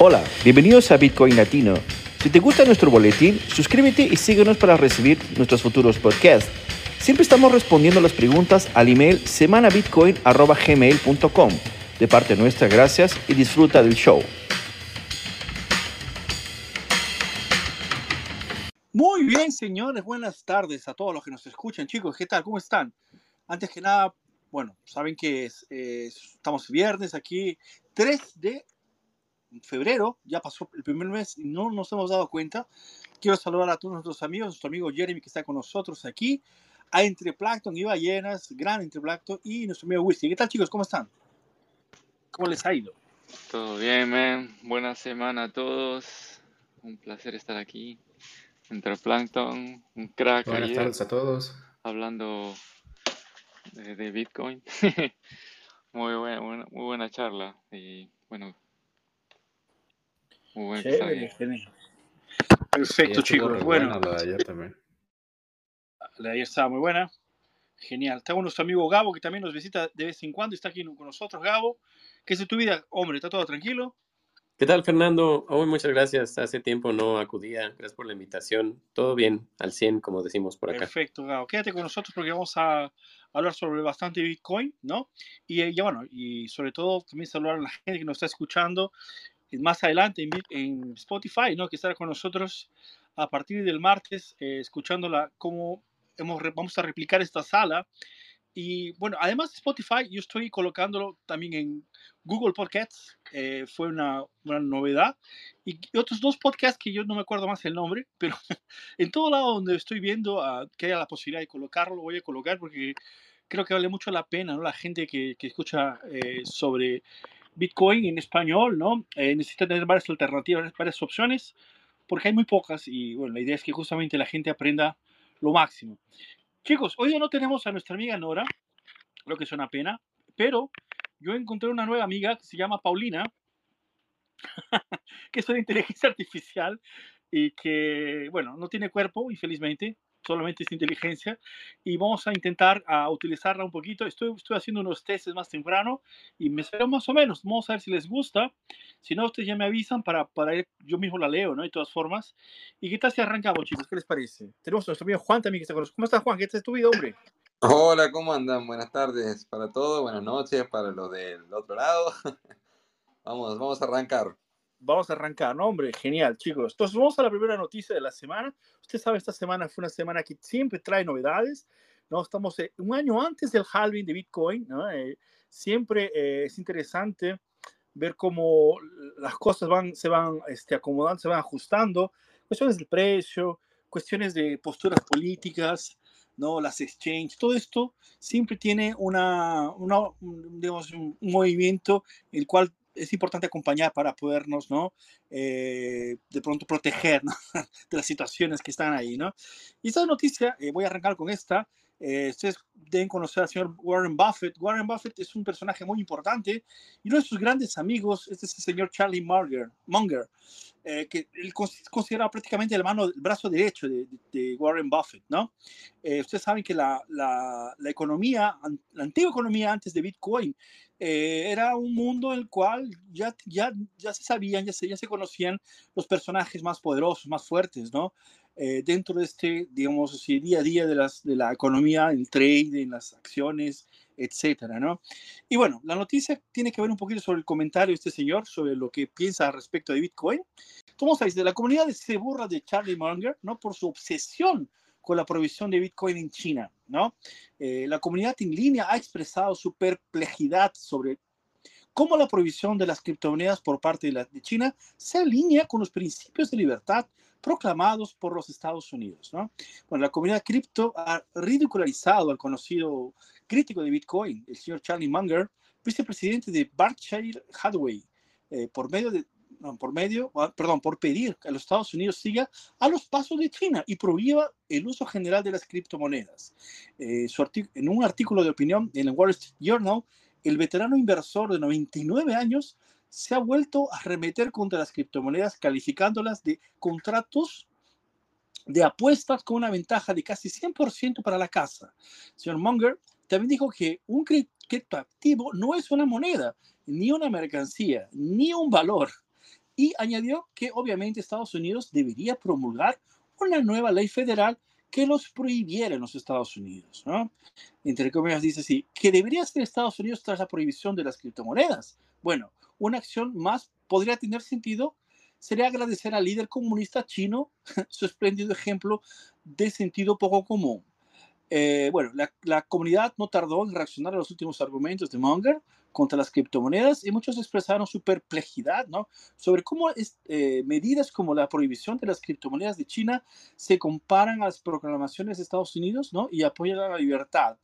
Hola, bienvenidos a Bitcoin Latino. Si te gusta nuestro boletín, suscríbete y síguenos para recibir nuestros futuros podcasts. Siempre estamos respondiendo las preguntas al email semanabitcoin.gmail.com. De parte nuestra, gracias y disfruta del show. Muy bien, señores, buenas tardes a todos los que nos escuchan. Chicos, ¿qué tal? ¿Cómo están? Antes que nada, bueno, saben que es, es, estamos viernes aquí, 3 de febrero, ya pasó el primer mes y no nos hemos dado cuenta. Quiero saludar a todos nuestros amigos, nuestro amigo Jeremy que está con nosotros aquí, a Entre Plankton y Ballenas, gran Entre Plankton y nuestro amigo Whisky. ¿Qué tal chicos? ¿Cómo están? ¿Cómo les ha ido? Todo bien, man. Buena semana a todos. Un placer estar aquí. Entre Plankton, un crack. Buenas ayer, tardes a todos. Hablando de, de Bitcoin. muy, buena, buena, muy buena charla. Y bueno, muy buen Chévere, genial. Perfecto, chicos. Bueno, buena la de ayer también. la de ayer estaba muy buena. Genial. Está con nuestro amigo Gabo, que también nos visita de vez en cuando. Está aquí con nosotros, Gabo. ¿Qué es de tu vida? Hombre, ¿está todo tranquilo? ¿Qué tal, Fernando? Oh, muchas gracias. Hace tiempo no acudía. Gracias por la invitación. Todo bien, al 100, como decimos por acá. Perfecto, Gabo. Quédate con nosotros porque vamos a hablar sobre bastante Bitcoin, ¿no? Y eh, ya bueno, y sobre todo también saludar a la gente que nos está escuchando y más adelante en, Spotify, ¿no? Que estará con nosotros a partir del martes, eh, escuchándola, cómo vamos a replicar esta sala. Y bueno, además de Spotify, yo estoy colocándolo también en Google Podcasts, eh, fue una, una novedad. Y, otros dos podcasts que yo no me acuerdo más el nombre, pero en todo lado donde estoy viendo ah, que haya la posibilidad de colocarlo, lo voy a colocar porque creo que vale mucho la pena, ¿no? La gente que, que escucha eh, sobre Bitcoin en español, ¿no? Eh, necesita tener varias alternativas, varias opciones, porque hay muy pocas y bueno, la idea es que justamente la gente aprenda lo máximo. Chicos, hoy no tenemos a nuestra amiga Nora, lo que es una pena, pero yo encontré una nueva amiga que se llama Paulina, que es una inteligencia artificial y que, bueno, no tiene cuerpo, infelizmente, solamente es inteligencia, y vamos a intentar a utilizarla un poquito. Estoy, estoy haciendo unos tests más temprano y me salió más o menos. Vamos a ver si les gusta. Si no, ustedes ya me avisan para, para ir- yo mismo la leo, ¿no? De todas formas. ¿Y qué tal si arrancamos, chicos? ¿Qué les parece? Tenemos a nuestro amigo Juan también que está con nosotros. ¿Cómo estás, Juan? ¿Qué tal es tu vida, hombre? Hola, ¿cómo andan? Buenas tardes para todos, buenas noches para los del otro lado. Vamos, vamos a arrancar. Vamos a arrancar, ¿no, hombre? Genial, chicos. Entonces, vamos a la primera noticia de la semana. Usted sabe, esta semana fue una semana que siempre trae novedades, ¿no? Estamos eh, un año antes del halving de Bitcoin, ¿no? Eh, siempre eh, es interesante ver cómo las cosas van, se van este, acomodando, se van ajustando. Cuestiones del precio, cuestiones de posturas políticas, ¿no? Las exchanges, todo esto siempre tiene una, una un, digamos, un movimiento el cual es importante acompañar para podernos, ¿no? Eh, de pronto proteger ¿no? de las situaciones que están ahí, ¿no? Y esta noticia, eh, voy a arrancar con esta, Eh, ustedes deben conocer al señor Warren Buffett. Warren Buffett es un personaje muy importante y uno de sus grandes amigos es este señor Charlie Munger, Munger eh, que él considera prácticamente el, mano, el brazo derecho de, Warren Buffett. ¿no? Eh, ustedes saben que la, la, la, economía, la antigua economía antes de Bitcoin, era un mundo en el cual ya, ya, ya se sabían, ya se, ya se conocían los personajes más poderosos, más fuertes, ¿no? Eh, dentro de este, digamos así, día a día de, las, de la economía, el trade, en las acciones, etcétera, ¿no? Y bueno, la noticia tiene que ver un poquito sobre el comentario de este señor, sobre lo que piensa respecto de Bitcoin. ¿Cómo sabéis? De la comunidad se burla de Charlie Munger, ¿no? Por su obsesión con la provisión de Bitcoin en China, ¿no? Eh, la comunidad en línea ha expresado su perplejidad sobre cómo la provisión de las criptomonedas por parte de China se alinea con los principios de libertad proclamados por los Estados Unidos. ¿no? Bueno, la comunidad cripto ha ridicularizado al conocido crítico de Bitcoin, el señor Charlie Munger, vicepresidente de Berkshire Hathaway, eh, por medio de por medio, ah, perdón, por pedir que los Estados Unidos siga a los pasos de China y prohíba el uso general de las criptomonedas. Eh, en un artículo de opinión en el Wall Street Journal, el veterano inversor de 99 años se ha vuelto a remeter contra las criptomonedas calificándolas de contratos de apuestas con una ventaja de casi 100% para la casa. señor Munger también dijo que un criptoactivo no es una moneda, ni una mercancía, ni un valor. Y añadió que obviamente Estados Unidos debería promulgar una nueva ley federal que los prohibiera en los Estados Unidos. ¿no? Entre comillas dice así, que debería ser Estados Unidos tras la prohibición de las criptomonedas. Bueno, una acción más podría tener sentido sería agradecer al líder comunista chino su espléndido ejemplo de sentido poco común. Eh, bueno, la, comunidad no tardó en reaccionar a los últimos argumentos de Munger contra las criptomonedas y muchos expresaron su perplejidad ¿no? sobre cómo eh, medidas como la prohibición de las criptomonedas de China se comparan a las proclamaciones de Estados Unidos ¿no? y apoyan a la libertad.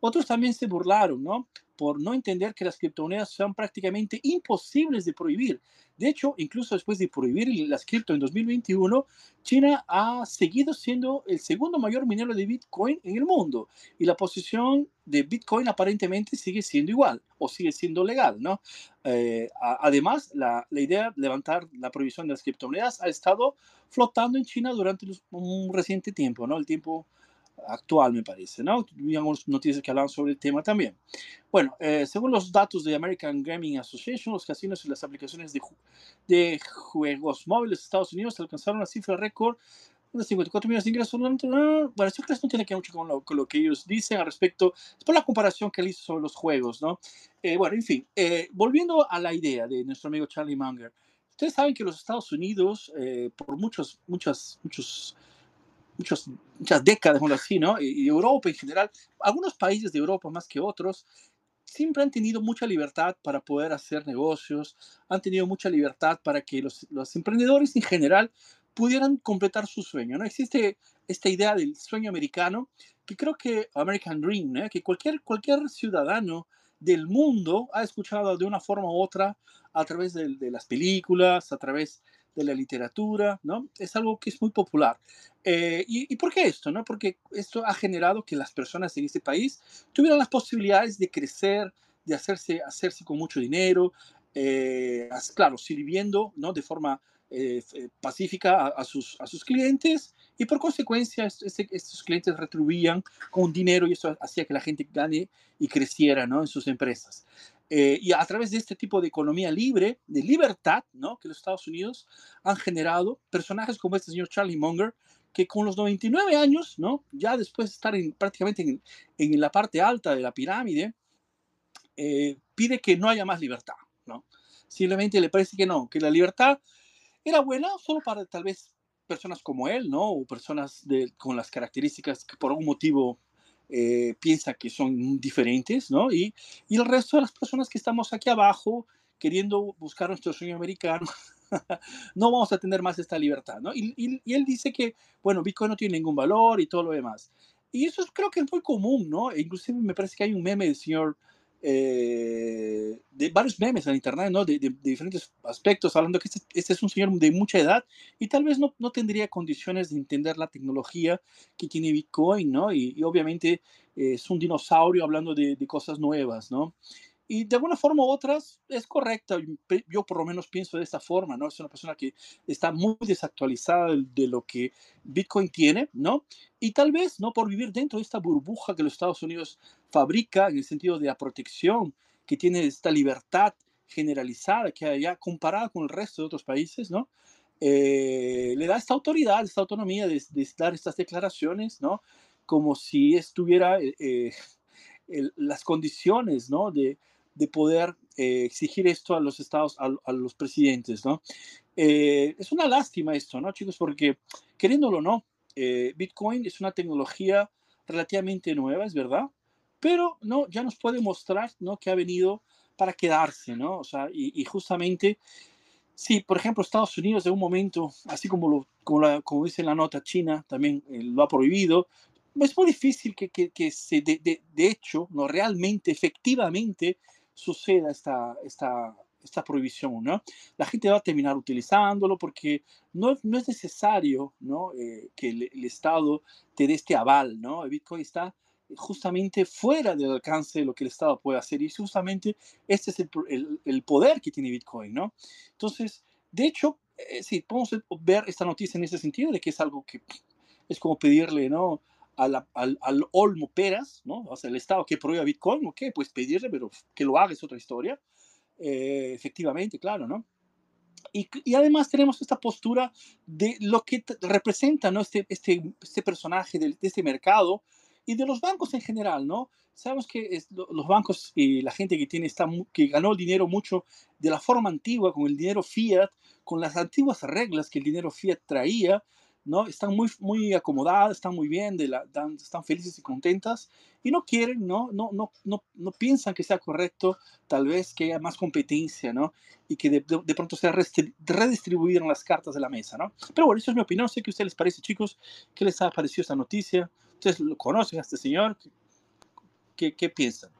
Otros también se burlaron, ¿no? Por no entender que las criptomonedas son prácticamente imposibles de prohibir. De hecho, incluso después de prohibir las cripto en 2021, China ha seguido siendo el segundo mayor minero de Bitcoin en el mundo y la posición de Bitcoin aparentemente sigue siendo igual o sigue siendo legal, ¿no? Eh, además, la, la, idea de levantar la prohibición de las criptomonedas ha estado flotando en China durante un reciente tiempo, ¿no? El tiempo actual, me parece, ¿no? Tuvimos noticias que hablan sobre el tema también. Bueno, eh, según los datos de American Gaming Association, los casinos y las aplicaciones de, de juegos móviles de Estados Unidos alcanzaron una cifra récord de 54 millones de ingresos. Bueno, eso no tiene que ver mucho con lo, con lo, que ellos dicen al respecto. Es por la comparación que él hizo sobre los juegos, ¿no? Eh, bueno, en fin, eh, volviendo a la idea de nuestro amigo Charlie Munger. Ustedes saben que los Estados Unidos, por muchos, muchas, muchos muchos, muchas décadas, así, ¿no? Y, Europa en general, algunos países de Europa más que otros, siempre han tenido mucha libertad para poder hacer negocios, han tenido mucha libertad para que los, los emprendedores en general pudieran completar su sueño, ¿no? Existe esta idea del sueño americano, que creo que American Dream, ¿eh? que cualquier, cualquier ciudadano del mundo ha escuchado de una forma u otra a través de, de las películas, a través de la literatura, ¿no? Es algo que es muy popular. Eh, y, por qué esto? ¿no? Porque esto ha generado que las personas en este país tuvieran las posibilidades de crecer, de hacerse, hacerse con mucho dinero, eh, claro, sirviendo ¿no? de forma eh, pacífica a, sus, a sus clientes y por consecuencia estos clientes retribuían con dinero y eso hacía que la gente gane y creciera ¿no? en sus empresas. Eh, y a través de este tipo de economía libre, de libertad, ¿no? que los Estados Unidos han generado, personajes como este señor Charlie Munger, que con los 99 años, ¿no? ya después de estar en, prácticamente en, en, la parte alta de la pirámide, eh, pide que no haya más libertad. ¿no? Simplemente le parece que no, que la libertad era buena solo para tal vez personas como él, ¿no? o personas de, con las características que por algún motivo eh, piensa que son diferentes, ¿no? Y, el resto de las personas que estamos aquí abajo queriendo buscar nuestro sueño americano, no vamos a tener más esta libertad, ¿no? Y, él dice que, bueno, Bitcoin no tiene ningún valor y todo lo demás. Y eso creo que es muy común, ¿no? E inclusive me parece que hay un meme del señor eh, de varios memes en internet, ¿no? De, diferentes aspectos, hablando que este, este, es un señor de mucha edad y tal vez no, no, tendría condiciones de entender la tecnología que tiene Bitcoin, ¿no? Y, obviamente eh, es un dinosaurio hablando de, de, cosas nuevas, ¿no? Y de alguna forma u otras es correcta, yo por lo menos pienso de esta forma, ¿no? Es una persona que está muy desactualizada de, lo que Bitcoin tiene, ¿no? Y tal vez, ¿no? Por vivir dentro de esta burbuja que los Estados Unidos fabrica en el sentido de la protección, que tiene esta libertad generalizada que haya comparada con el resto de otros países, ¿no? Eh, le da esta autoridad, esta autonomía de, dar estas declaraciones, ¿no? Como si estuviera eh, eh, las condiciones, ¿no? De, de poder eh, exigir esto a los estados, a, los presidentes, ¿no? Eh, es una lástima esto, ¿no, chicos? Porque, queriéndolo o no, eh, Bitcoin es una tecnología relativamente nueva, es verdad, pero, ¿no? Ya nos puede mostrar, ¿no? Que ha venido para quedarse, ¿no? O sea, y, justamente, sí, por ejemplo, Estados Unidos de un momento, así como, lo, como, como dice la nota china, también lo ha prohibido, es muy difícil que, que, que se, de, de, de, hecho, no realmente, efectivamente, suceda esta, esta, esta prohibición, ¿no? La gente va a terminar utilizándolo porque no, no es necesario, ¿no? Eh, que el, Estado te dé este aval, ¿no? El Bitcoin está justamente fuera del alcance de lo que el Estado puede hacer y justamente este es el, el, poder que tiene Bitcoin, ¿no? Entonces, de hecho, eh, sí, podemos ver esta noticia en ese sentido de que es algo que es como pedirle, ¿no? Al, al, Olmo Peras, ¿no? O sea, el Estado que prohíbe Bitcoin, ok, pues pedirle, pero que lo haga es otra historia. Eh, efectivamente, claro, ¿no? Y, y, además tenemos esta postura de lo que representa ¿no? este, este, este personaje de, de, este mercado y de los bancos en general, ¿no? Sabemos que es, los bancos y la gente que, tiene, está, que ganó el dinero mucho de la forma antigua, con el dinero fiat, con las antiguas reglas que el dinero fiat traía, ¿no? Están muy, muy acomodadas, están muy bien, de la, están felices y contentas y no quieren, ¿no? No, no, no, no piensan que sea correcto tal vez que haya más competencia, ¿no? Y que de, de, pronto se redistribuyeron las cartas de la mesa, ¿no? Pero bueno, eso es mi opinión, sé que a ustedes les parece, chicos, ¿qué les ha parecido esta noticia? ¿Ustedes lo conocen a este señor? ¿Qué, qué piensan?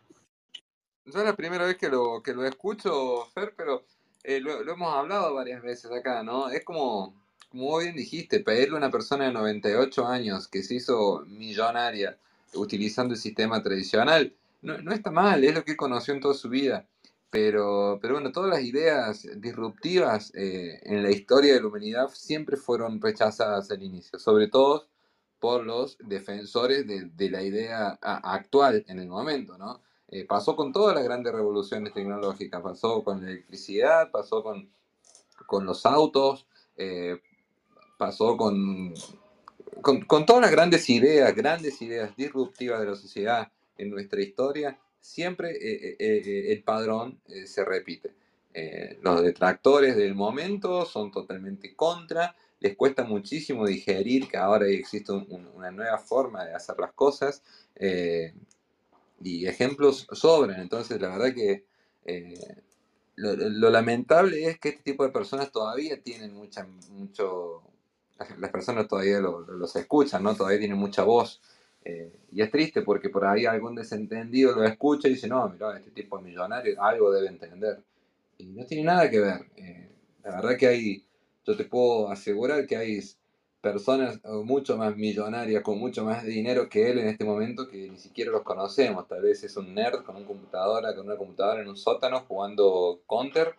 Yo es la primera vez que lo, que lo escucho, Fer, pero eh, lo, lo hemos hablado varias veces acá, ¿no? Es como como bien dijiste, pedirle a una persona de 98 años que se hizo millonaria utilizando el sistema tradicional, no, no está mal, es lo que conoció en toda su vida. Pero, pero bueno, todas las ideas disruptivas eh, en la historia de la humanidad siempre fueron rechazadas al inicio, sobre todo por los defensores de, de la idea actual en el momento, ¿no? Eh, pasó con todas las grandes revoluciones tecnológicas, pasó con la electricidad, pasó con, con los autos, eh, pasó con, con, todas las grandes ideas, grandes ideas disruptivas de la sociedad en nuestra historia, siempre eh, eh, eh, el padrón se repite. los detractores del momento son totalmente contra, les cuesta muchísimo digerir que ahora existe una nueva forma de hacer las cosas y ejemplos sobran. Entonces, la verdad que lo, lo, lamentable es que este tipo de personas todavía tienen mucha, mucho, las personas todavía los escuchan, ¿no? Todavía tienen mucha voz. Eh, y es triste porque por ahí algún desentendido lo escucha y dice, no, mira, este tipo es millonario, algo debe entender. Y no tiene nada que ver. Eh, la verdad que hay, yo te puedo asegurar que hay personas mucho más millonarias, con mucho más dinero que él en este momento, que ni siquiera los conocemos. Tal vez es un nerd con, un computadora, con una computadora en un sótano jugando Counter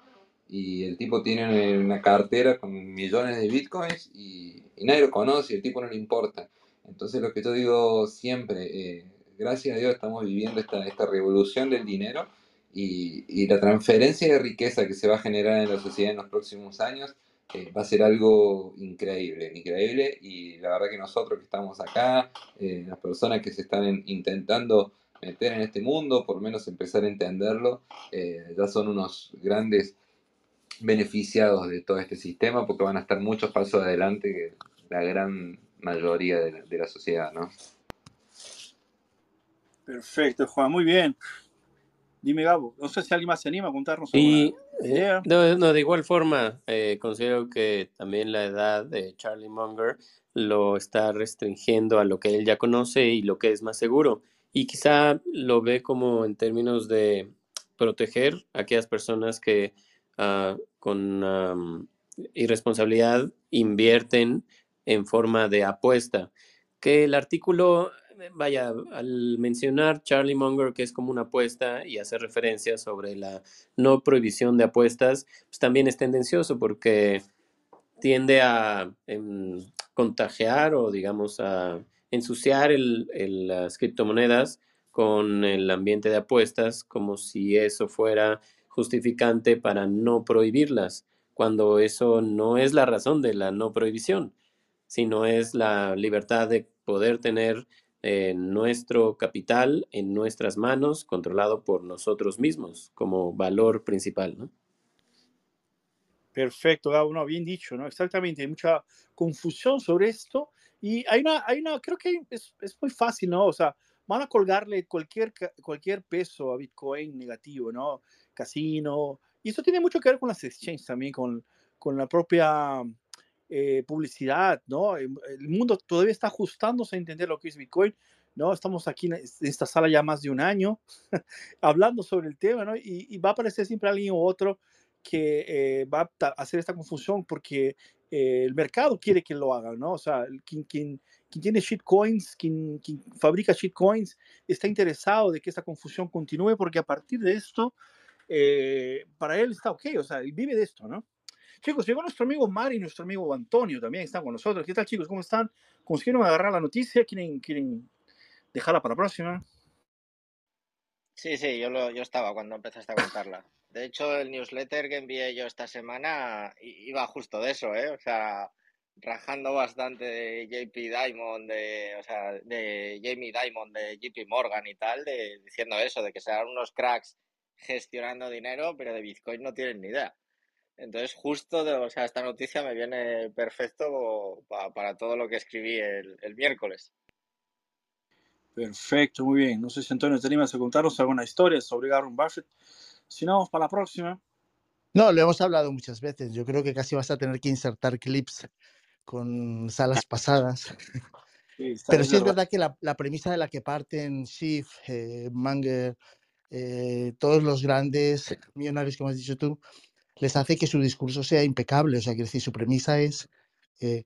y el tipo tiene una cartera con millones de bitcoins y, nadie lo conoce y el tipo no le importa. Entonces lo que yo digo siempre, eh, gracias a Dios estamos viviendo esta, esta revolución del dinero y, y, la transferencia de riqueza que se va a generar en la sociedad en los próximos años eh, va a ser algo increíble, increíble y la verdad que nosotros que estamos acá, eh, las personas que se están intentando meter en este mundo, por menos empezar a entenderlo, ya son unos grandes beneficiados de todo este sistema porque van a estar muchos pasos adelante que la gran mayoría de la, sociedad, ¿no? Perfecto, Juan, muy bien. Dime, Gabo, no sé si alguien más se anima a contarnos. Y, eh, no, de igual forma, eh, considero que también la edad de Charlie Munger lo está restringiendo a lo que él ya conoce y lo que es más seguro. y quizá lo ve como en términos de proteger a aquellas personas que ah, con irresponsabilidad invierten en forma de apuesta. Que el artículo, eh, vaya, al mencionar Charlie Munger, que es como una apuesta y hacer referencia sobre la no prohibición de apuestas, pues también es tendencioso porque tiende a em, contagiar o, digamos, a ensuciar las criptomonedas con el ambiente de apuestas como si eso fuera justificante para no prohibirlas, cuando eso no es la razón de la no prohibición, sino es la libertad de poder tener eh, nuestro capital en nuestras manos, controlado por nosotros mismos, como valor principal, ¿no? Perfecto, Gabo, no, bien dicho, ¿no? Exactamente, hay mucha confusión sobre esto y hay una, hay una creo que es, es muy fácil, ¿no? O sea, van a colgarle cualquier, cualquier peso a Bitcoin negativo, ¿no? Casino. Y eso tiene mucho que ver con las exchanges también, con, con la propia eh, publicidad, ¿no? El mundo todavía está ajustándose a entender lo que es Bitcoin, ¿no? Estamos aquí en esta sala ya más de un año hablando sobre el tema, ¿no? Y, va a aparecer siempre alguien u otro que eh, va a hacer esta confusión porque eh, el mercado quiere que lo hagan, ¿no? O sea, quien, quien, quien tiene shitcoins, quien, quien fabrica shitcoins, está interesado de que esta confusión continúe porque a partir de esto, eh, para él está ok, o sea, él vive de esto, ¿no? Chicos, llegó nuestro amigo Mari y nuestro amigo Antonio también están con nosotros. ¿Qué tal, chicos? ¿Cómo están? ¿Consiguieron agarrar la noticia? ¿Quieren, quieren dejarla para la próxima? Sí, sí, yo, lo, yo estaba cuando empezaste a contarla. De hecho, el newsletter que envié yo esta semana iba justo de eso, ¿eh? O sea, rajando bastante de JP Diamond, de, o sea, de Jamie Diamond, de JP Morgan y tal, de, diciendo eso, de que serán unos cracks gestionando dinero, pero de Bitcoin no tienen ni idea. Entonces, justo, de, o sea, esta noticia me viene perfecto para, todo lo que escribí el, miércoles. Perfecto, muy bien. No sé si Antonio te animas a contarnos alguna historia sobre Warren Buffett. Si no, vamos para la próxima. No, lo hemos hablado muchas veces. Yo creo que casi vas a tener que insertar clips con salas pasadas. Pero sí es verdad que la, premisa de la que parten Schiff, eh, Manger, eh, todos los grandes millonarios, como has dicho tú, les hace que su discurso sea impecable. O sea, que decir, su premisa es eh,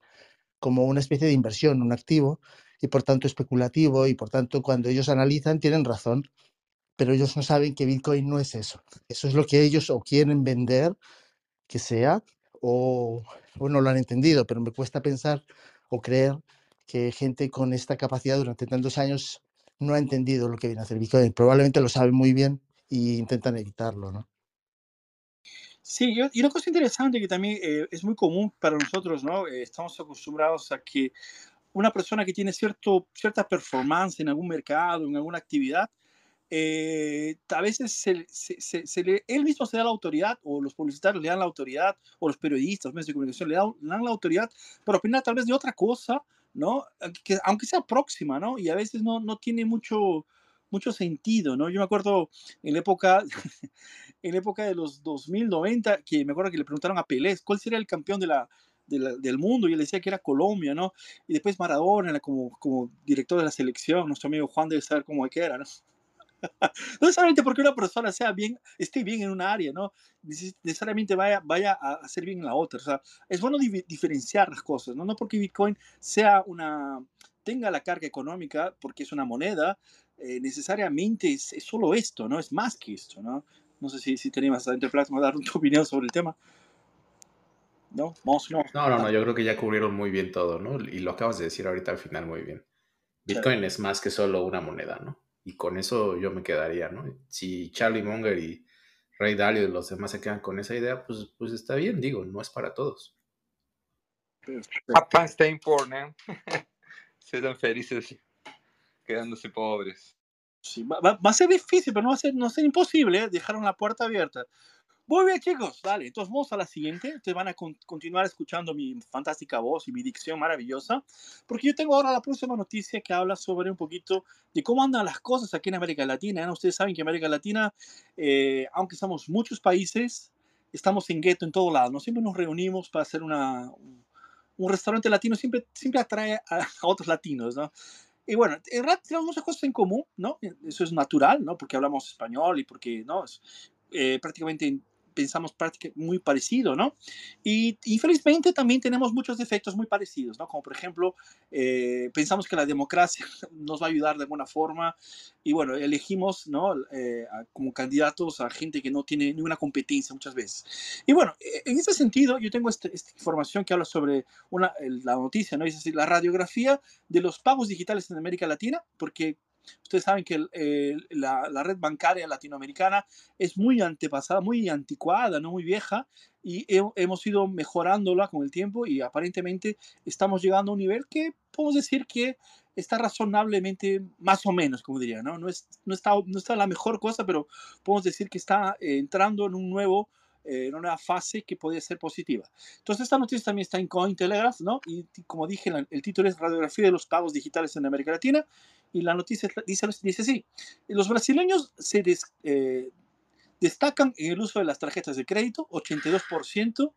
como una especie de inversión, un activo, y por tanto especulativo, y por tanto cuando ellos analizan tienen razón, pero ellos no saben que Bitcoin no es eso. Eso es lo que ellos o quieren vender que sea, o, no lo han entendido, pero me cuesta pensar o creer que gente con esta capacidad durante tantos años no ha entendido lo que viene a hacer Bitcoin. Probablemente lo sabe muy bien e intentan evitarlo, ¿no? Sí, y una cosa interesante que también eh, es muy común para nosotros, ¿no? Eh, estamos acostumbrados a que una persona que tiene cierto, cierta performance en algún mercado, en alguna actividad, eh, a veces se, se, se, le, él mismo se da la autoridad, o los publicitarios le dan la autoridad, o los periodistas, los medios de comunicación le dan, la autoridad para opinar tal vez de otra cosa, ¿no? Que, aunque sea próxima, ¿no? Y a veces no, no tiene mucho, mucho sentido, ¿no? Yo me acuerdo en la época, en la época de los 2090, que me acuerdo que le preguntaron a Pelé, ¿cuál sería el campeón de la, del mundo y él decía que era Colombia, ¿no? Y después Maradona como, como director de la selección, nuestro amigo Juan debe saber cómo que era, ¿no? no necesariamente porque una persona sea bien, esté bien en una área, ¿no? Necesariamente vaya, vaya a hacer bien en la otra. O sea, es bueno diferenciar las cosas, ¿no? No porque Bitcoin sea una, tenga la carga económica, porque es una moneda, eh, necesariamente es, solo esto, ¿no? Es más que esto, ¿no? No sé si, si tenemos a a dar tu opinión sobre el tema. ¿No? Vamos, no. No, no, no, yo creo que ya cubrieron muy bien todo, ¿no? Y lo acabas de decir ahorita al final muy bien. Bitcoin es más que solo una moneda, ¿no? Y con eso yo me quedaría, ¿no? Si Charlie Munger y Ray Dalio y los demás se quedan con esa idea, pues, pues está bien, digo, no es para todos. Papá está poor, ¿no? Sean felices quedándose pobres. Sí, va, a ser difícil, pero no va a ser, no va a ser imposible, ¿eh? dejaron la puerta abierta. Muy bien, chicos, dale. Entonces vamos a la siguiente. Ustedes van a continuar escuchando mi fantástica voz y mi dicción maravillosa, porque yo tengo ahora la próxima noticia que habla sobre un poquito de cómo andan las cosas aquí en América Latina. Ustedes saben que América Latina, eh, aunque somos muchos países, estamos en gueto en todo lado. ¿no? Siempre nos reunimos para hacer una, un restaurante latino, siempre, siempre atrae a, a otros latinos, ¿no? y bueno, en realidad tenemos muchas cosas en común, ¿no? Eso es natural, ¿no? Porque hablamos español y porque, ¿no? Es, eh, prácticamente pensamos muy parecido, ¿no? Y infelizmente también tenemos muchos defectos muy parecidos, ¿no? Como por ejemplo, eh, pensamos que la democracia nos va a ayudar de alguna forma y bueno, elegimos, ¿no? Eh, como candidatos a gente que no tiene ninguna competencia muchas veces. Y bueno, e, en ese sentido, yo tengo este, esta información que habla sobre una, la noticia, ¿no? Es decir, la radiografía de los pagos digitales en América Latina, porque Ustedes saben que la, red bancaria latinoamericana es muy antepasada, muy anticuada, no muy vieja, y hemos ido mejorándola con el tiempo y aparentemente estamos llegando a un nivel que podemos decir que está razonablemente más o menos, como diría, ¿no? No, es, está, no está la mejor cosa, pero podemos decir que está entrando en un nuevo eh, en una fase que podría ser positiva. Entonces, esta noticia también está en Cointelegraph, ¿no? Y como dije, el título es Radiografía de los pagos digitales en América Latina y la noticia dice, dice así, los brasileños se eh, destacan en el uso de las tarjetas de crédito, 82%,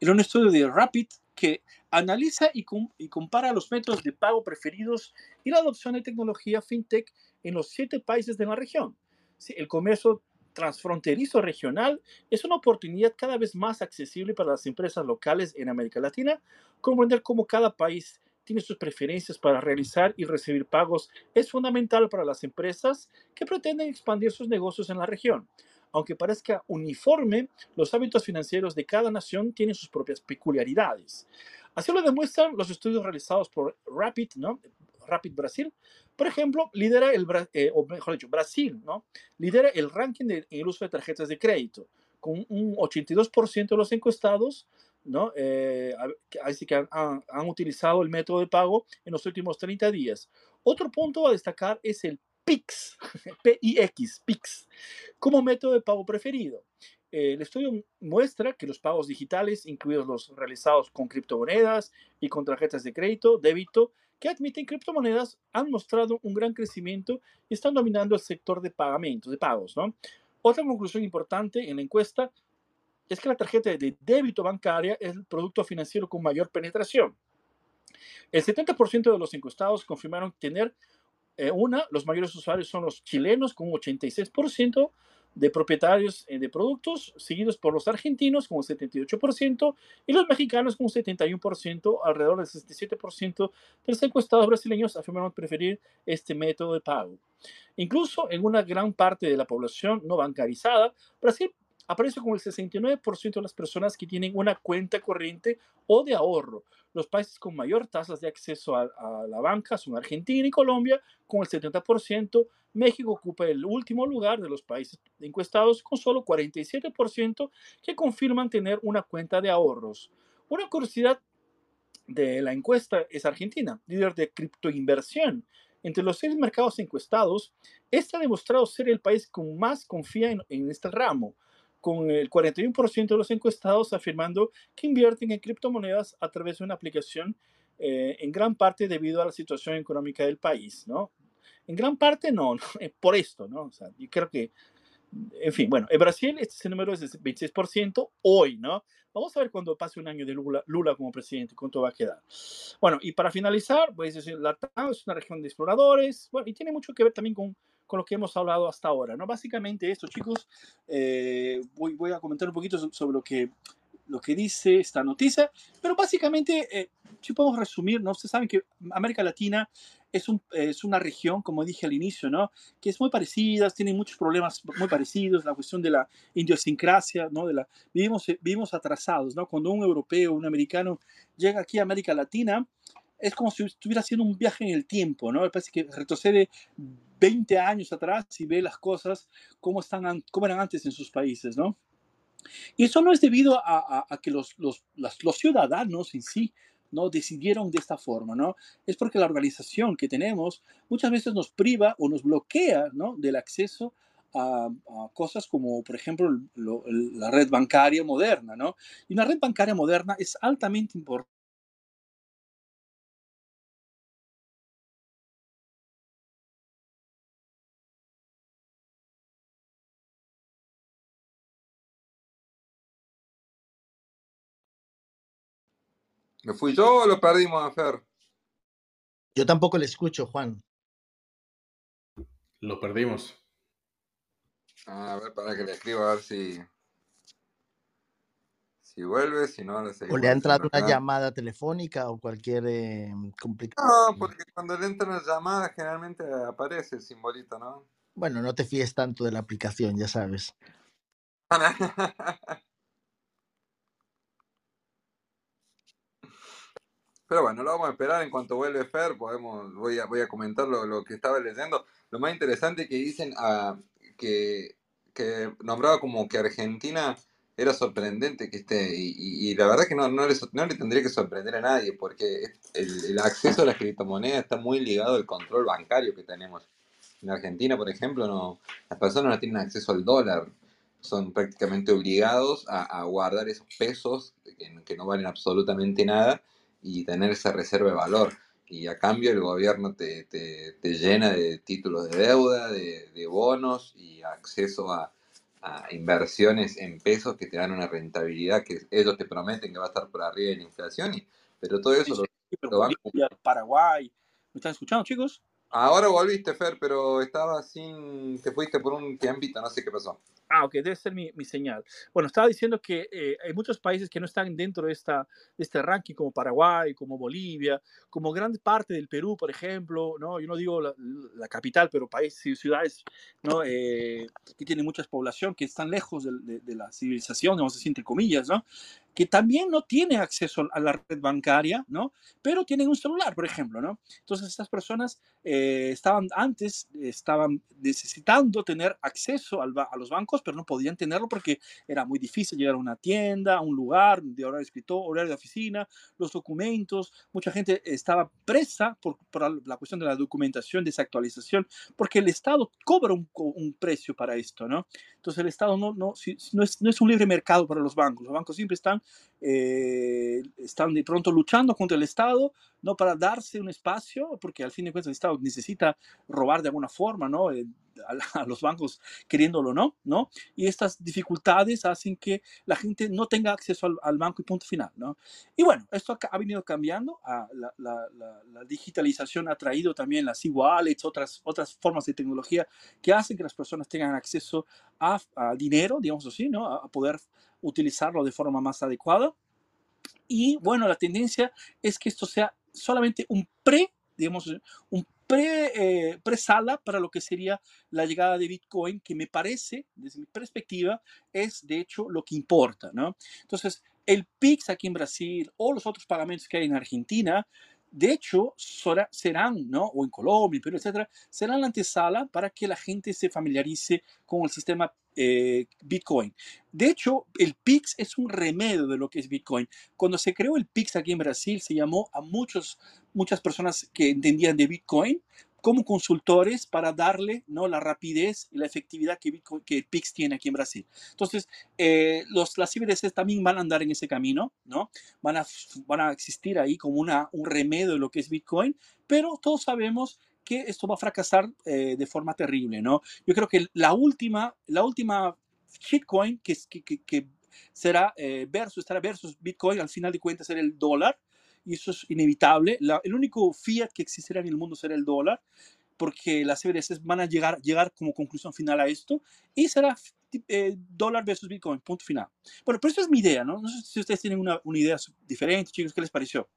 en un estudio de Rapid que analiza y, y, compara los métodos de pago preferidos y la adopción de tecnología fintech en los siete países de la región. Sí, el comercio transfronterizo regional es una oportunidad cada vez más accesible para las empresas locales en América Latina, comprender cómo cada país tiene sus preferencias para realizar y recibir pagos es fundamental para las empresas que pretenden expandir sus negocios en la región. Aunque parezca uniforme, los hábitos financieros de cada nación tienen sus propias peculiaridades. Así lo demuestran los estudios realizados por Rapid, ¿no? Rapid Brasil. Por ejemplo, lidera el, eh, o mejor dicho, Brasil, ¿no? Lidera el ranking del uso de tarjetas de crédito, con un 82% de los encuestados ¿no? Eh, así que han, utilizado el método de pago en los últimos 30 días. Otro punto a destacar es el PIX, P-I-X, PIX, como método de pago preferido. el estudio muestra que los pagos digitales, incluidos los realizados con criptomonedas y con tarjetas de crédito, débito, que admiten criptomonedas, han mostrado un gran crecimiento y están dominando el sector de pagamentos, de pagos. ¿no? Otra conclusión importante en la encuesta es que la tarjeta de débito bancaria es el producto financiero con mayor penetración. El 70% de los encuestados confirmaron tener eh, una, los mayores usuarios son los chilenos con un 86% de propietarios eh, de productos, seguidos por los argentinos con un 78% y los mexicanos con un 71%, alrededor del 67% de los encuestados brasileños afirmaron preferir este método de pago. Incluso en una gran parte de la población no bancarizada, Brasil aparece como el 69% de las personas que tienen una cuenta corriente o de ahorro. Los países con mayor tasas de acceso a, la banca son Argentina y Colombia, con el 70%. México ocupa el último lugar de los países encuestados, con solo 47% que confirman tener una cuenta de ahorros. Una curiosidad de la encuesta es Argentina, líder de criptoinversión. Entre los seis mercados encuestados, este ha demostrado ser el país que más confía en este ramo con el 41% de los encuestados afirmando que invierten en criptomonedas a través de una aplicación eh, en gran parte debido a la situación económica del país, ¿no? En gran parte no, por esto, ¿no? O sea, yo creo que, en fin, bueno, en Brasil este número es de 26% hoy, ¿no? Vamos a ver cuando pase un año de Lula, Lula como presidente, cuánto va a quedar. Bueno, y para finalizar, pues la TAM es una región de exploradores, bueno, y tiene mucho que ver también con con lo que hemos hablado hasta ahora. ¿no? Básicamente esto, chicos, eh, voy, voy, a comentar un poquito sobre lo que, lo que dice esta noticia, pero básicamente, eh, si podemos resumir, ¿no? ustedes saben que América Latina es, un, es, una región, como dije al inicio, ¿no? que es muy parecida, tiene muchos problemas muy parecidos, la cuestión de la idiosincrasia, ¿no? de la, vivimos, vivimos atrasados. ¿no? Cuando un europeo, un americano llega aquí a América Latina, es como si estuviera haciendo un viaje en el tiempo, ¿no? Me parece que retrocede 20 años atrás y ve las cosas como, están, como eran antes en sus países, ¿no? Y eso no es debido a, que los, los, los, ciudadanos en sí no decidieron de esta forma, ¿no? Es porque la organización que tenemos muchas veces nos priva o nos bloquea, ¿no? Del acceso a, cosas como, por ejemplo, la red bancaria moderna, ¿no? Y una red bancaria moderna es altamente importante ¿Me fui yo o lo perdimos a Fer? Yo tampoco le escucho, Juan. Lo perdimos. A ver, para que le escriba a ver si. Si vuelve, si no, le O le ha entrado una llamada telefónica o cualquier eh, complicación. No, porque cuando le entra una llamada generalmente aparece el simbolito, ¿no? Bueno, no te fíes tanto de la aplicación, ya sabes. Pero bueno, lo vamos a esperar en cuanto vuelve Fer, podemos, voy a, voy a comentar lo, que estaba leyendo. Lo más interesante que dicen ah, que, que nombraba como que Argentina era sorprendente que esté, y, la verdad que no, no, le, no le tendría que sorprender a nadie, porque el, acceso a la criptomoneda está muy ligado al control bancario que tenemos. En Argentina, por ejemplo, no, las personas no tienen acceso al dólar, son prácticamente obligados a, guardar esos pesos que, no valen absolutamente nada y tener esa reserva de valor. Y a cambio el gobierno te, te, llena de títulos de deuda, de, de bonos y acceso a, a, inversiones en pesos que te dan una rentabilidad que ellos te prometen que va a estar por arriba de la inflación. Y, pero todo eso lo, Paraguay. ¿Me están escuchando, chicos? Ahora volviste, Fer, pero estaba sin. Te fuiste por un tiempito, no sé qué pasó. Ah, ok, debe ser mi, mi señal. Bueno, estaba diciendo que eh, hay muchos países que no están dentro de, esta, de este ranking, como Paraguay, como Bolivia, como gran parte del Perú, por ejemplo, ¿no? Yo no digo la, la capital, pero países y ciudades, ¿no? Eh, que tienen mucha población, que están lejos de, de, la civilización, vamos a decir, entre comillas, ¿no? Que también no tiene acceso a la red bancaria, ¿no? Pero tienen un celular, por ejemplo, ¿no? Entonces estas personas eh, estaban antes, estaban necesitando tener acceso al a los bancos, pero no podían tenerlo porque era muy difícil llegar a una tienda, a un lugar de horario de escritorio, horario de oficina, los documentos. Mucha gente estaba presa por, por la cuestión de la documentación, desactualización, porque el Estado cobra un, un precio para esto, ¿no? Entonces el Estado no, no, no, es, no es un libre mercado para los bancos. Los bancos siempre están eh, están de pronto luchando contra el Estado, ¿no? Para darse un espacio, porque al fin de cuentas el Estado necesita robar de alguna forma, ¿no? Eh, a, los bancos queriéndolo no, ¿no? Y estas dificultades hacen que la gente no tenga acceso al, banco y punto final, ¿no? Y bueno, esto ha, venido cambiando, a la, la, digitalización ha traído también las e-wallets, otras, otras formas de tecnología que hacen que las personas tengan acceso a, dinero, digamos así, ¿no? A, a poder utilizarlo de forma más adecuada. Y bueno, la tendencia es que esto sea solamente un pre, digamos, un pre, eh, pre-sala para lo que sería la llegada de Bitcoin, que me parece, desde mi perspectiva, es de hecho lo que importa, ¿no? Entonces, el PIX aquí en Brasil o los otros pagamentos que hay en Argentina de hecho, serán, ¿no? o en Colombia, Perú, etcétera, serán la antesala para que la gente se familiarice con el sistema eh, Bitcoin. De hecho, el PIX es un remedio de lo que es Bitcoin. Cuando se creó el PIX aquí en Brasil, se llamó a muchos, muchas personas que entendían de Bitcoin como consultores para darle ¿no? la rapidez y la efectividad que, el PIX tiene aquí en Brasil. Entonces, eh, los, las CBDCs también van a andar en ese camino, ¿no? Van a, van a existir ahí como una, un remedio de lo que es Bitcoin, pero todos sabemos que esto va a fracasar eh, de forma terrible, ¿no? Yo creo que la última, la última shitcoin que, que, que, será eh, versus, estará versus Bitcoin, al final de cuentas será el dólar, y eso es inevitable. el único fiat que existirá en el mundo será el dólar, porque las CBDCs van a llegar, llegar como conclusión final a esto, y será eh, dólar versus Bitcoin, punto final. Bueno, pero eso es mi idea, ¿no? No sé si ustedes tienen una, una idea diferente, chicos, ¿qué les pareció?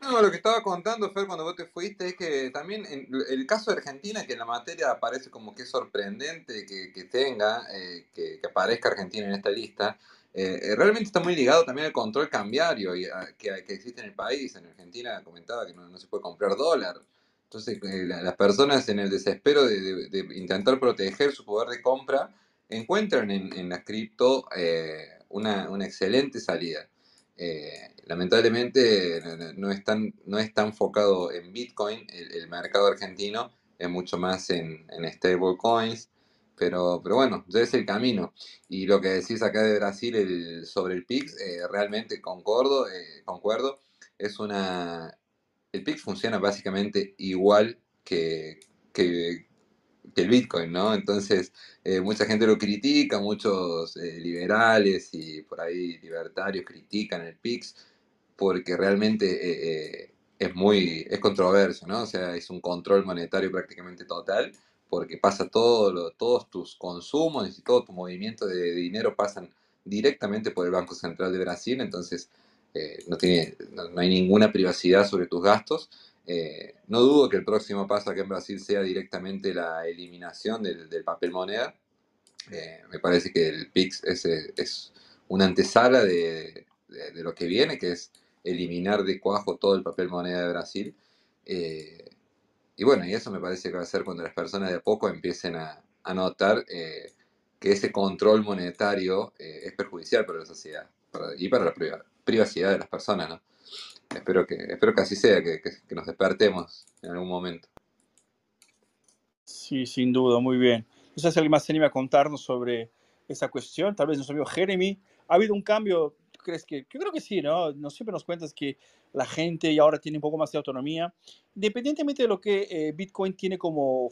No, lo que estaba contando, Fer, cuando vos te fuiste, es que también en el caso de Argentina, que en la materia parece como que es sorprendente que, tenga, eh, que, aparezca Argentina en esta lista, eh, eh, realmente está muy ligado también al control cambiario que, existe en el país. En Argentina comentaba que no, se puede comprar dólar. Entonces, las personas en el desespero de, intentar proteger su poder de compra encuentran en, en la cripto una, una, excelente salida. Lamentablemente no es, tan, no está enfocado en Bitcoin, el, mercado argentino es mucho más en, en stablecoins pero, pero bueno, ya es el camino. Y lo que decís acá de Brasil sobre el PIX, eh, realmente concordo, eh, concuerdo. Es una. El PIX funciona básicamente igual que, que, el Bitcoin, ¿no? Entonces, eh, mucha gente lo critica, muchos liberales y por ahí libertarios critican el PIX porque realmente es muy, es controverso, ¿no? O sea, es un control monetario prácticamente total, porque pasa todo, todos tus consumos y todo tu movimiento de, dinero pasan directamente por el Banco Central de Brasil, entonces eh, no, tiene, no, hay ninguna privacidad sobre tus gastos. Eh, no dudo que el próximo paso aquí en Brasil sea directamente la eliminación del, papel moneda. Eh, me parece que el PIX es, es una antesala de, de, lo que viene, que es eliminar de cuajo todo el papel moneda de Brasil. Eh, y bueno, y eso me parece que va a ser cuando las personas de a poco empiecen a, notar eh, que ese control monetario eh, es perjudicial para la sociedad y para la privacidad de las personas. ¿no? Espero, que, espero que así sea, que, nos despertemos en algún momento. Sí, sin duda, muy bien. No sé si alguien más se anima a contarnos sobre esa cuestión. Tal vez nuestro amigo Jeremy. ¿Ha habido un cambio crees que? Yo creo que sí, ¿no? Siempre nos cuentas que la gente ahora tiene un poco más de autonomía, independientemente de lo que eh, Bitcoin tiene como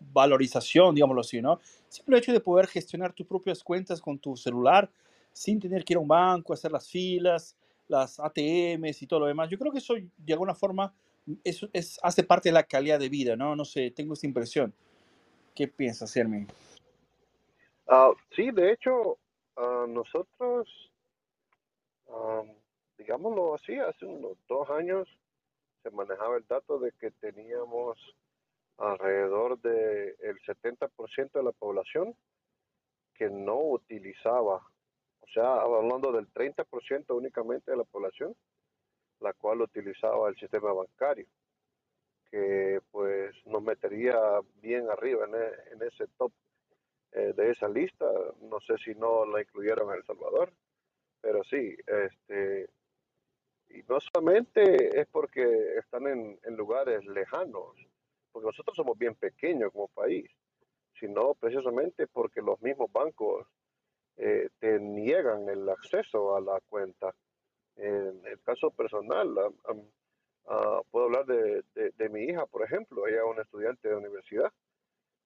valorización, digámoslo así, ¿no? Siempre el hecho de poder gestionar tus propias cuentas con tu celular sin tener que ir a un banco, hacer las filas, las ATMs y todo lo demás. Yo creo que eso de alguna forma es, es hace parte de la calidad de vida, ¿no? No sé, tengo esta impresión. ¿Qué piensas, Hermin? Uh, sí, de hecho, uh, nosotros digámoslo así, hace unos dos años se manejaba el dato de que teníamos alrededor del el 70% de la población que no utilizaba, o sea, hablando del 30% únicamente de la población, la cual utilizaba el sistema bancario, que pues nos metería bien arriba en, e, ese top eh, de esa lista. No sé si no la incluyeron en El Salvador, pero sí, este, y no solamente es porque están en, lugares lejanos, porque nosotros somos bien pequeños como país, sino precisamente porque los mismos bancos eh, te niegan el acceso a la cuenta. En el caso personal, ah, puedo hablar de, de, mi hija, por ejemplo, ella es una estudiante de universidad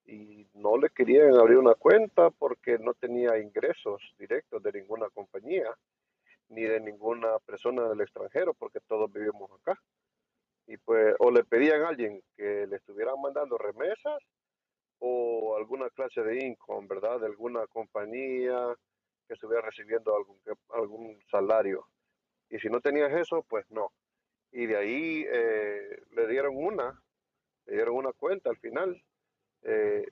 y no le querían abrir una cuenta porque no tenía ingresos directos de ninguna compañía ni de ninguna persona del extranjero porque todos vivimos acá. Y pues o le pedían a alguien que le estuvieran mandando remesas o alguna clase de income, ¿verdad? De alguna compañía que estuviera recibiendo algún, algún salario. Y si no tenías eso, pues no. Y de ahí eh, le dieron una, le dieron una cuenta al final. Eh,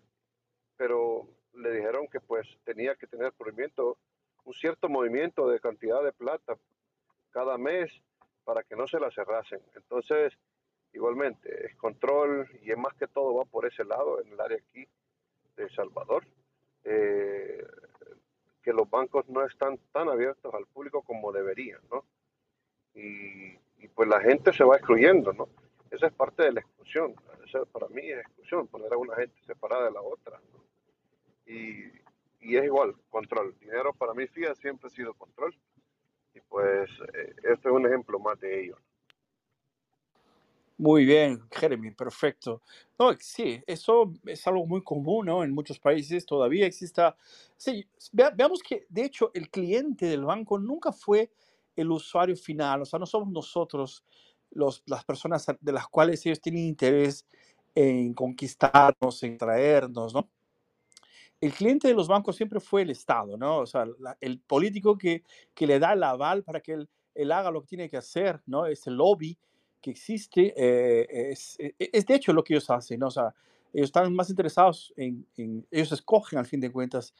pero le dijeron que pues tenía que tener movimiento, un cierto movimiento de cantidad de plata cada mes para que no se la cerrasen. Entonces, igualmente, es control y es más que todo va por ese lado, en el área aquí de El Salvador, eh, que los bancos no están tan abiertos al público como deberían, ¿no? Y, y, pues la gente se va excluyendo, ¿no? Esa es parte de la exclusión. Para mí es exclusión, poner a una gente separada de la otra. ¿no? y, es igual, control. Dinero para mí siempre ha sido control y pues eh, este es un ejemplo más de ello. Muy bien, Jeremy, perfecto. No, sí, eso es algo muy común, ¿no? En muchos países todavía exista. Sí, veamos que, de hecho, el cliente del banco nunca fue el usuario final, o sea, no somos nosotros las personas de las cuales ellos tienen interés en conquistarnos, en traernos, ¿no? el cliente de los bancos siempre fue el Estado, ¿no? O sea, el político que, que, le da el aval para que él, él, haga lo que tiene que hacer, ¿no? Ese lobby que existe, eh, es, e, e, es, de hecho lo que ellos hacen, ¿no? O sea, ellos están más interesados en, ellos escogen al fin de cuentas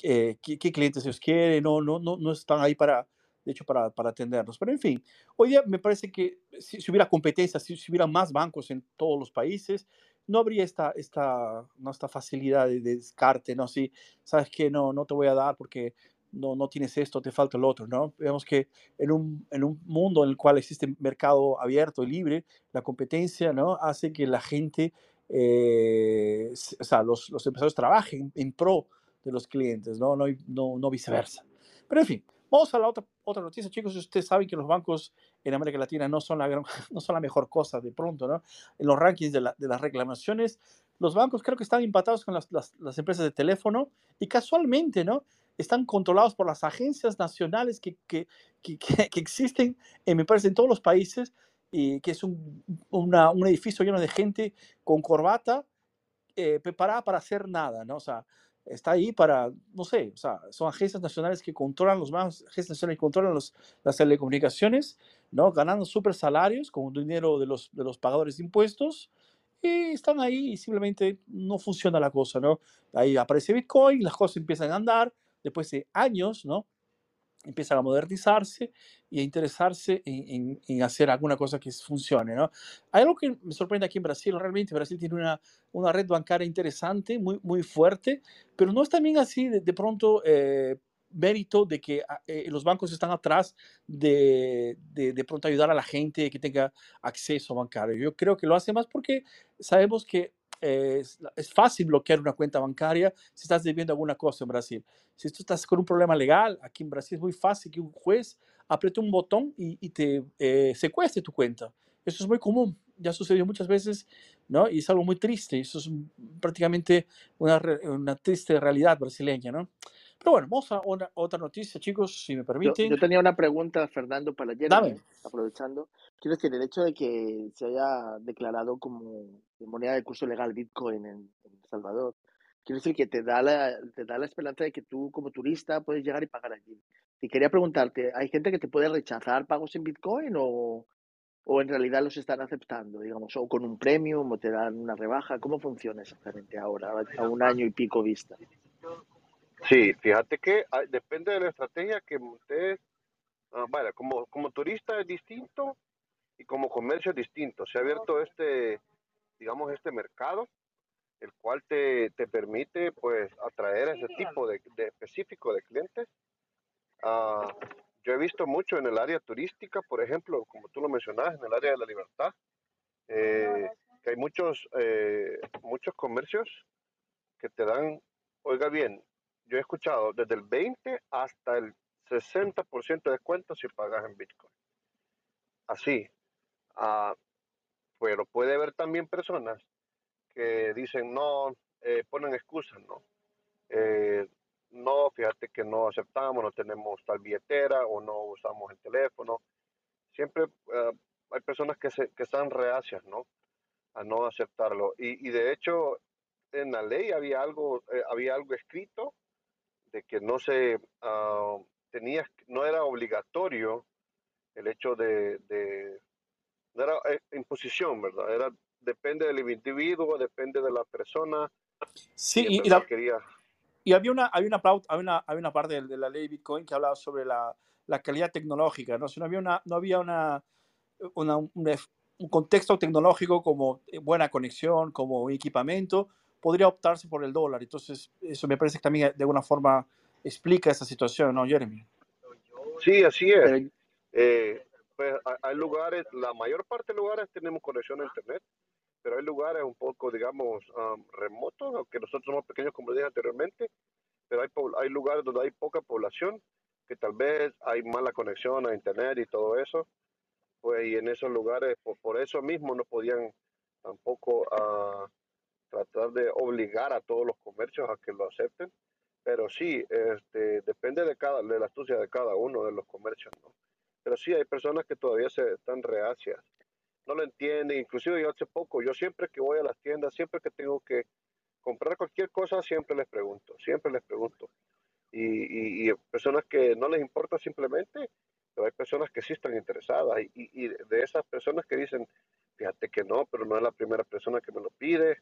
eh, qué, clientes ellos quieren, no, no, no, no están ahí para, de hecho, para, para atendernos. Pero en fin, hoy día me parece que si, si hubiera competencia, si, si, hubiera más bancos en todos los países, no habría esta, esta, no, esta facilidad de, descarte, ¿no? Si sabes que no, no te voy a dar porque no, no tienes esto, te falta el otro, ¿no? Vemos que en un, en un mundo en el cual existe mercado abierto y libre, la competencia, ¿no? Hace que la gente, eh, o sea, los, los empresarios trabajen en pro de los clientes, ¿no? No, no, no viceversa. Pero en fin, Vamos a la otra, otra noticia, chicos. Ustedes saben que los bancos en América Latina no son la, no son la mejor cosa de pronto, ¿no? En los rankings de, de las reclamaciones, los bancos creo que están empatados con las, las, empresas de teléfono y casualmente, ¿no? Están controlados por las agencias nacionales que, que, que, que existen, en, me parece, en todos los países y que es un, un edificio lleno de gente con corbata eh, preparada para hacer nada, ¿no? O sea, está ahí para, no sé, o sea, son agencias nacionales que controlan los bancos, agencias nacionales que controlan los, las telecomunicaciones, ¿no? Ganando super salarios con dinero de los, de los pagadores de impuestos y están ahí y simplemente no funciona la cosa, ¿no? Ahí aparece Bitcoin, las cosas empiezan a andar después de años, ¿no? Empiezan a modernizarse y a interesarse en, en, hacer alguna cosa que funcione. ¿no? Hay algo que me sorprende aquí en Brasil, realmente Brasil tiene una, una red bancaria interesante, muy, muy fuerte, pero no es también así de, de pronto eh, mérito de que ah, eh, los bancos están atrás de, de, de, pronto ayudar a la gente que tenga acceso bancario. Yo creo que lo hace más porque sabemos que es, es, fácil bloquear una cuenta bancaria si estás debiendo alguna cosa en Brasil. Si tú estás con un problema legal, aquí en Brasil es muy fácil que un juez apriete un botón y, y te eh, secuestre tu cuenta. Eso es muy común, ya sucedió muchas veces, ¿no? Y es algo muy triste, eso es prácticamente una, una triste realidad brasileña, ¿no? Pero bueno, vamos a una, otra noticia, chicos, si me permiten. Yo, yo, tenía una pregunta, Fernando, para Jeremy, Dame. aprovechando. Quiero decir, el hecho de que se haya declarado como moneda de curso legal Bitcoin en, en El Salvador, quiero decir que te da, la, te da la esperanza de que tú como turista puedes llegar y pagar allí. Y quería preguntarte, ¿hay gente que te puede rechazar pagos en Bitcoin o, o en realidad los están aceptando, digamos, o con un premio o te dan una rebaja? ¿Cómo funciona exactamente ahora, a un año y pico vista? Sí, fíjate que ah, depende de la estrategia que ustedes, uh, vaya, como, como turista es distinto y como comercio es distinto. Se ha abierto este, digamos, este mercado, el cual te, te permite, pues, atraer a ese tipo de, de específico de clientes. Uh, yo he visto mucho en el área turística, por ejemplo, como tú lo mencionabas, en el área de la libertad, eh, que hay muchos, eh, muchos comercios que te dan, oiga bien, yo he escuchado desde el 20 hasta el 60% de descuento si pagas en Bitcoin. Así. Uh, pero puede haber también personas que dicen, no, eh, ponen excusas, ¿no? Eh, no, fíjate que no aceptamos, no tenemos tal billetera o no usamos el teléfono. Siempre uh, hay personas que, se, que están reacias, ¿no? A no aceptarlo. Y, y de hecho, en la ley había algo, eh, había algo escrito de que no se uh, tenía, no era obligatorio el hecho de, de no era eh, imposición, ¿verdad? Era depende del individuo, depende de la persona. Sí, y, y, la, quería... y había una, había una, había una, había una parte de, de, la ley Bitcoin que hablaba sobre la, la calidad tecnológica, ¿no? Si no había una, no había una, una un, un contexto tecnológico como buena conexión, como equipamiento, podría optarse por el dólar. Entonces, eso me parece que también de alguna forma explica esa situación, ¿no, Jeremy? Sí, así es. Eh, pues hay lugares, la mayor parte de lugares tenemos conexión a Internet, pero hay lugares un poco, digamos, um, remotos, aunque nosotros somos pequeños, como dije anteriormente, pero hay, hay lugares donde hay poca población, que tal vez hay mala conexión a Internet y todo eso, pues y en esos lugares, por, por eso mismo no podían tampoco uh, tratar de obligar a todos los comercios a que lo acepten, pero sí, este, depende de, cada, de la astucia de cada uno de los comercios, ¿no? Pero sí hay personas que todavía se están reacias, no lo entienden, inclusive yo hace poco, yo siempre que voy a las tiendas, siempre que tengo que comprar cualquier cosa, siempre les pregunto, siempre les pregunto. Y, y, y personas que no les importa simplemente, pero hay personas que sí están interesadas y, y de esas personas que dicen, fíjate que no, pero no es la primera persona que me lo pide,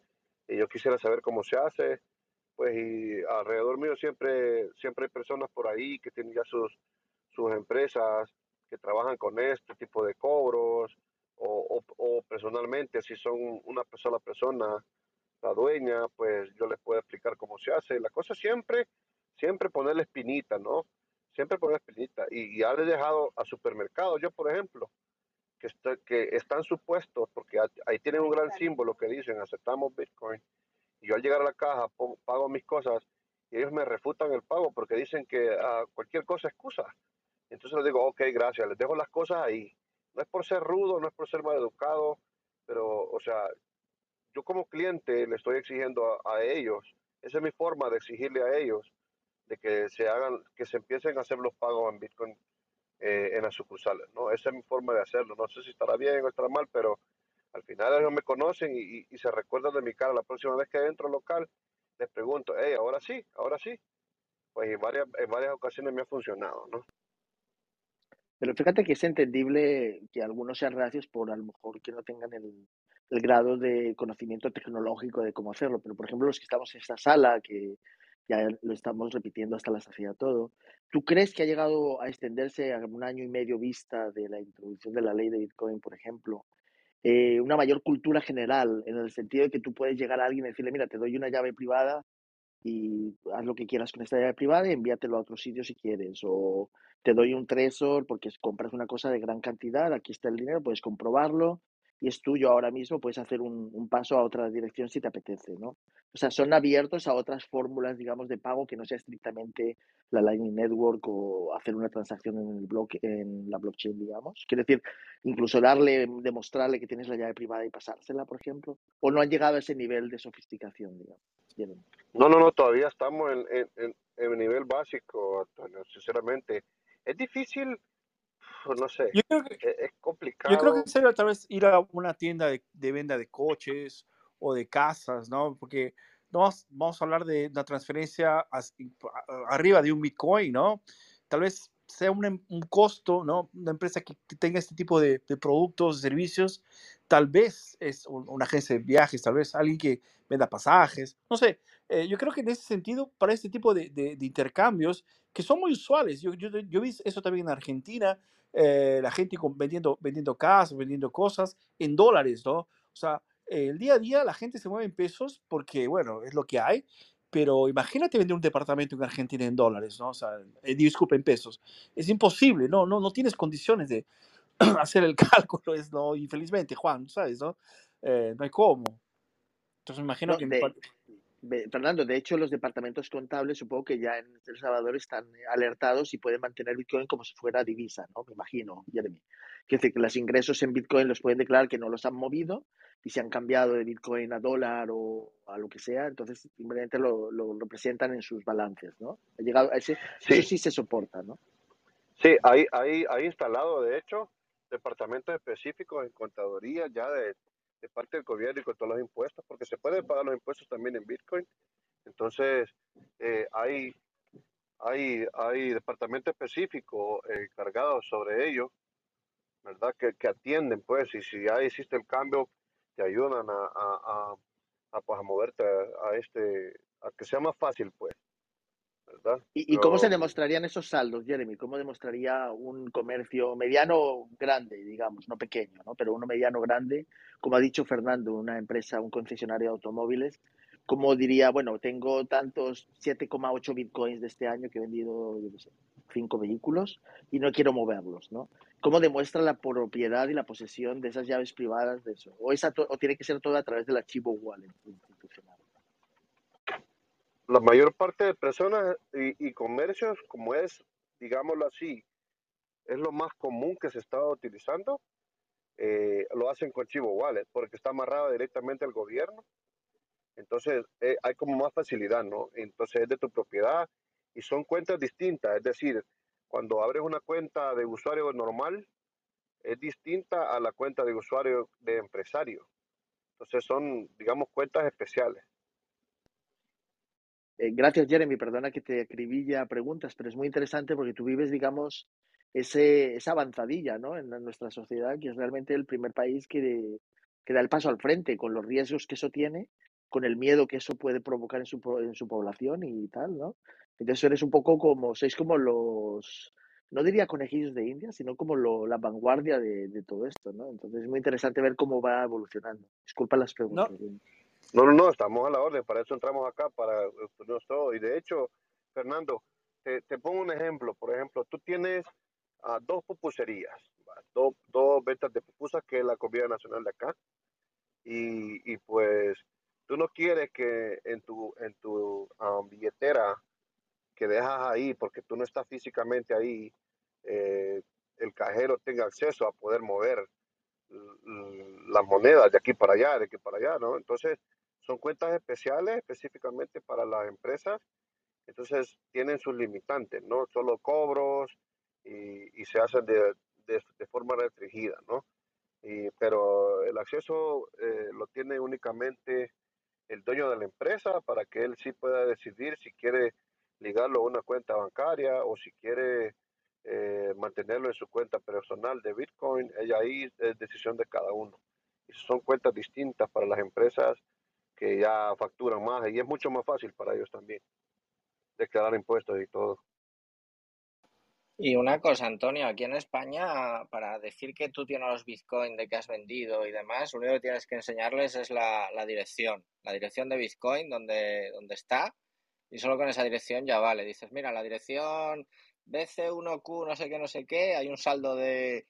y yo quisiera saber cómo se hace, pues y alrededor mío siempre, siempre hay personas por ahí que tienen ya sus, sus empresas, que trabajan con este tipo de cobros, o, o, personalmente, si son una sola persona, la dueña, pues yo les puedo explicar cómo se hace. La cosa siempre, siempre ponerle espinita, ¿no? Siempre poner espinita. Y, y haber dejado a supermercados, yo por ejemplo, que, está, que están supuestos, porque ahí tienen un gran símbolo que dicen aceptamos Bitcoin, y yo al llegar a la caja pago mis cosas y ellos me refutan el pago porque dicen que uh, cualquier cosa excusa. Entonces les digo, ok, gracias, les dejo las cosas ahí. No es por ser rudo, no es por ser mal educado, pero, o sea, yo como cliente le estoy exigiendo a, a ellos, esa es mi forma de exigirle a ellos, de que se hagan, que se empiecen a hacer los pagos en Bitcoin eh, en las sucursales, ¿no? Esa es mi forma de hacerlo. No sé si estará bien o estará mal, pero al final ellos me conocen y, se recuerdan de mi cara. La próxima vez que entro al local, les pregunto, hey, ahora sí, ahora sí. Pues en varias, ocasiones me ha funcionado, ¿no? Pero fíjate que es entendible que algunos sean reacios por a lo mejor que no tengan el, el grado de conocimiento tecnológico de cómo hacerlo. Pero, por ejemplo, los que estamos en esta sala, que ya lo estamos repitiendo hasta la saciedad todo, ¿tú crees que ha llegado a extenderse a un año y medio vista de la introducción de la ley de Bitcoin, por ejemplo? Eh, una mayor cultura general, en el sentido de que tú puedes llegar a alguien y decirle, mira, te doy una llave privada y haz lo que quieras con esta llave privada y envíatelo a otro sitio si quieres. O te doy un tresor porque compras una cosa de gran cantidad, aquí está el dinero, puedes comprobarlo y es tuyo ahora mismo, puedes hacer un, un, paso a otra dirección si te apetece, ¿no? O sea, son abiertos a otras fórmulas, digamos, de pago que no sea estrictamente la Lightning Network o hacer una transacción en el bloque, en la blockchain, digamos. Quiere decir, incluso darle, demostrarle que tienes la llave privada y pasársela, por ejemplo. O no han llegado a ese nivel de sofisticación, digamos. No, no, no, todavía estamos en, en, en, nivel básico, sinceramente. Es difícil no sé, e-, es, complicado. Yo creo que sería tal vez ir a una tienda de, venta de coches o de casas, ¿no? Porque vamos, vamos a hablar de una transferencia arriba de un Bitcoin, ¿no? Tal vez sea un, em, un costo, ¿no? Una empresa que, tenga este tipo de, de, productos, servicios, tal vez es una agencia de viajes, tal vez alguien que venda pasajes, no sé. Eh, yo creo que en ese sentido, para este tipo de, de, intercambios, que son muy usuales, yo, yo, yo, vi eso también en Argentina, eh, la gente vendiendo, vendiendo casas, vendiendo cosas en dólares, ¿no? O sea, el día a día la gente se mueve en pesos porque, bueno, es lo que hay, pero imagínate vender un departamento en Argentina en dólares, ¿no? O sea, eh, disculpe, en pesos. Es imposible, ¿no? No, no tienes condiciones de hacer el cálculo, es, ¿no? Infelizmente, Juan, ¿sabes, no? Eh, no hay cómo. Entonces me imagino que... Fernando, de hecho, los departamentos contables supongo que ya en El Salvador están alertados y pueden mantener Bitcoin como si fuera divisa, ¿no? Me imagino, Jeremy. Quiere decir que los ingresos en Bitcoin los pueden declarar que no los han movido y se han cambiado de Bitcoin a dólar o a lo que sea, entonces simplemente lo, lo representan en sus balances, ¿no? Ha llegado a ese, sí. Eso sí se soporta, ¿no? Sí, hay, hay, hay instalado, de hecho, departamentos específicos en contaduría ya de de parte del gobierno y con todos los impuestos, porque se pueden pagar los impuestos también en Bitcoin. Entonces, eh, hay, hay, hay departamentos específicos encargados sobre ello, ¿verdad? Que, que, atienden, pues, y si ya existe el cambio, te ayudan a, a, a, a, pues, a moverte a, este, a que sea más fácil, pues. ¿Y, cómo se demostrarían esos saldos, Jeremy? ¿Cómo demostraría un comercio mediano grande, digamos, no pequeño, ¿no? pero uno mediano grande, como ha dicho Fernando, una empresa, un concesionario de automóviles, ¿cómo diría, bueno, tengo tantos 7,8 bitcoins de este año que he vendido, yo no sé, cinco vehículos y no quiero moverlos, ¿no? ¿Cómo demuestra la propiedad y la posesión de esas llaves privadas de eso? ¿O, esa o tiene que ser todo a través del archivo wallet institucional? La mayor parte de personas y, comercios, como es, digámoslo así, es lo más común que se está utilizando, eh, lo hacen con Chivo Wallet, porque está amarrado directamente al gobierno. Entonces, eh, hay como más facilidad, ¿no? Entonces, es de tu propiedad y son cuentas distintas. Es decir, cuando abres una cuenta de usuario normal, es distinta a la cuenta de usuario de empresario. Entonces, son, digamos, cuentas especiales. Eh, gracias, Jeremy. Perdona que te acribilla preguntas, pero es muy interesante porque tú vives, digamos, ese, esa avanzadilla ¿no? en, nuestra sociedad, que es realmente el primer país que, que, da el paso al frente con los riesgos que eso tiene, con el miedo que eso puede provocar en su, en su población y tal, ¿no? Entonces eres un poco como, sois como los, no diría conejillos de India, sino como lo, la vanguardia de, de, todo esto, ¿no? Entonces es muy interesante ver cómo va evolucionando. Disculpa las preguntas. No, no, no, estamos a la orden, para eso entramos acá, para estudiarnos todo. Y de hecho, Fernando, te, pongo un ejemplo. Por ejemplo, tú tienes uh, dos pupuserías, dos, dos ventas de pupusas, que es la comida nacional de acá. Y, y pues tú no quieres que en tu, en tu um, billetera que dejas ahí, porque tú no estás físicamente ahí, eh, el cajero tenga acceso a poder mover las monedas de aquí para allá, de aquí para allá, ¿no? Entonces, son cuentas especiales específicamente para las empresas, entonces tienen sus limitantes, ¿no? Solo cobros y, se hacen de, de, forma restringida, ¿no? Y, pero el acceso eh, lo tiene únicamente el dueño de la empresa para que él sí pueda decidir si quiere ligarlo a una cuenta bancaria o si quiere eh, mantenerlo en su cuenta personal de Bitcoin. Ella ahí es decisión de cada uno. Y son cuentas distintas para las empresas que ya facturan más y es mucho más fácil para ellos también declarar impuestos y todo. Y una cosa, Antonio, aquí en España, para decir que tú tienes los Bitcoin de que has vendido y demás, lo único que tienes que enseñarles es la, dirección, la dirección de Bitcoin, donde, donde está, y solo con esa dirección ya vale. Dices, mira, la dirección BC1Q, no sé qué, no sé qué, hay un saldo de,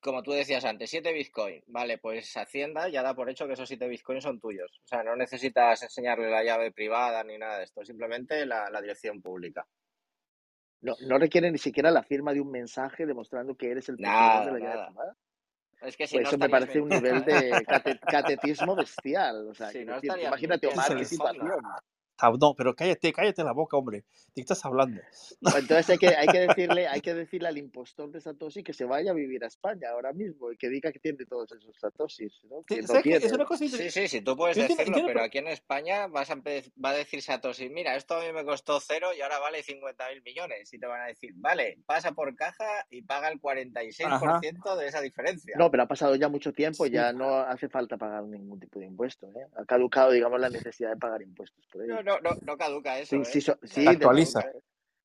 como tú decías antes, 7 Bitcoin. Vale, pues Hacienda ya da por hecho que esos 7 Bitcoin son tuyos. O sea, no necesitas enseñarle la llave privada ni nada de esto, simplemente la dirección pública. No, no requiere ni siquiera la firma de un mensaje demostrando que eres el poseedor de la llave privada. Es que si pues no eso me parece un nivel de catetismo bestial. O sea, imagínate, Omar, qué situación. No, pero cállate, cállate la boca, hombre. ¿De qué estás hablando? Pues entonces hay que, hay que decirle, hay que decirle al impostor de Satoshi que se vaya a vivir a España ahora mismo y que diga que tiene todos esos Satoshis, ¿no? sí, sí, sí, tú puedes decirlo, pero aquí en España vas a va a decir Satoshi, mira, esto a mí me costó cero y ahora vale 50 mil millones. Y te van a decir, vale, pasa por caja y paga el 46% de esa diferencia. No, pero ha pasado ya mucho tiempo, ya no hace falta pagar ningún tipo de impuesto. ¿eh? Ha caducado, digamos, la necesidad de pagar impuestos. Por ello no, no, caduca eso. Sí, ¿eh? sí, actualiza.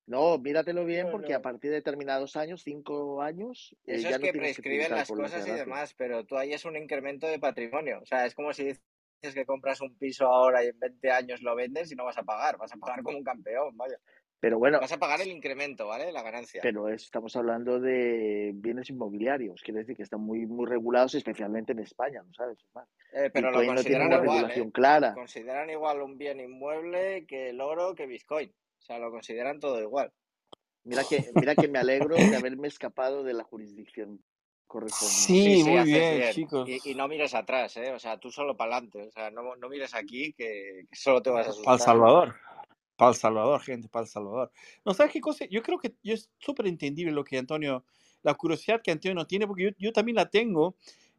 No, míratelo bien porque a partir de determinados años, cinco años. Eh, eso es que prescriben las cosas y demás, pero tú ahí es un incremento de patrimonio. O sea, es como si dices que compras un piso ahora y en 20 años lo vendes y no vas a pagar. Vas a pagar como un campeón, vaya. Pero bueno. Vas a pagar el incremento, ¿vale? La ganancia. Pero estamos hablando de bienes inmobiliarios, quiere decir que están muy, muy regulados, especialmente en España, ¿no sabes? Eh, pero lo consideran igual. ¿eh? clara. Consideran igual un bien inmueble que el oro, que Bitcoin. O sea, lo consideran todo igual. Mira que, mira que me alegro de haberme escapado de la jurisdicción correspondiente. Sí, muy bien, chicos. Y, no mires atrás, ¿eh? O sea, tú solo para adelante. O sea, no, no mires aquí que, solo te vas a asustar. Al Salvador. Para El Salvador, gente, para El Salvador. No, ¿sabes qué cosa? Yo creo que es súper entendible lo que Antonio, la curiosidad que Antonio tiene, porque yo, yo también la tengo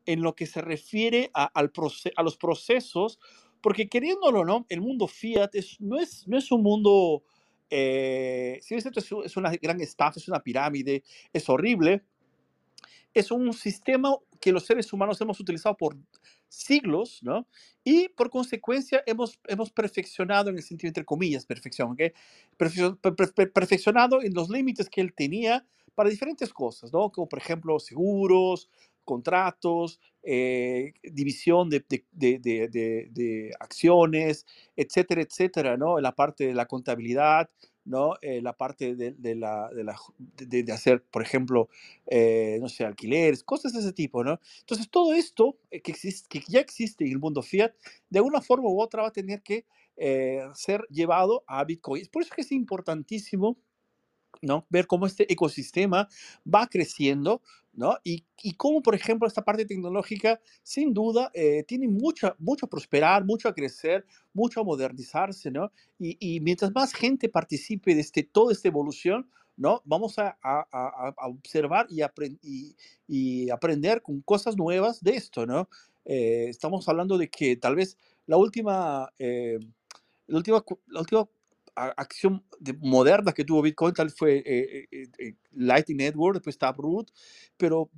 en lo que se refiere a, al a los procesos, porque queriéndolo no, el mundo fiat es, no, es, no es un mundo, eh, si es, es una gran estafa, es una pirámide, es horrible, es un sistema que los seres humanos hemos utilizado por siglos, ¿no? Y por consecuencia hemos, hemos perfeccionado, en el sentido entre comillas, perfección, ¿ok? perfeccionado en los límites que él tenía para diferentes cosas, ¿no? Como por ejemplo seguros, contratos, eh, división de, de, de, de, acciones, etcétera, etcétera, ¿no? En la parte de la contabilidad, ¿no? Eh, la parte de, de, la, de, la, de, hacer, por ejemplo, eh, no sé, alquileres, cosas de ese tipo, ¿no? Entonces, todo esto eh, que, existe, que ya existe en el mundo fiat, de alguna forma u otra va a tener que ser llevado a Bitcoin. Es por eso que es importantísimo ¿no? Ver cómo este ecosistema va creciendo, ¿no? Y, y cómo, por ejemplo, esta parte tecnológica, sin duda, eh, tiene mucho, mucho a prosperar, mucho a crecer, mucho a modernizarse, ¿no? Y, y mientras más gente participe de este, toda esta evolución, ¿no? Vamos a, a, a observar y, y, y, aprender con cosas nuevas de esto, ¿no? Eh, estamos hablando de que tal vez la última... Eh, última, la última acción moderna que tuvo Bitcoin tal fue eh, eh, eh, Lightning Network, después Taproot, pero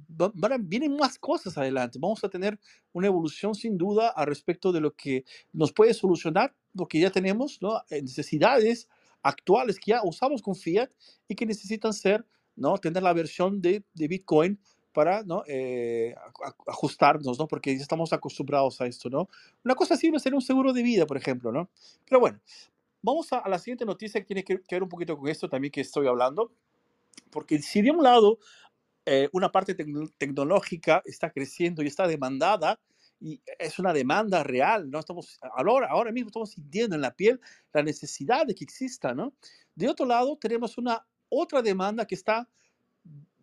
vienen más cosas adelante. Vamos a tener una evolución sin duda al respecto de lo que nos puede solucionar lo que ya tenemos, ¿no? necesidades actuales que ya usamos con Fiat y que necesitan ser, ¿no? tener la versión de, Bitcoin para ¿no? ajustarnos, ¿no? porque ya estamos acostumbrados a esto. ¿no? Una cosa así va a ser un seguro de vida, por ejemplo. ¿no? Pero bueno, Vamos a, la siguiente noticia que tiene que, ver un poquito con esto también que estoy hablando, porque si de un lado eh, una parte tecnológica está creciendo y está demandada, y es una demanda real, ¿no? Estamos, ahora, ahora mismo estamos sintiendo en la piel la necesidad de que exista, ¿no? De otro lado, tenemos una otra demanda que está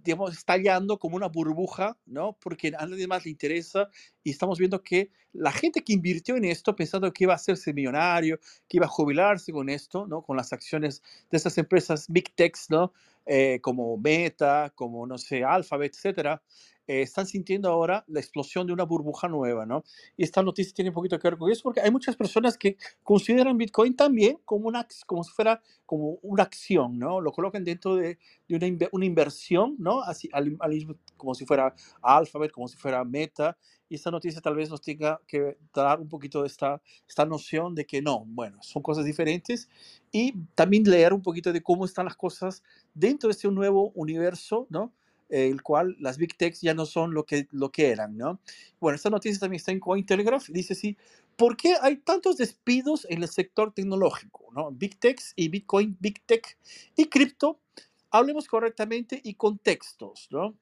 digamos, estallando como una burbuja, ¿no? Porque a nadie más le interesa y estamos viendo que la gente que invirtió en esto pensando que iba a hacerse millonario, que iba a jubilarse con esto, ¿no? Con las acciones de esas empresas big techs, ¿no? Eh, como Meta, como, no sé, Alphabet, etcétera, eh, están sintiendo ahora la explosión de una burbuja nueva, ¿no? Y esta noticia tiene un poquito que ver con eso, porque hay muchas personas que consideran Bitcoin también como, una, como si fuera como una acción, ¿no? Lo colocan dentro de, de una, una, inversión, ¿no? Así, al, como si fuera Alphabet, como si fuera Meta, y esta noticia tal vez nos tenga que dar un poquito de esta, esta noción de que no, bueno, son cosas diferentes y también leer un poquito de cómo están las cosas dentro de este nuevo universo, ¿no? El cual las Big Techs ya no son lo que, lo que eran, ¿no? Bueno, esta noticia también está en Cointelegraph, dice así, ¿por qué hay tantos despidos en el sector tecnológico, ¿no? Big Techs y Bitcoin, Big Tech y cripto, hablemos correctamente y contextos, ¿no?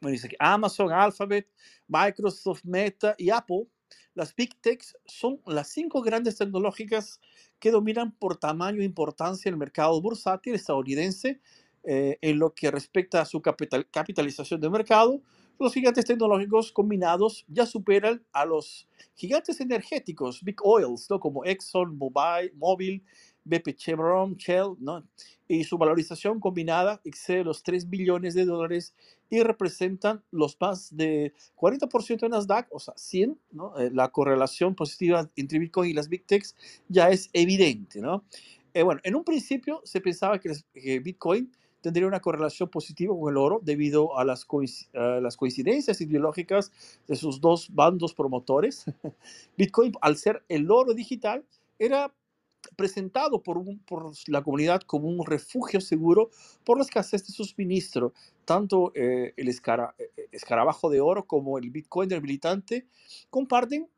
Bueno, dice que Amazon, Alphabet, Microsoft, Meta y Apple, las Big Techs son las cinco grandes tecnológicas que dominan por tamaño e importancia el mercado bursátil estadounidense eh, en lo que respecta a su capital, capitalización de mercado, los gigantes tecnológicos combinados ya superan a los gigantes energéticos, Big Oils, ¿no? como Exxon, Mobil, BP Chevron, Shell, ¿no? y su valorización combinada excede los 3 billones de dólares y representan los más de 40% de Nasdaq, o sea, 100, ¿no? Eh, la correlación positiva entre Bitcoin y las Big Techs ya es evidente, ¿no? Eh, bueno, en un principio se pensaba que Bitcoin tendría una correlación positiva con el oro debido a las, las coincidencias ideológicas de sus dos bandos promotores. Bitcoin, al ser el oro digital, era presentado por, por, la comunidad como un refugio seguro por la escasez de suministro. Tanto eh, el escara, eh, escarabajo de oro como el Bitcoin del militante comparten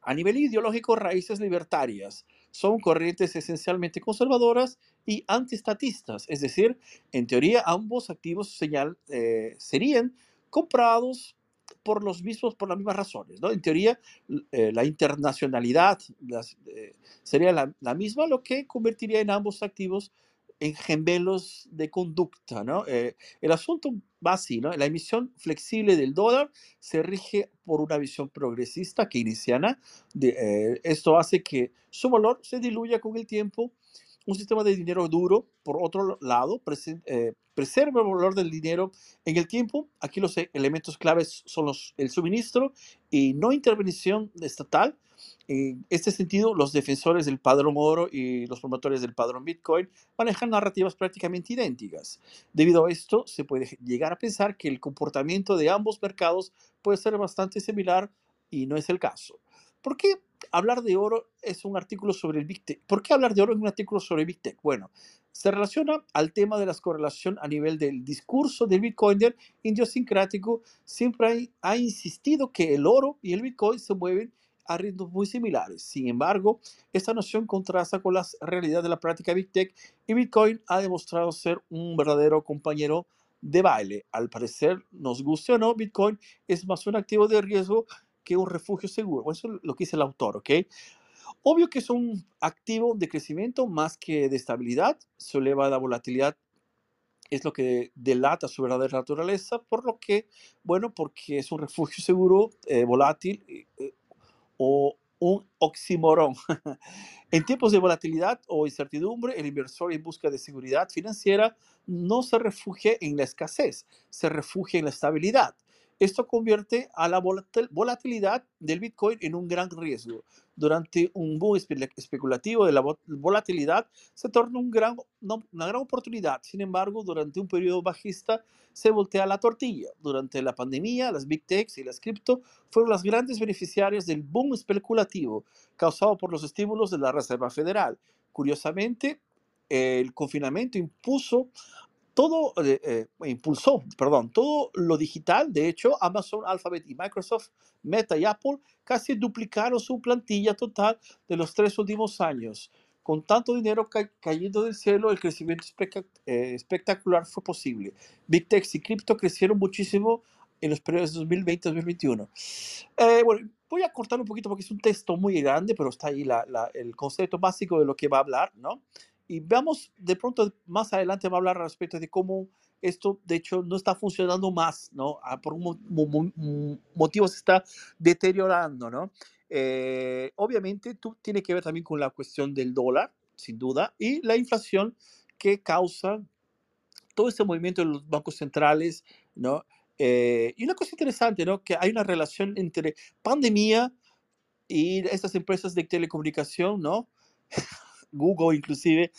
a nivel ideológico raíces libertarias. Son corrientes esencialmente conservadoras y antiestatistas, es decir, en teoría ambos activos señal, eh, serían comprados por los mismos, por las mismas razones, ¿no? En teoría, eh, la internacionalidad eh, sería la, la, misma, lo que convertiría en ambos activos en gemelos de conducta, ¿no? el asunto va así, ¿no? La emisión flexible del dólar se rige por una visión progresista keynesiana. De, esto hace que su valor se diluya con el tiempo un sistema de dinero duro, por otro lado, eh, preserva el valor del dinero en el tiempo. Aquí los e-, elementos claves son los, el suministro y no intervención estatal. En este sentido, los defensores del padrón oro y los promotores del padrón Bitcoin manejan narrativas prácticamente idénticas. Debido a esto, se puede llegar a pensar que el comportamiento de ambos mercados puede ser bastante similar y no es el caso. ¿Por qué hablar de oro es un artículo sobre el Big Tech? ¿Por qué hablar de oro en un artículo sobre Big Tech? Bueno, se relaciona al tema de la correlación a nivel del discurso del Bitcoiner idiosincrático. Siempre ha, insistido que el oro y el Bitcoin se mueven a ritmos muy similares. Sin embargo, esta noción contrasta con la realidad de la práctica Big Tech y Bitcoin ha demostrado ser un verdadero compañero de baile. Al parecer, nos guste o no, Bitcoin es más un activo de riesgo que un refugio seguro. Eso es lo que dice el autor, ¿ok? Obvio que es un activo de crecimiento más que de estabilidad. Su elevada volatilidad es lo que delata su verdadera naturaleza, por lo que, bueno, porque es un refugio seguro, eh, volátil eh, o un oxímoron. en tiempos de volatilidad o incertidumbre, el inversor en busca de seguridad financiera no se refugia en la escasez, se refugia en la estabilidad. Esto convierte a la volatilidad del Bitcoin en un gran riesgo. Durante un boom especulativo de la volatilidad se torna un gran, una gran oportunidad. Sin embargo, durante un periodo bajista se voltea la tortilla. Durante la pandemia, las Big Techs y las cripto fueron las grandes beneficiarias del boom especulativo causado por los estímulos de la Reserva Federal. Curiosamente, el confinamiento impuso todo eh, eh, impulsó, perdón, todo lo digital. De hecho, Amazon, Alphabet y Microsoft, Meta y Apple casi duplicaron su plantilla total de los tres últimos años. Con tanto dinero cayendo del cielo, el crecimiento eh, espectacular fue posible. Big Tech y cripto crecieron muchísimo en los periodos de 2020 2021. bueno, voy a cortar un poquito porque es un texto muy grande, pero está ahí la, el concepto básico de lo que va a hablar, ¿no? Y veamos, de pronto más adelante va a hablar respecto de cómo esto de hecho no está funcionando más, ¿no? Ah, por un motivo se está deteriorando, ¿no? Eh, obviamente tú tiene que ver también con la cuestión del dólar, sin duda, y la inflación que causa todo este movimiento de los bancos centrales, ¿no? Eh, y una cosa interesante, ¿no? Que hay una relación entre pandemia y estas empresas de telecomunicación, ¿no? Google inclusive,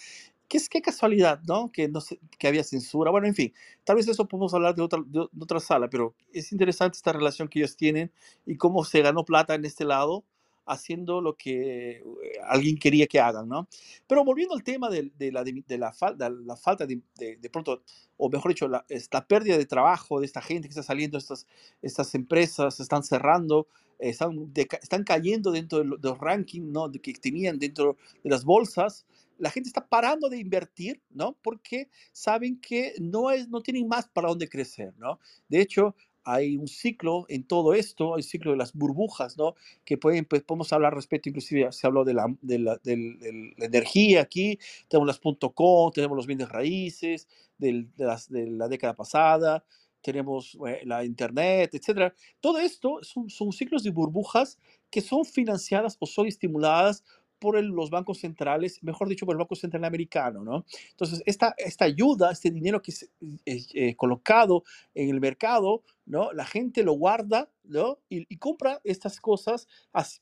qué, qué casualidad, ¿no? Que, no sé, que había censura. Bueno, en fin, tal vez eso podemos hablar de otra, de, otra sala, pero es interesante esta relación que ellos tienen y cómo se ganó plata en este lado haciendo lo que eh, alguien quería que hagan, ¿no? Pero volviendo al tema de, de la, de, falta, la falta de, de, pronto, o mejor dicho, la, esta pérdida de trabajo de esta gente que está saliendo, estas, estas empresas están cerrando, están, están cayendo dentro de los rankings ¿no? que tenían dentro de las bolsas, la gente está parando de invertir, ¿no? Porque saben que no, es, no tienen más para dónde crecer, ¿no? De hecho, hay un ciclo en todo esto, hay un ciclo de las burbujas, ¿no? Que pues, podemos hablar respecto, inclusive se habló de la, energía aquí, tenemos las .com, tenemos los bienes raíces de la década pasada, tenemos eh, la internet, etcétera. Todo esto son, son ciclos de burbujas que son financiadas o son estimuladas por los bancos centrales, mejor dicho, por el Banco Central Americano, ¿no? Entonces, esta, esta ayuda, este dinero que es, eh, colocado en el mercado, ¿no? La gente lo guarda, ¿no? Y, compra estas cosas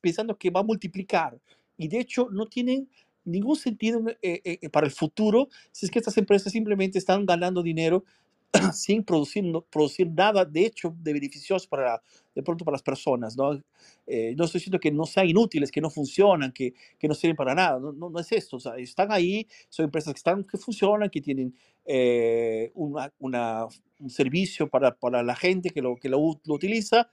pensando que va a multiplicar. Y de hecho, no tienen ningún sentido eh, eh, para el futuro si es que estas empresas simplemente están ganando dinero sin producir, producir nada de hecho de beneficioso para, de pronto para las personas. No, eh, no estoy diciendo que no sean inútiles, que no funcionan, que, que no sirven para nada. No, no, es esto. O sea, están ahí, son empresas que, están, que funcionan, que tienen eh, una, un servicio para, para, la gente que lo, que lo, utiliza,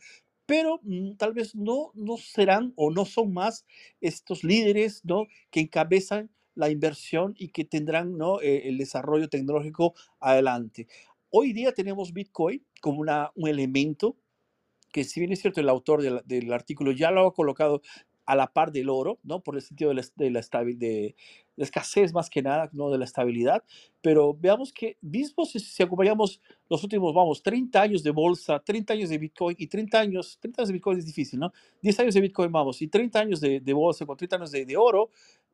pero mm, tal vez no, no serán o no son más estos líderes ¿no? que encabezan la inversión y que tendrán ¿no? Eh, el desarrollo tecnológico adelante. Hoy día tenemos Bitcoin como una, un elemento que si bien es cierto el autor del, artículo ya lo ha colocado a la par del oro, ¿no? Por el sentido de la, de la, de la escasez más que nada, ¿no? De la estabilidad. Pero veamos que mismo si, si, acompañamos los últimos, vamos, 30 años de bolsa, 30 años de Bitcoin y 30 años, 30 años de Bitcoin es difícil, ¿no? 10 años de Bitcoin, vamos, y 30 años de, de bolsa con 30 años de, de, oro,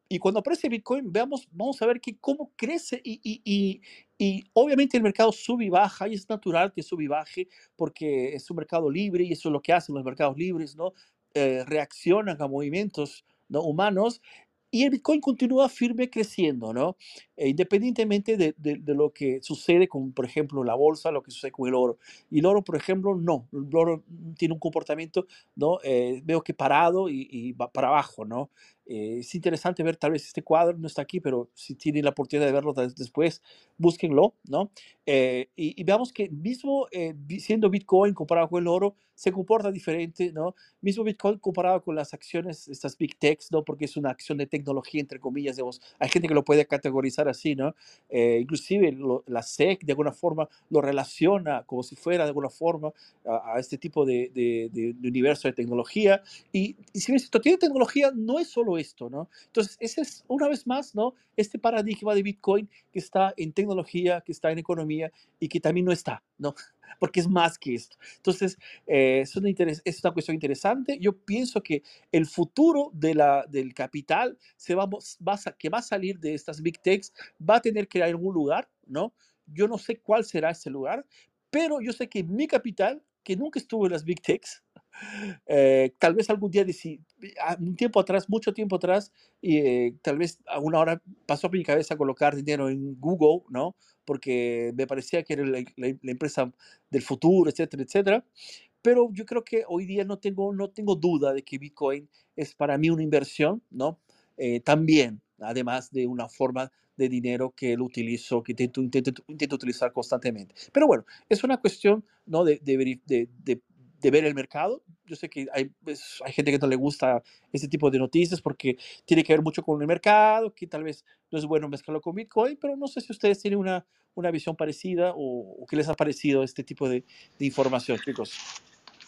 y cuando aparece Bitcoin, veamos, vamos a ver que cómo crece y, y, y, y, obviamente el mercado sube y baja y es natural que sube y baje porque es un mercado libre y eso es lo que hacen los mercados libres, ¿no? Eh, reaccionan a movimientos ¿no? humanos y el Bitcoin continúa firme creciendo, ¿no? E independientemente de, de, lo que sucede con, por ejemplo, la bolsa, lo que sucede con el oro. Y el oro, por ejemplo, no. El oro tiene un comportamiento, ¿no? Eh, veo que parado y, y, va para abajo, ¿no? Eh, es interesante ver tal vez este cuadro, no está aquí, pero si tienen la oportunidad de verlo después, búsquenlo, ¿no? Eh, y, veamos que mismo eh, siendo Bitcoin comparado con el oro, se comporta diferente, ¿no? Mismo Bitcoin comparado con las acciones, estas Big Techs, ¿no? Porque es una acción de tecnología, entre comillas, digamos. Hay gente que lo puede categorizar así, ¿no? inclusive la SEC de alguna forma lo relaciona como si fuera de alguna forma a, este tipo de, de, universo de tecnología. Y, y si bien esto tiene tecnología, no es solo esto, ¿no? Entonces, ese es una vez más, ¿no? Este paradigma de Bitcoin que está en tecnología, que está en economía y que también no está, ¿no? Porque es más que esto. Entonces, eh, es, una es, una cuestión interesante. Yo pienso que el futuro del capital se va, que va a salir de estas big techs va a tener que ir a algún lugar, ¿no? Yo no sé cuál será ese lugar, pero yo sé que mi capital, que nunca estuvo en las big techs, eh, tal vez algún día, ah, un tiempo atrás, mucho tiempo atrás, y eh, tal vez a una hora pasó por mi cabeza colocar dinero en Google, ¿no? Porque me parecía que era la, empresa del futuro, etcétera, etcétera. Pero yo creo que hoy día no tengo, no tengo duda de que Bitcoin es para mí una inversión, ¿no? Eh, también, además de una forma de dinero que lo utilizo, que intento, intento, intento, utilizar constantemente. Pero bueno, es una cuestión ¿no? de, de ver el mercado. Yo sé que hay, pues, hay gente que no le gusta este tipo de noticias porque tiene que ver mucho con el mercado, que tal vez no es bueno mezclarlo con Bitcoin, pero no sé si ustedes tienen una, una visión parecida o, qué les ha parecido este tipo de, información, chicos.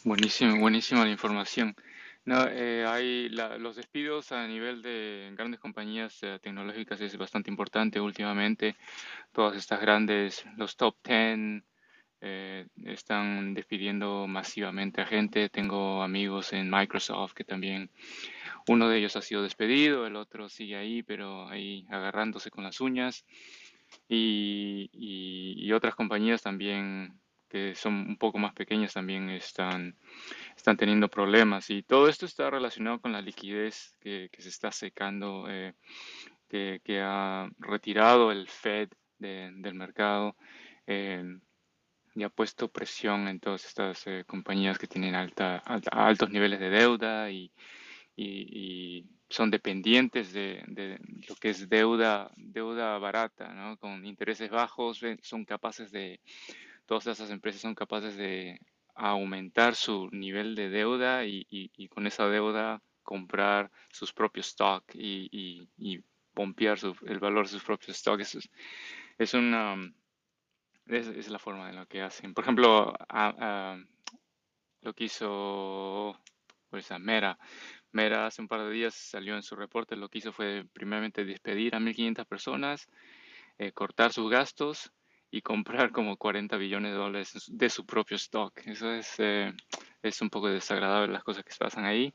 Buenísimo, buenísima la información. No, eh, hay los despidos a nivel de grandes compañías eh, tecnológicas es bastante importante últimamente. Todas estas grandes, los top 10, eh, están despidiendo masivamente a gente. Tengo amigos en Microsoft que también, uno de ellos ha sido despedido, el otro sigue ahí, pero ahí agarrándose con las uñas. Y, otras compañías también que son un poco más pequeñas también están, están teniendo problemas. Y todo esto está relacionado con la liquidez que, se está secando, eh, que, ha retirado el Fed del mercado eh, y ha puesto presión en todas estas eh, compañías que tienen alta, altos niveles de deuda y, son dependientes de, de, lo que es deuda, deuda barata, ¿no? con intereses bajos, son capaces de todas esas empresas son capaces de aumentar su nivel de deuda y, con esa deuda comprar sus propios stock y, y, pompear el valor de sus propios stocks. Es una es, la forma en la que hacen. Por ejemplo, lo que hizo pues, a Mera. Mera hace un par de días salió en su reporte, lo que hizo fue primeramente despedir a 1.500 personas, eh, cortar sus gastos y comprar como 40 billones de dólares de su propio stock. Eso es, eh, es un poco desagradable las cosas que pasan ahí.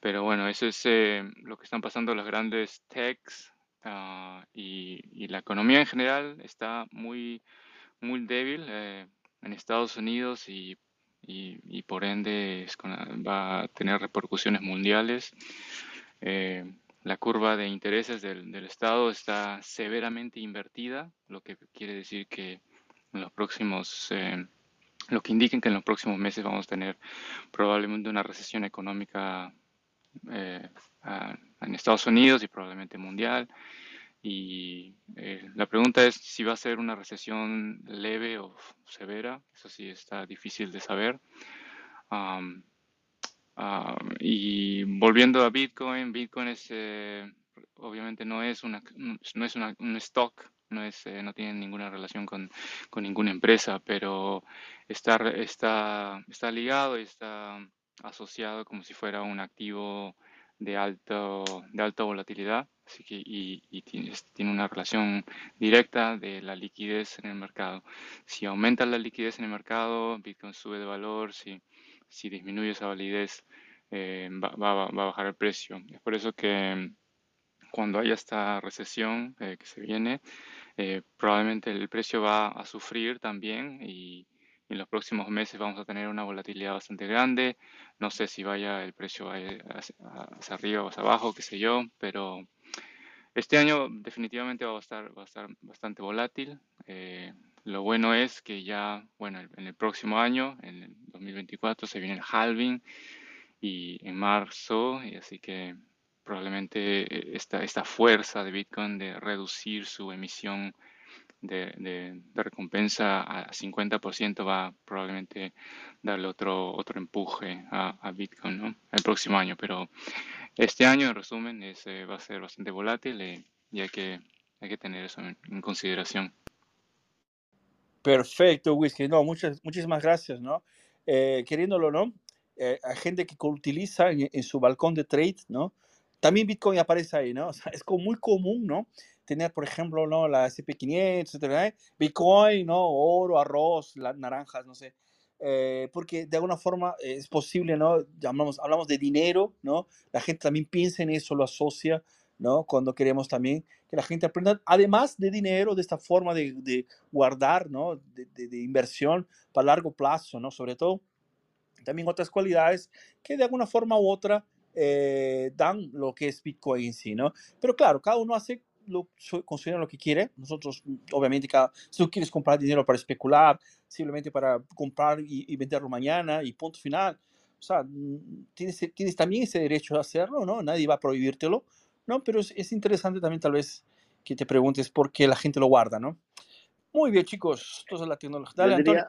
Pero bueno, eso es eh, lo que están pasando los grandes techs ah, y, y, la economía en general está muy, muy débil eh, en Estados Unidos y, y, por ende va a tener repercusiones mundiales la curva de intereses del, Estado está severamente invertida, lo que quiere decir que en los próximos, eh, lo que indica que en los próximos meses vamos a tener probablemente una recesión económica eh, en Estados Unidos y probablemente mundial. Y eh, la pregunta es si va a ser una recesión leve o severa. Eso sí está difícil de saber. Ah, y volviendo a Bitcoin, Bitcoin es, eh, obviamente no es, una, no es un stock, no, es, eh, no tiene ninguna relación con, con, ninguna empresa, pero está, está, está ligado y está asociado como si fuera un activo de, alto, de alta volatilidad así que, y, y tiene, tiene, una relación directa de la liquidez en el mercado. Si aumenta la liquidez en el mercado, Bitcoin sube de valor, si si disminuye esa validez, eh, va, a bajar el precio. Es por eso que cuando haya esta recesión eh, que se viene, eh, probablemente el precio va a sufrir también y, en los próximos meses vamos a tener una volatilidad bastante grande. No sé si vaya el precio hacia, arriba o hacia abajo, qué sé yo, pero este año definitivamente va a estar, va a estar bastante volátil. Lo bueno es que ya, bueno, en el próximo año, en el 2024, se viene el halving y en marzo, y así que probablemente eh, esta, esta fuerza de Bitcoin de reducir su emisión de, de, recompensa a 50% va probablemente darle otro, otro empuje a, Bitcoin ¿no? el próximo año. Pero este año, en resumen, es, eh, va a ser bastante volátil eh, y hay que, hay que tener eso en consideración. Perfecto, Whisky. No, muchas, muchísimas gracias, ¿no? Eh, queriéndolo, ¿no? Eh, hay gente que utiliza en, su balcón de trade, ¿no? También Bitcoin aparece ahí, ¿no? Es como muy común, ¿no? Tener, por ejemplo, ¿no? La SP500, etcétera, ¿eh? Bitcoin, ¿no? Oro, arroz, naranjas, no sé. Eh, porque de alguna forma es posible, ¿no? Llamamos, hablamos de dinero, ¿no? La gente también piensa en eso, lo asocia, ¿no? Cuando queremos también que la gente aprenda, además de dinero, de esta forma de, de guardar, ¿no? De, de, inversión para largo plazo, ¿no? Sobre todo, también otras cualidades que de alguna forma u otra eh, dan lo que es Bitcoin en sí, ¿no? Pero claro, cada uno hace lo, considera lo que quiere. Nosotros, obviamente, cada, si tú quieres comprar dinero para especular, simplemente para comprar y, y venderlo mañana y punto final, o sea, mm, tienes, tienes también ese derecho a hacerlo, ¿no? Nadie va a prohibírtelo. ¿no? Pero es, interesante también tal vez que te preguntes por qué la gente lo guarda, ¿no? Muy bien, chicos, entonces la tecnología. Dale,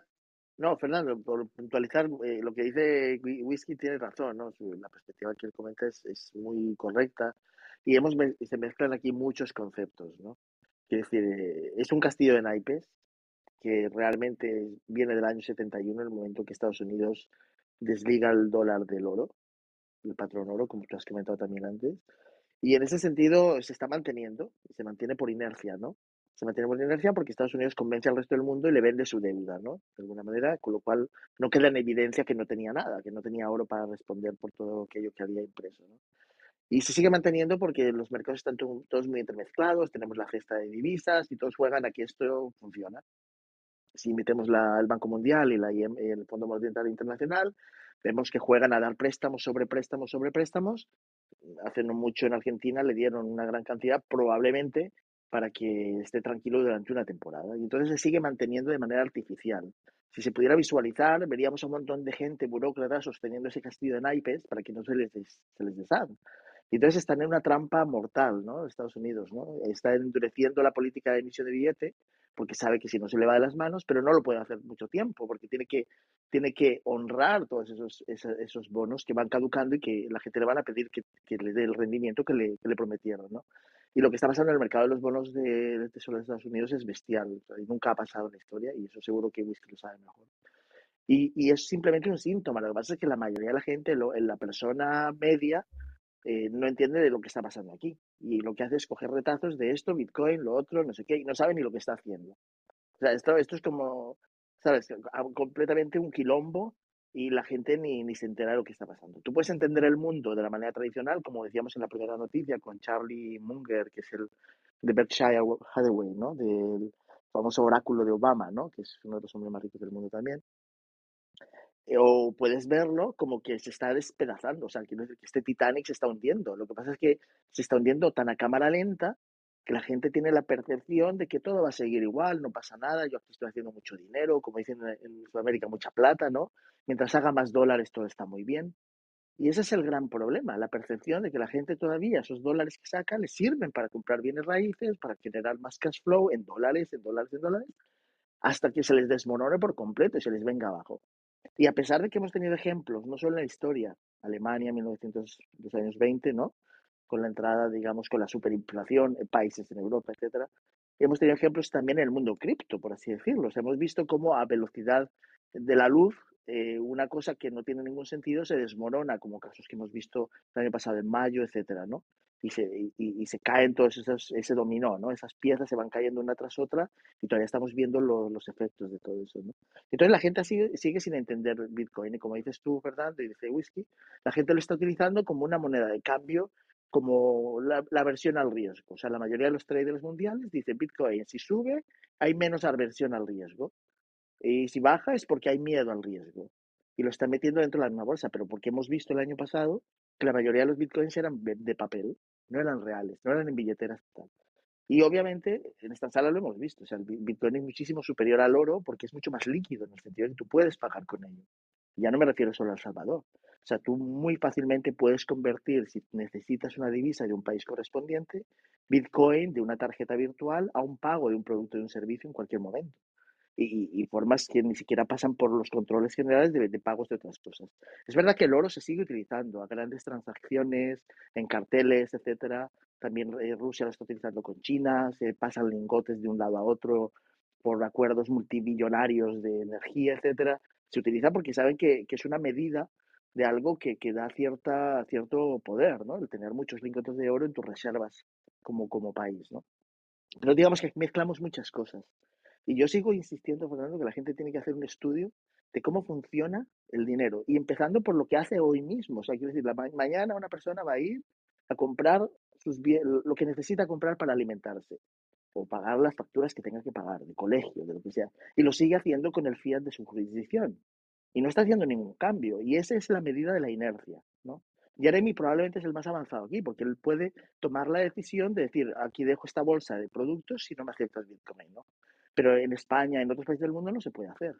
No, Fernando, por puntualizar, eh, lo que dice Whisky tiene razón, ¿no? La perspectiva que él comenta es, es muy correcta y hemos, se mezclan aquí muchos conceptos, ¿no? Quiere decir, es un castillo de naipes que realmente viene del año 71, el momento que Estados Unidos desliga el dólar del oro el patrón oro, como tú has comentado también antes. Y en ese sentido se está manteniendo, se mantiene por inercia, ¿no? Se mantiene por inercia porque Estados Unidos convence al resto del mundo y le vende su deuda, ¿no? De alguna manera, con lo cual no queda en evidencia que no tenía nada, que no tenía oro para responder por todo aquello que había impreso. Y se sigue manteniendo porque los mercados están todos muy intermezclados, tenemos la gesta de divisas y todos juegan a que esto funciona. Si metemos la, el Banco Mundial y la el Fondo Monetario Internacional, vemos que juegan a dar préstamos sobre préstamos sobre préstamos. Hace no mucho en Argentina le dieron una gran cantidad, probablemente para que esté tranquilo durante una temporada. Y entonces se sigue manteniendo de manera artificial. Si se pudiera visualizar, veríamos a un montón de gente burócrata sosteniendo ese castillo de naipes para que no se les, se les deshaga. Y entonces están en una trampa mortal, ¿no? Estados Unidos, ¿no? Está endureciendo la política de emisión de billete porque sabe que si no se le va de las manos, pero no lo puede hacer mucho tiempo porque tiene que, tiene que honrar todos esos, esos, bonos que van caducando y que la gente le van a pedir que, que le dé el rendimiento que le, que le, prometieron, ¿no? Y lo que está pasando en el mercado de los bonos del Tesoro de Estados Unidos es bestial. nunca ha pasado en la historia y eso seguro que Whisky lo sabe mejor. Y, y, es simplemente un síntoma. Lo que pasa es que la mayoría de la gente, lo, la persona media, eh, no entiende de lo que está pasando aquí. Y lo que hace es coger retazos de esto, Bitcoin, lo otro, no sé qué, y no sabe ni lo que está haciendo. O sea, esto, esto es como, ¿sabes? Completamente un quilombo y la gente ni, ni se entera de lo que está pasando. Tú puedes entender el mundo de la manera tradicional, como decíamos en la primera noticia con Charlie Munger, que es el de Berkshire Hathaway, ¿no? Del famoso oráculo de Obama, ¿no? Que es uno de los hombres más ricos del mundo también. Eh, o puedes verlo como que se está despedazando, o sea, que este Titanic se está hundiendo. Lo que pasa es que se está hundiendo tan a cámara lenta que la gente tiene la percepción de que todo va a seguir igual, no pasa nada, yo aquí estoy haciendo mucho dinero, como dicen en Sudamérica, mucha plata, ¿no? Mientras haga más dólares todo está muy bien. Y ese es el gran problema, la percepción de que la gente todavía, esos dólares que saca, les sirven para comprar bienes raíces, para generar más cash flow en dólares, en dólares, en dólares, hasta que se les desmonore por completo y se les venga abajo. Y a pesar de que hemos tenido ejemplos, no solo en la historia, Alemania, 1900, los años 20, ¿no? Con la entrada, digamos, con la superinflación, en países en Europa, etcétera. Hemos tenido ejemplos también en el mundo cripto, por así decirlo. hemos visto cómo a velocidad de la luz, eh, una cosa que no tiene ningún sentido se desmorona, como casos que hemos visto el año pasado en mayo, etcétera, ¿no? y se, y, se caen todos esos, ese dominó, ¿no? Esas piezas se van cayendo una tras otra y todavía estamos viendo los efectos de todo eso, ¿no? Entonces la gente sigue, sigue sin entender Bitcoin y como dices tú, Fernando, y dice Whisky, la gente lo está utilizando como una moneda de cambio, como la, la aversión al riesgo. O sea, la mayoría de los traders mundiales dicen Bitcoin, si sube, hay menos aversión al riesgo. Y si baja es porque hay miedo al riesgo. Y lo están metiendo dentro de la misma bolsa, pero porque hemos visto el año pasado que la mayoría de los bitcoins eran de papel, no eran reales, no eran en billeteras tal. Y obviamente en esta sala lo hemos visto, o sea, el bitcoin es muchísimo superior al oro porque es mucho más líquido en el sentido de que tú puedes pagar con ello. ya no me refiero solo a El Salvador. O sea, tú muy fácilmente puedes convertir, si necesitas una divisa de un país correspondiente, Bitcoin de una tarjeta virtual a un pago de un producto o de un servicio en cualquier momento y, formas que ni siquiera pasan por los controles generales de, pagos de otras cosas. Es verdad que el oro se sigue utilizando a grandes transacciones, en carteles, etcétera. También eh, Rusia lo está utilizando con China, se pasan lingotes de un lado a otro por acuerdos multimillonarios de energía, etcétera. Se utiliza porque saben que, que es una medida de algo que, que, da cierta, cierto poder, ¿no? El tener muchos lingotes de oro en tus reservas como, como país, ¿no? Pero digamos que mezclamos muchas cosas. Y yo sigo insistiendo, Fernando, que la gente tiene que hacer un estudio de cómo funciona el dinero. Y empezando por lo que hace hoy mismo. O sea, quiero decir, mañana una persona va a ir a comprar sus lo que necesita comprar para alimentarse o pagar las facturas que tenga que pagar, de colegio, de lo que sea. Y lo sigue haciendo con el fiat de su jurisdicción. Y no está haciendo ningún cambio. Y esa es la medida de la inercia, ¿no? Jeremy probablemente es el más avanzado aquí, porque él puede tomar la decisión de decir, aquí dejo esta bolsa de productos si no me aceptas Bitcoin, ¿no? Pero en España, en otros países del mundo no se puede hacer.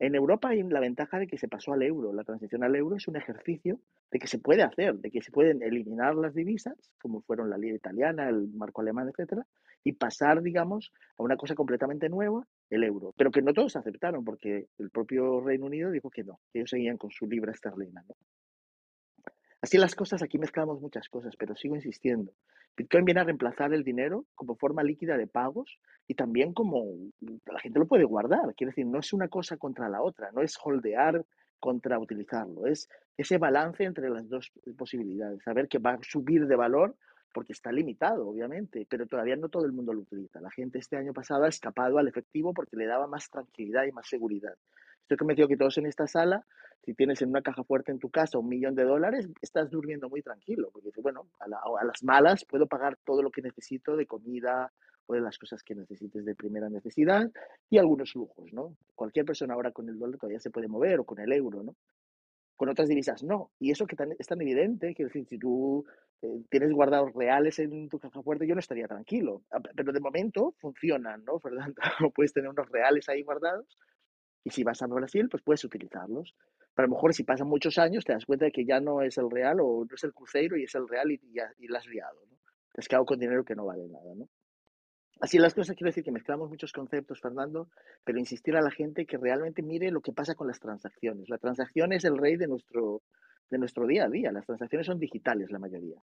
En Europa hay la ventaja de que se pasó al euro. La transición al euro es un ejercicio de que se puede hacer, de que se pueden eliminar las divisas, como fueron la ley italiana, el marco alemán, etcétera, y pasar, digamos, a una cosa completamente nueva, el euro. Pero que no todos aceptaron, porque el propio Reino Unido dijo que no, que ellos seguían con su libra esterlina. ¿no? Así las cosas, aquí mezclamos muchas cosas, pero sigo insistiendo. Bitcoin viene a reemplazar el dinero como forma líquida de pagos y también como la gente lo puede guardar. Quiere decir, no es una cosa contra la otra, no es holdear contra utilizarlo. Es ese balance entre las dos posibilidades, saber que va a subir de valor porque está limitado, obviamente, pero todavía no todo el mundo lo utiliza. La gente este año pasado ha escapado al efectivo porque le daba más tranquilidad y más seguridad. Estoy convencido que todos en esta sala, si tienes en una caja fuerte en tu casa un millón de dólares, estás durmiendo muy tranquilo, porque bueno, a, a las malas puedo pagar todo lo que necesito de comida o de las cosas que necesites de primera necesidad y algunos lujos, ¿no? Cualquier persona ahora con el dólar todavía se puede mover o con el euro, ¿no? Con otras divisas no. Y eso que es tan evidente, que decir, si tú eh, tienes guardados reales en tu caja fuerte, yo no estaría tranquilo. Ah, pero de momento funcionan, ¿no? Fernando, puedes tener unos reales ahí guardados y si vas a Brasil, pues puedes utilizarlos. Pero a lo mejor si pasan muchos años te das cuenta de que ya no es el real o no es el cruceiro y es el real y, ya, y la has liado, ¿no? Te has quedado con dinero que no vale nada, ¿no? Así las cosas, quiero decir que mezclamos muchos conceptos, Fernando, pero insistir a la gente que realmente mire lo que pasa con las transacciones. La transacción es el rey de nuestro, de nuestro día a día. Las transacciones son digitales la mayoría.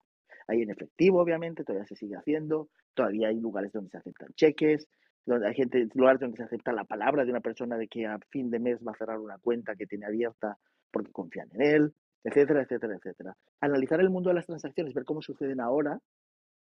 Hay en efectivo, obviamente, todavía se sigue haciendo, todavía hay lugares donde se aceptan cheques, hay gente, lugares donde se acepta la palabra de una persona de que a fin de mes va a cerrar una cuenta que tiene abierta porque confían en él, etcétera, etcétera, etcétera. Analizar el mundo de las transacciones, ver cómo suceden ahora,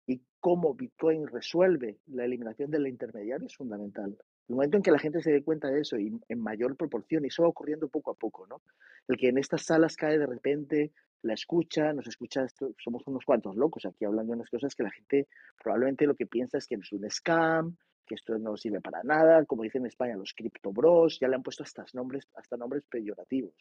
y cómo Bitcoin resuelve la eliminación del intermediario es fundamental. El momento en que la gente se dé cuenta de eso y en mayor proporción, y eso va ocurriendo poco a poco, ¿no? El que en estas salas cae de repente, la escucha, nos escucha, somos unos cuantos locos aquí hablando de unas cosas que la gente probablemente lo que piensa es que es un scam, que esto no sirve para nada, como dicen en España los criptobros, ya le han puesto hasta nombres, hasta nombres peyorativos.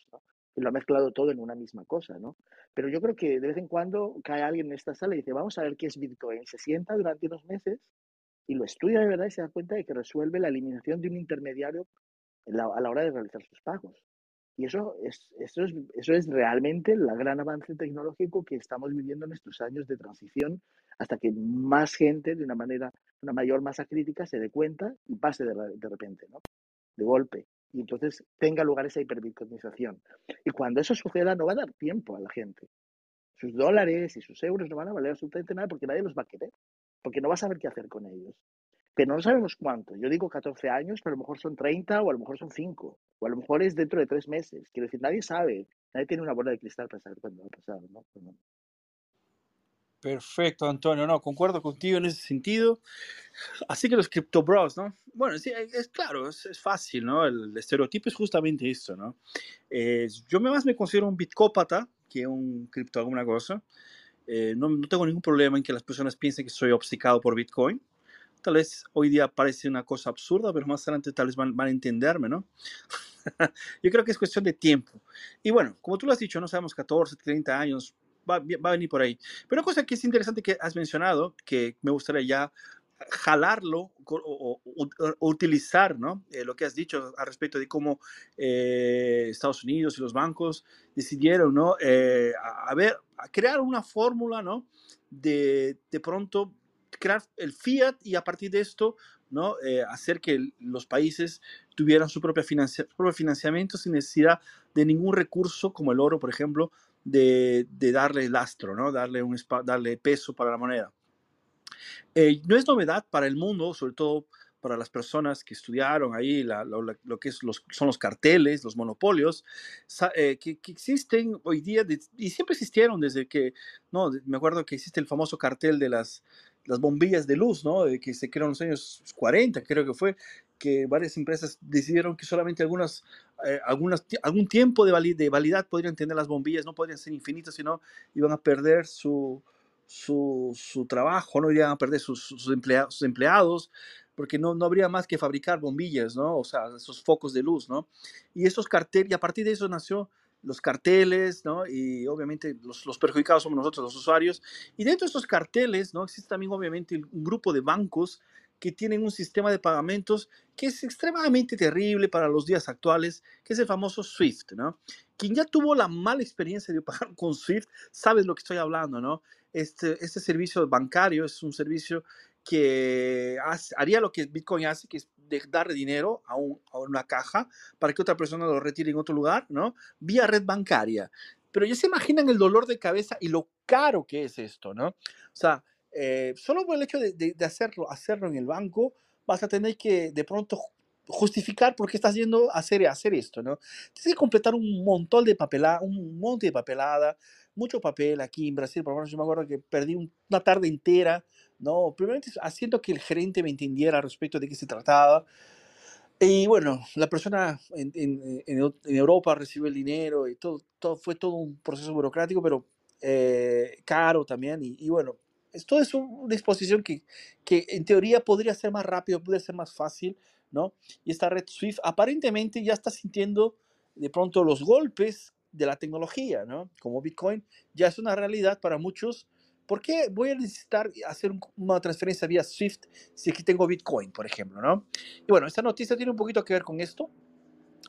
Y lo ha mezclado todo en una misma cosa, ¿no? Pero yo creo que de vez en cuando cae alguien en esta sala y dice, vamos a ver qué es Bitcoin. Se sienta durante unos meses y lo estudia de verdad y se da cuenta de que resuelve la eliminación de un intermediario a la hora de realizar sus pagos. Y eso es, eso, es, eso es realmente el gran avance tecnológico que estamos viviendo en estos años de transición hasta que más gente, de una manera, una mayor masa crítica, se dé cuenta y pase de, repente, ¿no? De golpe. Y entonces tenga lugar esa hiperbitcoinización. Y cuando eso suceda, no va a dar tiempo a la gente. Sus dólares y sus euros no van a valer absolutamente nada porque nadie los va a querer. Porque no va a saber qué hacer con ellos. Pero no sabemos cuánto. Yo digo 14 años, pero a lo mejor son 30 o a lo mejor son 5. O a lo mejor es dentro de 3 meses. Quiero decir, nadie sabe. Nadie tiene una bola de cristal para saber cuándo va a pasar. ¿no? Perfecto, Antonio. No, concuerdo contigo en ese sentido. Así que los Crypto Bros, ¿no? Bueno, sí, es claro, es, fácil, ¿no? El, estereotipo es justamente esto, ¿no? Eh, yo más me considero un bitcópata que un cripto alguna cosa. Eh, no, no, tengo ningún problema en que las personas piensen que soy obcecado por Bitcoin. Tal vez hoy día parece una cosa absurda, pero más adelante tal vez van, van a entenderme, ¿no? Yo creo que es cuestión de tiempo. Y bueno, como tú lo has dicho, no sabemos 14, 30 años, va, va, a venir por ahí. Pero una cosa que es interesante que has mencionado, que me gustaría ya jalarlo o, o, o utilizar ¿no? Eh, lo que has dicho al respecto de cómo eh, Estados Unidos y los bancos decidieron ¿no? Eh, a, a, ver, a crear una fórmula ¿no? de, de pronto crear el fiat y a partir de esto ¿no? Eh, hacer que los países tuvieran su propia financia, propio financiamiento sin necesidad de ningún recurso como el oro, por ejemplo, de, de darle lastro, ¿no? darle, un, darle peso para la moneda. Eh, no es novedad para el mundo, sobre todo para las personas que estudiaron ahí lo, que son los carteles, los monopolios, eh, que, existen hoy día de, y siempre existieron desde que, no, me acuerdo que existe el famoso cartel de las, las bombillas de luz, ¿no? Que se crearon en los años 40, creo que fue, que varias empresas decidieron que solamente algunas, eh, algunas algún tiempo de, valid de validad podrían tener las bombillas, no podrían ser infinitas, sino iban a perder su, su, su trabajo, no iban a perder sus, sus, empleados, porque no, no habría más que fabricar bombillas, ¿no? O sea, esos focos de luz, ¿no? Y estos carteles, y a partir de eso nació los carteles, ¿no? Y obviamente los, los, perjudicados somos nosotros, los usuarios. Y dentro de estos carteles, ¿no? Existe también obviamente un grupo de bancos que tienen un sistema de pagamentos que es extremadamente terrible para los días actuales, que es el famoso SWIFT, ¿no? Quien ya tuvo la mala experiencia de pagar con SWIFT, sabe lo que estoy hablando, ¿no? Este, este servicio bancario es un servicio que haría lo que Bitcoin hace, que es de darle dinero a, a, una caja para que otra persona lo retire en otro lugar, ¿no? Vía red bancaria. Pero ya se imaginan el dolor de cabeza y lo caro que es esto, ¿no? O sea, eh, solo por el hecho de, de, de, hacerlo, hacerlo en el banco, vas a tener que de pronto justificar por qué estás yendo a hacer, hacer esto, ¿no? Tienes que completar un montón de papelada, un monte de papelada, mucho papel aquí en Brasil, por lo menos yo me acuerdo que perdí una tarde entera, ¿no? Primeramente haciendo que el gerente me entendiera respecto de qué se trataba. Y bueno, la persona en, en, en, Europa recibió el dinero y todo, todo, fue todo un proceso burocrático, pero eh, caro también. Y, y, bueno, esto es una disposición que, que en teoría podría ser más rápido, podría ser más fácil, ¿no? Y esta red Swift aparentemente ya está sintiendo de pronto los golpes de la tecnología, ¿no? Como Bitcoin ya es una realidad para muchos. ¿Por qué voy a necesitar hacer una transferencia vía Swift si aquí tengo Bitcoin, por ejemplo, ¿no? Y bueno, esta noticia tiene un poquito que ver con esto.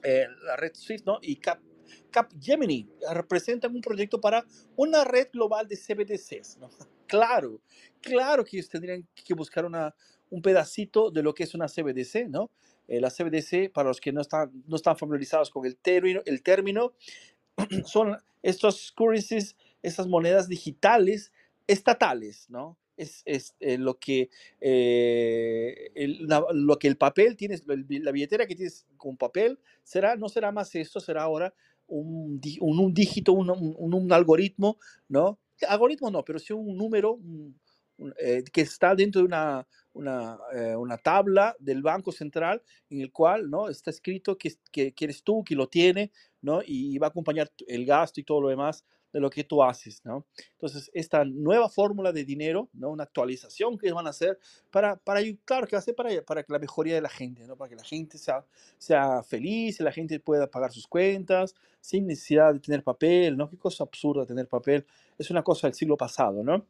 Eh, la red Swift, ¿no? Y Cap, Capgemini representan un proyecto para una red global de CBDCs, ¿no? Claro, claro que ellos tendrían que buscar un pedacito de lo que es una CBDC, ¿no? Eh, la CBDC, para los que no están, no están familiarizados con el término, el término son estos currencies, estas monedas digitales estatales, ¿no? Es, es eh, lo, que, eh, el, lo que el papel tienes, la billetera que tienes con papel, será, no será más esto, será ahora un, un, un dígito, un, un, algoritmo, ¿no? Algoritmo no, pero sí un número eh, que está dentro de una, una, una, tabla del Banco Central en el cual ¿no? está escrito que, que, eres tú, que lo tiene, ¿no? Y va a acompañar el gasto y todo lo demás de lo que tú haces, ¿no? Entonces, esta nueva fórmula de dinero, ¿no? Una actualización que van a hacer para, para claro, que va a para, para la mejoría de la gente, ¿no? Para que la gente sea, sea feliz, la gente pueda pagar sus cuentas sin necesidad de tener papel, ¿no? Qué cosa absurda tener papel. Es una cosa del siglo pasado, ¿no?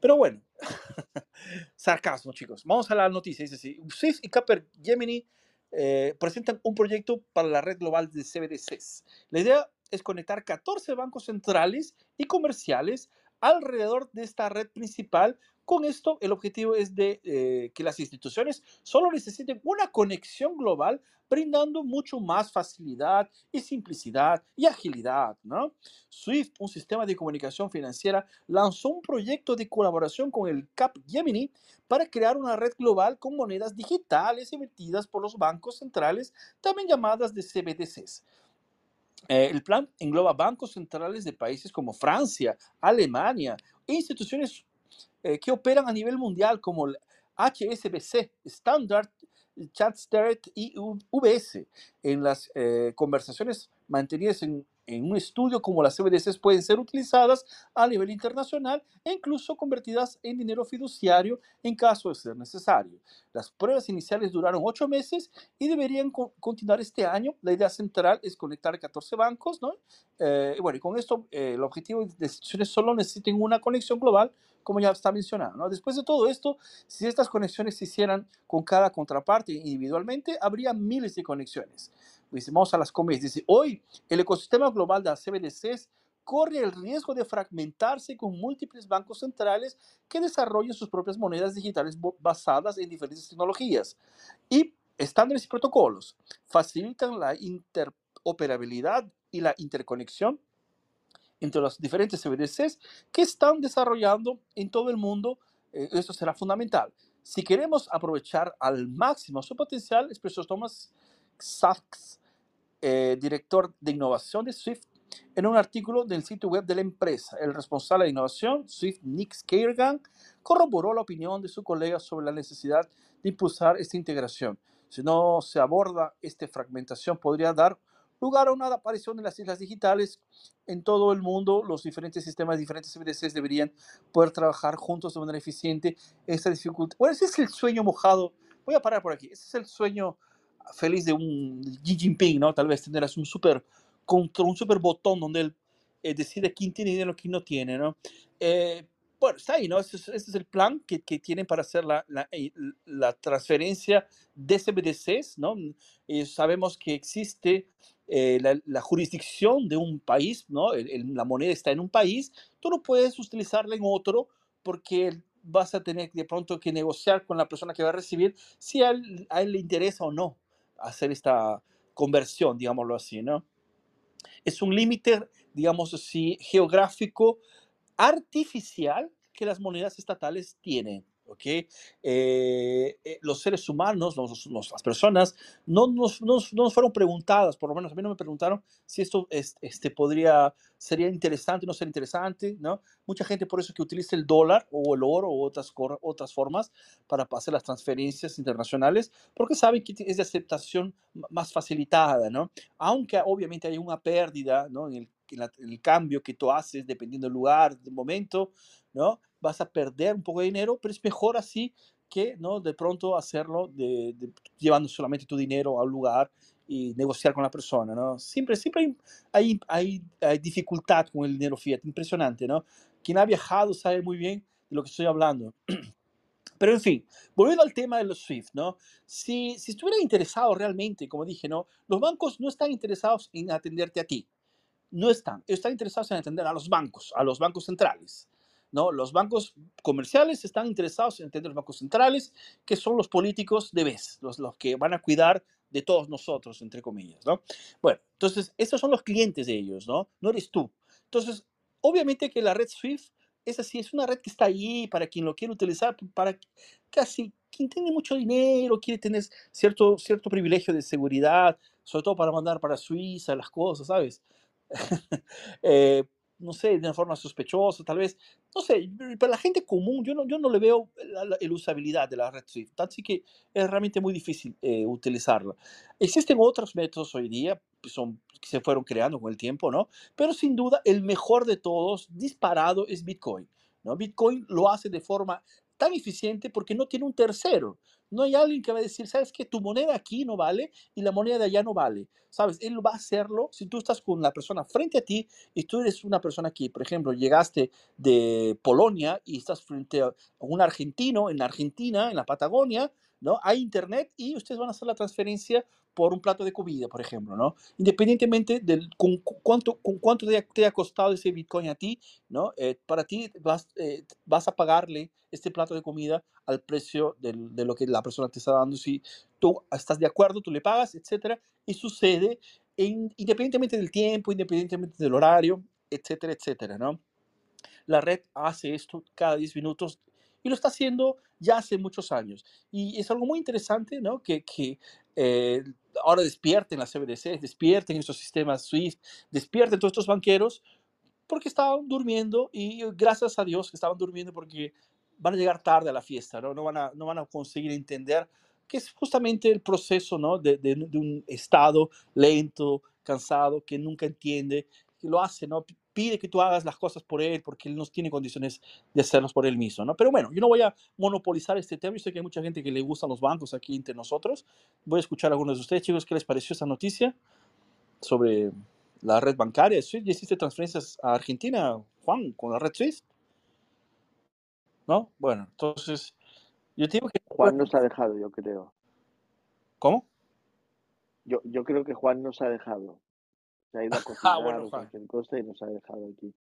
Pero bueno, sarcasmo, chicos. Vamos a la noticia. Dice así, y Capper Gemini eh, presentan un proyecto para la red global de CBDCs. La idea es conectar 14 bancos centrales y comerciales alrededor de esta red principal. Con esto, el objetivo es de eh, que las instituciones solo necesiten una conexión global, brindando mucho más facilidad y simplicidad y agilidad. ¿no? SWIFT, un sistema de comunicación financiera, lanzó un proyecto de colaboración con el Capgemini para crear una red global con monedas digitales emitidas por los bancos centrales, también llamadas CBDCs. Eh, el plan engloba bancos centrales de países como Francia, Alemania instituciones eh, que operan a nivel mundial como el HSBC, Standard Chartered y UBS. En las eh, conversaciones mantenidas en en un estudio como las CBDCs pueden ser utilizadas a nivel internacional e incluso convertidas en dinero fiduciario en caso de ser necesario. Las pruebas iniciales duraron ocho meses y deberían continuar este año. La idea central es conectar 14 bancos, ¿no? Eh, bueno, y con esto eh, el objetivo de instituciones solo necesiten una conexión global, como ya está mencionado. ¿no? Después de todo esto, si estas conexiones se hicieran con cada contraparte individualmente, habría miles de conexiones. Dice, vamos a las comidas. Dice, hoy el ecosistema global de las CBDCs corre el riesgo de fragmentarse con múltiples bancos centrales que desarrollen sus propias monedas digitales basadas en diferentes tecnologías. Y estándares y protocolos facilitan la interoperabilidad y la interconexión entre los diferentes CBDCs que están desarrollando en todo el mundo. Eh, esto será fundamental. Si queremos aprovechar al máximo su potencial, expresó Thomas Sachs, eh, director de innovación de Swift, en un artículo del sitio web de la empresa. El responsable de innovación, Swift Nick Skaergan, corroboró la opinión de su colega sobre la necesidad de impulsar esta integración. Si no se aborda esta fragmentación, podría dar lugar a una aparición de las islas digitales en todo el mundo. Los diferentes sistemas, diferentes CBDCs deberían poder trabajar juntos de manera eficiente. Esta dificultad. Bueno, ese es el sueño mojado. Voy a parar por aquí. Ese es el sueño feliz de un Xi Jinping, ¿no? Tal vez tendrás un super control, un super botón donde él eh, decide quién tiene dinero y quién no tiene, ¿no? Eh, bueno, está ahí, ¿no? Ese es, el plan que, que, tienen para hacer la, la, eh, la transferencia de CBDCs, ¿no? Y sabemos que existe la, la, jurisdicción de un país, ¿no? la moneda está en un país, tú no puedes utilizarla en otro porque vas a tener de pronto que negociar con la persona que va a recibir si a él, a él le interesa o no hacer esta conversión, digámoslo así, ¿no? Es un límite, digamos así, geográfico artificial que las monedas estatales tienen. ¿Ok? Eh, eh, los seres humanos, las personas, no nos, fueron preguntadas, por lo menos a mí no me preguntaron si esto este, podría, sería interesante o no sería interesante, ¿no? Mucha gente por eso que utiliza el dólar o el oro o otras, otras formas para hacer las transferencias internacionales, porque saben que es de aceptación más facilitada, ¿no? Aunque obviamente hay una pérdida, ¿no? El, en el cambio que tú haces dependiendo del lugar, del momento, ¿no? Vas a perder un poco de dinero, pero es mejor así que, ¿no? De pronto hacerlo de, llevando solamente tu dinero al lugar y negociar con la persona, ¿no? Siempre, siempre hay, hay, hay, dificultad con el dinero fiat, impresionante, ¿no? Quien ha viajado sabe muy bien de lo que estoy hablando. Pero en fin, volviendo al tema de los SWIFT, ¿no? Si, si estuviera interesado realmente, como dije, ¿no? Los bancos no están interesados en atenderte a ti, no están, están interesados en atender a los bancos, a los bancos centrales. ¿No? Los bancos comerciales están interesados en atender los bancos centrales, que son los políticos de vez, los, que van a cuidar de todos nosotros, entre comillas. ¿no? Bueno, entonces, estos son los clientes de ellos, ¿no? No eres tú. Entonces, obviamente que la red SWIFT es así, es una red que está ahí para quien lo quiere utilizar, para casi quien tiene mucho dinero, quiere tener cierto, cierto privilegio de seguridad, sobre todo para mandar para Suiza las cosas, ¿sabes? Eh, no sé, de una forma sospechosa, tal vez, no sé, para la gente común, yo no, yo no le veo la, usabilidad de la red Swift, así que es realmente muy difícil eh, utilizarla. Existen otros métodos hoy día que, son, que se fueron creando con el tiempo, ¿no? Pero sin duda, el mejor de todos, disparado, es Bitcoin. ¿no? Bitcoin lo hace de forma tan eficiente porque no tiene un tercero. No hay alguien que va a decir, sabes que tu moneda aquí no vale y la moneda de allá no vale. Sabes, él va a hacerlo si tú estás con la persona frente a ti y tú eres una persona que, por ejemplo, llegaste de Polonia y estás frente a un argentino en Argentina, en la Patagonia, ¿no? Hay internet y ustedes van a hacer la transferencia por un plato de comida, por ejemplo, ¿no? Independientemente de con, cuánto, con cuánto te ha, costado ese Bitcoin a ti, ¿no? Eh, para ti vas, eh, vas a pagarle este plato de comida al precio de, de lo que la persona te está dando. Si tú estás de acuerdo, tú le pagas, etcétera, y sucede independientemente del tiempo, independientemente del horario, etcétera, etcétera, ¿no? La red hace esto cada 10 minutos y lo está haciendo ya hace muchos años. Y es algo muy interesante, ¿no? Que, que eh, ahora despierten las CBDC, despierten estos sistemas SWIFT, despierten todos estos banqueros, porque estaban durmiendo y gracias a Dios que estaban durmiendo porque van a llegar tarde a la fiesta, ¿no? No van a, no van a conseguir entender que es justamente el proceso, ¿no? De, de, de un estado lento, cansado, que nunca entiende, que lo hace, ¿no? Pide que tú hagas las cosas por él porque él no tiene condiciones de hacerlos por él mismo, ¿no? Pero bueno, yo no voy a monopolizar este tema. Yo sé que hay mucha gente que le gustan los bancos aquí entre nosotros. Voy a escuchar a algunos de ustedes, chicos, ¿qué les pareció esta noticia sobre la red bancaria ¿Ya hiciste transferencias a Argentina, Juan, con la red Swift? ¿No? Bueno, entonces, yo digo que... Juan nos ha dejado, yo creo. ¿Cómo? Yo, yo creo que Juan nos ha dejado. Se ha ido a cocinar ah, bueno, cualquier cosa y nos ha dejado aquí.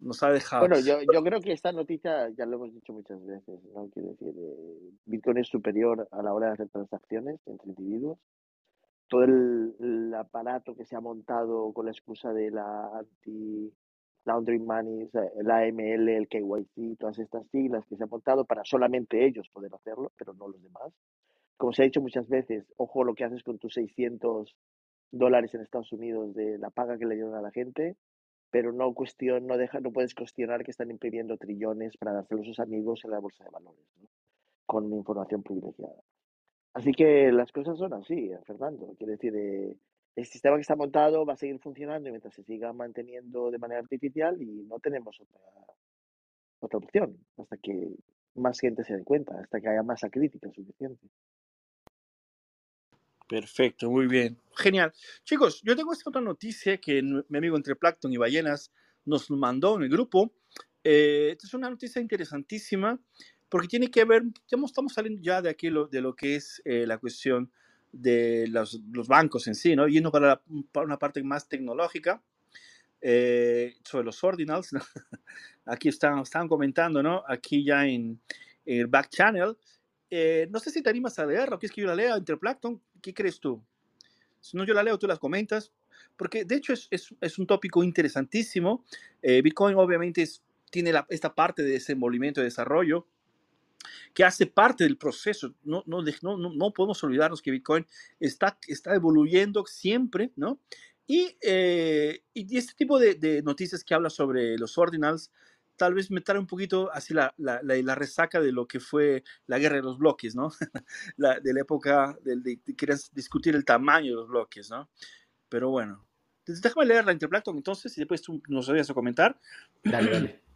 Nos ha dejado. Bueno, yo, yo creo que esta noticia ya lo hemos dicho muchas veces, ¿no? Quiero decir, eh, Bitcoin es superior a la hora de hacer transacciones entre individuos. Todo el, el aparato que se ha montado con la excusa de la anti laundering money, el AML, el KYC, todas estas siglas que se han montado para solamente ellos poder hacerlo, pero no los demás. Como se ha dicho muchas veces, ojo lo que haces con tus 600 dólares en Estados Unidos de la paga que le dieron a la gente, pero no cuestión, no deja, no puedes cuestionar que están imprimiendo trillones para dárselo a sus amigos en la bolsa de valores, con información privilegiada. Así que las cosas son así, Fernando. Quiere decir, eh, el sistema que está montado va a seguir funcionando mientras se siga manteniendo de manera artificial y no tenemos otra, otra opción hasta que más gente se dé cuenta, hasta que haya masa crítica suficiente. Perfecto, muy bien. Genial. Chicos, yo tengo esta otra noticia que mi amigo entre Plankton y Ballenas nos mandó en el grupo. Eh, esta es una noticia interesantísima porque tiene que ver, ya estamos saliendo ya de aquí de lo que es eh, la cuestión de los, los, bancos en sí, ¿no? Yendo para, para una parte más tecnológica, eh, sobre los ordinals. Aquí están, están comentando, ¿no? Aquí ya en, en el back channel, eh, no sé si te animas a leer o quieres que yo la lea, Interplankton, ¿qué crees tú? Si no, yo la leo, tú las comentas, porque de hecho es, es, es un tópico interesantísimo. Eh, Bitcoin obviamente es, tiene la, esta parte de desenvolvimiento y desarrollo, que hace parte del proceso. No, no, no, no podemos olvidarnos que Bitcoin está, está evoluyendo siempre, ¿no? Y, eh, y este tipo de, de, noticias que habla sobre los ordinals, tal vez me trae un poquito así la, la, la, resaca de lo que fue la guerra de los bloques, ¿no? la, de la época de, de, de, discutir el tamaño de los bloques, ¿no? Pero bueno, déjame leer la Interplankton entonces y después tú nos vayas a comentar. Dale, dale.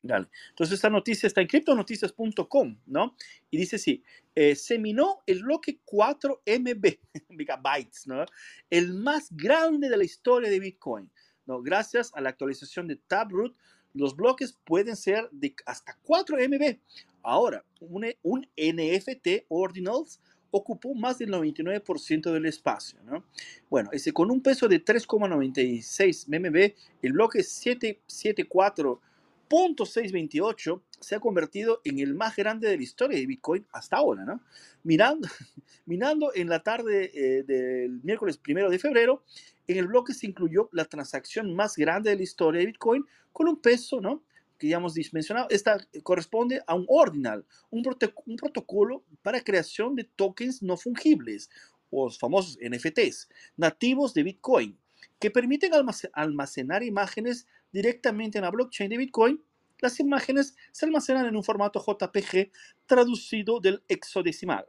Dale. Entonces esta noticia está en criptonoticias.com, ¿no? Y dice así, eh, se minó el bloque 4 MB, megabytes, ¿no? El más grande de la historia de Bitcoin, ¿no? Gracias a la actualización de Taproot, los bloques pueden ser de hasta 4 MB. Ahora, un, un NFT Ordinals ocupó más del 99% del espacio. ¿no? Bueno, ese, con un peso de 3,96 MB, el bloque 774.628 se ha convertido en el más grande de la historia de Bitcoin hasta ahora. ¿no? Mirando, mirando en la tarde eh, del miércoles primero de febrero, en el bloque se incluyó la transacción más grande de la historia de Bitcoin con un peso ¿no? que ya hemos mencionado, esta corresponde a un ordinal, un, un protocolo para creación de tokens no fungibles, los famosos NFTs, nativos de Bitcoin, que permiten almacenar imágenes directamente en la blockchain de Bitcoin. Las imágenes se almacenan en un formato JPG traducido del hexadecimal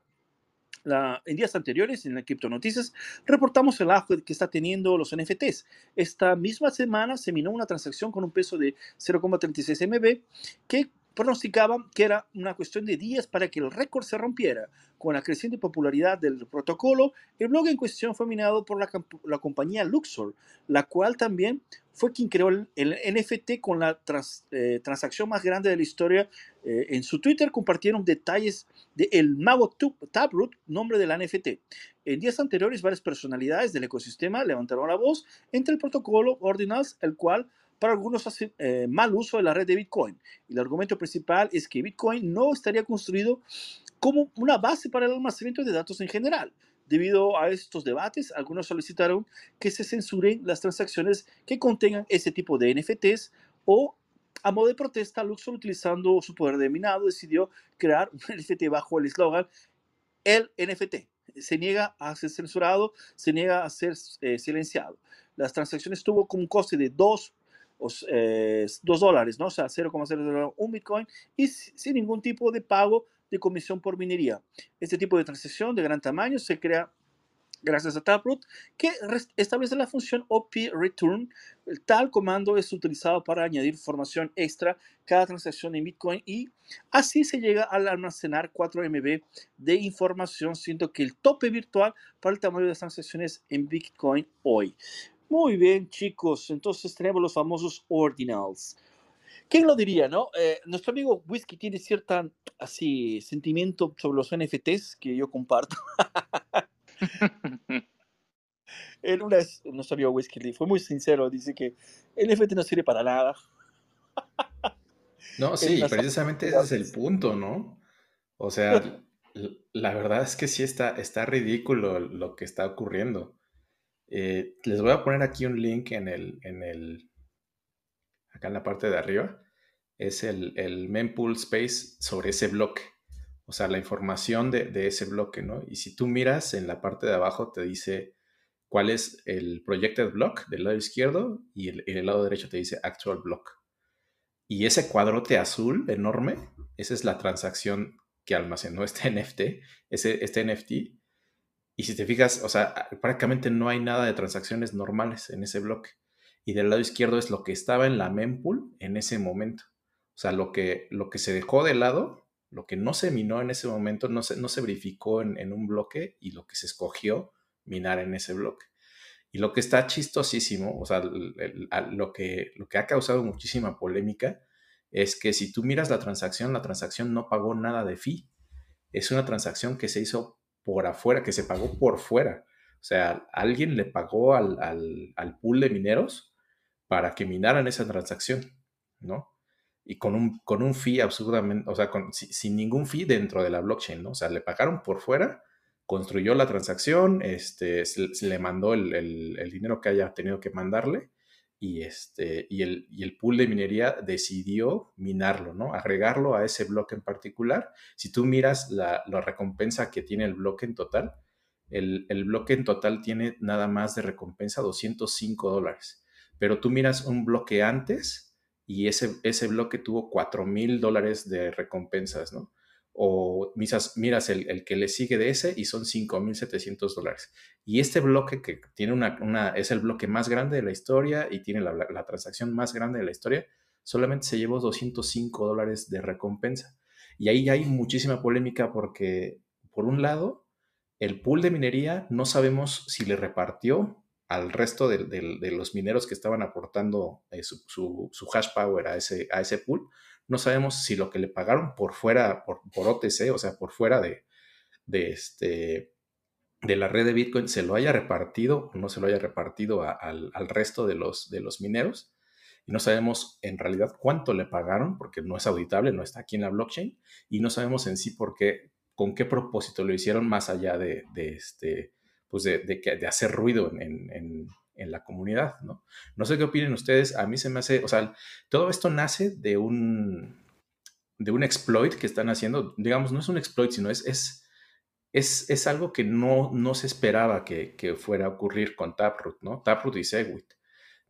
en días anteriores, en la Noticias, reportamos el auge que está teniendo los NFTs. Esta misma semana se minó una transacción con un peso de 0,36 MB que pronosticaba que era una cuestión de días para que el récord se rompiera. Con la creciente popularidad del protocolo, el blog en cuestión fue minado por la, compañía Luxor, la cual también fue quien creó el, NFT con la eh, transacción más grande de la historia. Eh, en su Twitter compartieron detalles de mago Taproot, nombre de la NFT. En días anteriores, varias personalidades del ecosistema levantaron la voz entre el protocolo Ordinals, el cual para algunos hace eh, mal uso de la red de Bitcoin. El argumento principal es que Bitcoin no estaría construido como una base para el almacenamiento de datos en general. Debido a estos debates, algunos solicitaron que se censuren las transacciones que contengan ese tipo de NFTs o a modo de protesta, Luxor, utilizando su poder de minado, decidió crear un NFT bajo el eslogan el NFT. Se niega a ser censurado, se niega a ser eh, silenciado. Las transacciones tuvo como un coste de 2 eh, dólares, ¿no? O sea, 0,001 Bitcoin y sin ningún tipo de pago de comisión por minería. Este tipo de transacción de gran tamaño se crea gracias a Taproot, que establece la función OP Return. Tal comando es utilizado para añadir información extra cada transacción en Bitcoin y así se llega al almacenar 4 MB de información, siendo que el tope virtual para el tamaño de las transacciones en Bitcoin hoy. Muy bien, chicos. Entonces tenemos los famosos ordinals. ¿Quién lo diría, no? Eh, nuestro amigo Whisky tiene cierta así sentimiento sobre los NFTs que yo comparto. Él una vez, nuestro amigo Whisky fue muy sincero, dice que el NFT no sirve para nada. No, sí, precisamente ese es el punto, ¿no? O sea, la verdad es que sí está, está ridículo lo que está ocurriendo. Eh, les voy a poner aquí un link en el, en el, acá en la parte de arriba. Es el, el mempool space sobre ese bloque. O sea, la información de, de, ese bloque, ¿no? Y si tú miras en la parte de abajo te dice cuál es el projected block del lado izquierdo y el, el lado derecho te dice actual block. Y ese cuadrote azul enorme, esa es la transacción que almacenó este NFT, ese, este NFT y si te fijas, o sea, prácticamente no hay nada de transacciones normales en ese bloque. Y del lado izquierdo es lo que estaba en la mempool en ese momento. O sea, lo que, lo que se dejó de lado, lo que no se minó en ese momento, no se, no se verificó en, un bloque y lo que se escogió minar en ese bloque. Y lo que está chistosísimo, o sea, lo, que, lo que ha causado muchísima polémica es que si tú miras la transacción, la transacción no pagó nada de fee. Es una transacción que se hizo por afuera, que se pagó por fuera. O sea, alguien le pagó al, pool de mineros para que minaran esa transacción, ¿no? Y con un, con un fee absurdamente, o sea, sin, ningún fee dentro de la blockchain, ¿no? O sea, le pagaron por fuera, construyó la transacción, este, le mandó el, dinero que haya tenido que mandarle y, este, y, el, y el pool de minería decidió minarlo, ¿no? Agregarlo a ese bloque en particular. Si tú miras la, la recompensa que tiene el bloque en total, el, el, bloque en total tiene nada más de recompensa 205 dólares. Pero tú miras un bloque antes y ese, ese bloque tuvo 4 mil dólares de recompensas, ¿no? O miras, miras el, el, que le sigue de ese y son 5.700 dólares. Y este bloque que tiene una, es el bloque más grande de la historia y tiene la, la, transacción más grande de la historia, solamente se llevó 205 dólares de recompensa. Y ahí hay muchísima polémica porque, por un lado, el pool de minería no sabemos si le repartió al resto de, de, de los mineros que estaban aportando eh, su, su, su, hash power a ese, a ese pool, no sabemos si lo que le pagaron por fuera, por, por OTC, o sea, por fuera de, de, este, de la red de Bitcoin, se lo haya repartido o no se lo haya repartido al, al, resto de los, de los mineros. Y no sabemos en realidad cuánto le pagaron, porque no es auditable, no está aquí en la blockchain, y no sabemos en sí por qué, con qué propósito lo hicieron más allá de, de este, pues de, de, hacer ruido en, en la comunidad, ¿no? No sé qué opinen ustedes, a mí se me hace, o sea, todo esto nace de un, de un exploit que están haciendo, digamos, no es un exploit, sino es, es, es, es algo que no, no se esperaba que, que, fuera a ocurrir con Taproot, ¿no? Taproot y Segwit,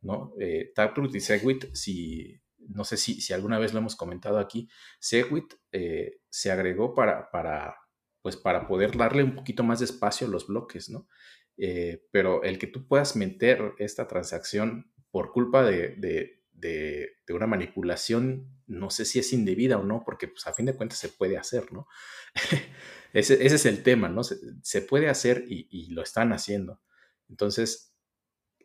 ¿no? Eh, Taproot y Segwit, si, no sé si, si alguna vez lo hemos comentado aquí, Segwit eh, se agregó para, para, pues para poder darle un poquito más de espacio a los bloques, ¿no? Eh, pero el que tú puedas meter esta transacción por culpa de, de, de, de, una manipulación, no sé si es indebida o no, porque pues, a fin de cuentas se puede hacer, ¿no? ese, ese, es el tema, ¿no? Se, se puede hacer y, y, lo están haciendo. Entonces,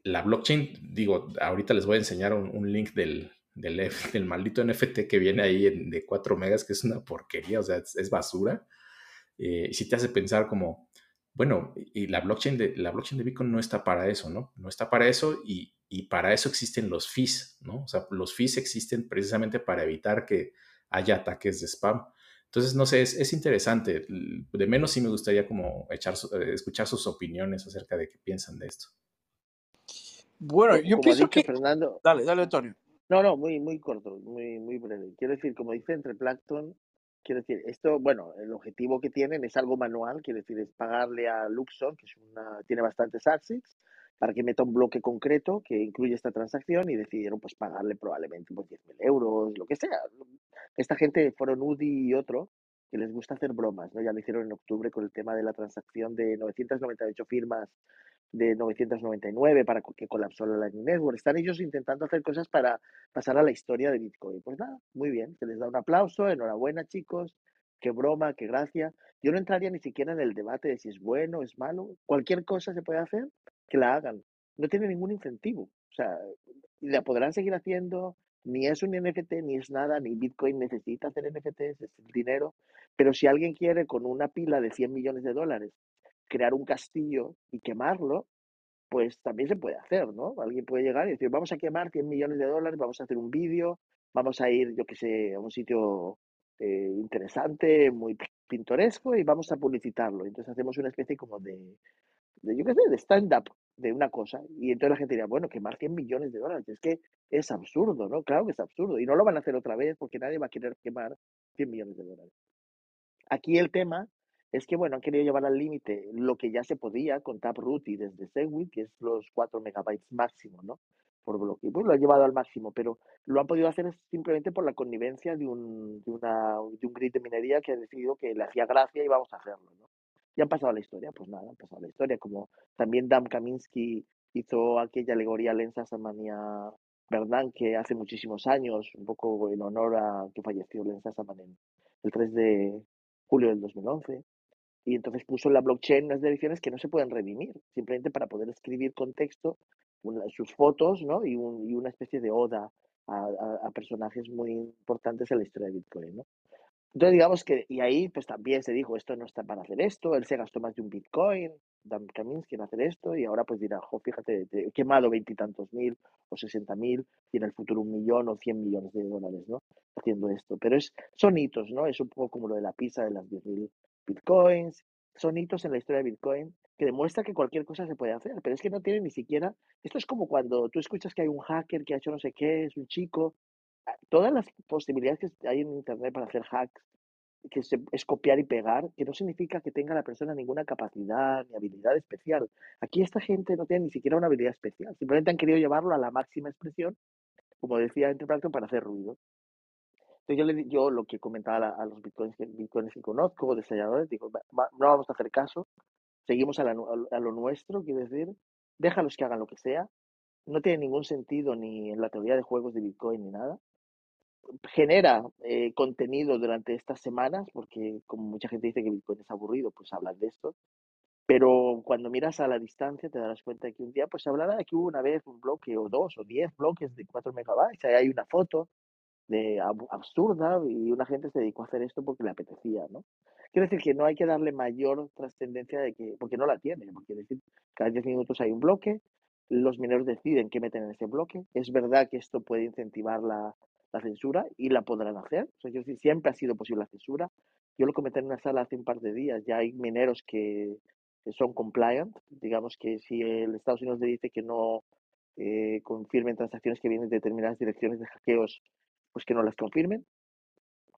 la blockchain, digo, ahorita les voy a enseñar un, un link del, del, del, maldito NFT que viene ahí en, de 4 megas, que es una porquería, o sea, es, es basura. Eh, si te hace pensar como, bueno, y la blockchain de, la blockchain de Bitcoin no está para eso, ¿no? No está para eso y, y, para eso existen los fees, ¿no? O sea, los fees existen precisamente para evitar que haya ataques de spam. Entonces, no sé, es, es interesante. De menos sí me gustaría como echar, eh, escuchar sus opiniones acerca de qué piensan de esto. Bueno, yo como pienso que... Fernando... Dale, dale, Antonio. No, no, muy, muy corto, muy, muy breve. Quiero decir, como dice entre Plankton, Quiero decir, esto, bueno, el objetivo que tienen es algo manual, quiero decir, es pagarle a Luxor, que es una, tiene bastantes ASICs, para que meta un bloque concreto que incluye esta transacción y decidieron pues pagarle probablemente pues 10.000 euros, lo que sea. Esta gente fueron UDI y otro, que les gusta hacer bromas, ¿no? Ya lo hicieron en octubre con el tema de la transacción de 998 firmas de 999 para que colapsó la Lightning Network. Están ellos intentando hacer cosas para pasar a la historia de Bitcoin. Pues nada, muy bien, se les da un aplauso, enhorabuena chicos, qué broma, qué gracia. Yo no entraría ni siquiera en el debate de si es bueno es malo. Cualquier cosa se puede hacer, que la hagan. No tiene ningún incentivo. O sea, la podrán seguir haciendo, ni es un NFT, ni es nada, ni Bitcoin necesita hacer NFTs, es el dinero. Pero si alguien quiere con una pila de 100 millones de dólares crear un castillo y quemarlo, pues también se puede hacer, ¿no? Alguien puede llegar y decir, vamos a quemar 100 millones de dólares, vamos a hacer un vídeo, vamos a ir, yo qué sé, a un sitio eh, interesante, muy pintoresco y vamos a publicitarlo. Entonces hacemos una especie como de, de yo qué sé, de stand-up de una cosa. Y entonces la gente dirá, bueno, quemar 100 millones de dólares, es que es absurdo, ¿no? Claro que es absurdo. Y no lo van a hacer otra vez porque nadie va a querer quemar 100 millones de dólares. Aquí el tema es que, bueno, han querido llevar al límite lo que ya se podía con Taproot y desde Segwit, que es los 4 megabytes máximo, ¿no? Por bloque. Pues lo han llevado al máximo, pero lo han podido hacer simplemente por la connivencia de un, de, una, de un grid de minería que ha decidido que le hacía gracia y vamos a hacerlo, ¿no? Y han pasado la historia, pues nada, han pasado la historia, como también Dan Kaminsky hizo aquella alegoría Lensa Samania Verdán, que hace muchísimos años, un poco en honor a que falleció Lensa Saman el 3 de julio del 2011 y entonces puso en la blockchain unas direcciones que no se pueden redimir, simplemente para poder escribir con texto sus fotos ¿no? y, un, una especie de oda a, personajes muy importantes en la historia de Bitcoin. Entonces digamos que, y ahí pues también se dijo, esto no está para hacer esto, él se gastó más de un Bitcoin, Dan Kaminsky en hacer esto, y ahora pues dirá, jo, fíjate, he quemado veintitantos mil o sesenta mil, y en el futuro un millón o cien millones de dólares, ¿no? Haciendo esto. Pero es, son hitos, ¿no? Es un poco como lo de la pizza de las diez mil bitcoins son hitos en la historia de Bitcoin que demuestra que cualquier cosa se puede hacer, pero es que no tiene ni siquiera, esto es como cuando tú escuchas que hay un hacker que ha hecho no sé qué, es un chico, todas las posibilidades que hay en Internet para hacer hacks, que es copiar y pegar, que no significa que tenga la persona ninguna capacidad ni habilidad especial. Aquí esta gente no tiene ni siquiera una habilidad especial, simplemente han querido llevarlo a la máxima expresión, como decía Interpracto, para hacer ruido. Entonces yo, le, yo lo que comentaba a, los bitcoins que, bitcoins que conozco, desarrolladores, digo, no vamos a hacer caso, seguimos a, lo nuestro, quiero decir, déjalos que hagan lo que sea, no tiene ningún sentido ni en la teoría de juegos de Bitcoin ni nada. Genera eh, contenido durante estas semanas, porque como mucha gente dice que Bitcoin es aburrido, pues hablan de esto. Pero cuando miras a la distancia te darás cuenta que un día pues se hablará de que hubo una vez un bloque o dos o diez bloques de 4 megabytes, ahí hay una foto de absurda y una gente se dedicó a hacer esto porque le apetecía, ¿no? Quiero decir que no hay que darle mayor trascendencia de que, porque no la tiene, porque decir, cada 10 minutos hay un bloque, los mineros deciden qué meten en ese bloque. Es verdad que esto puede incentivar la, la censura y la podrán hacer. Yo, siempre ha sido posible la censura. Yo lo comenté en una sala hace un par de días. Ya hay mineros que, que son compliant. Digamos que si el Estados Unidos le dice que no eh, confirmen transacciones que vienen de determinadas direcciones de hackeos, pues que no las confirmen.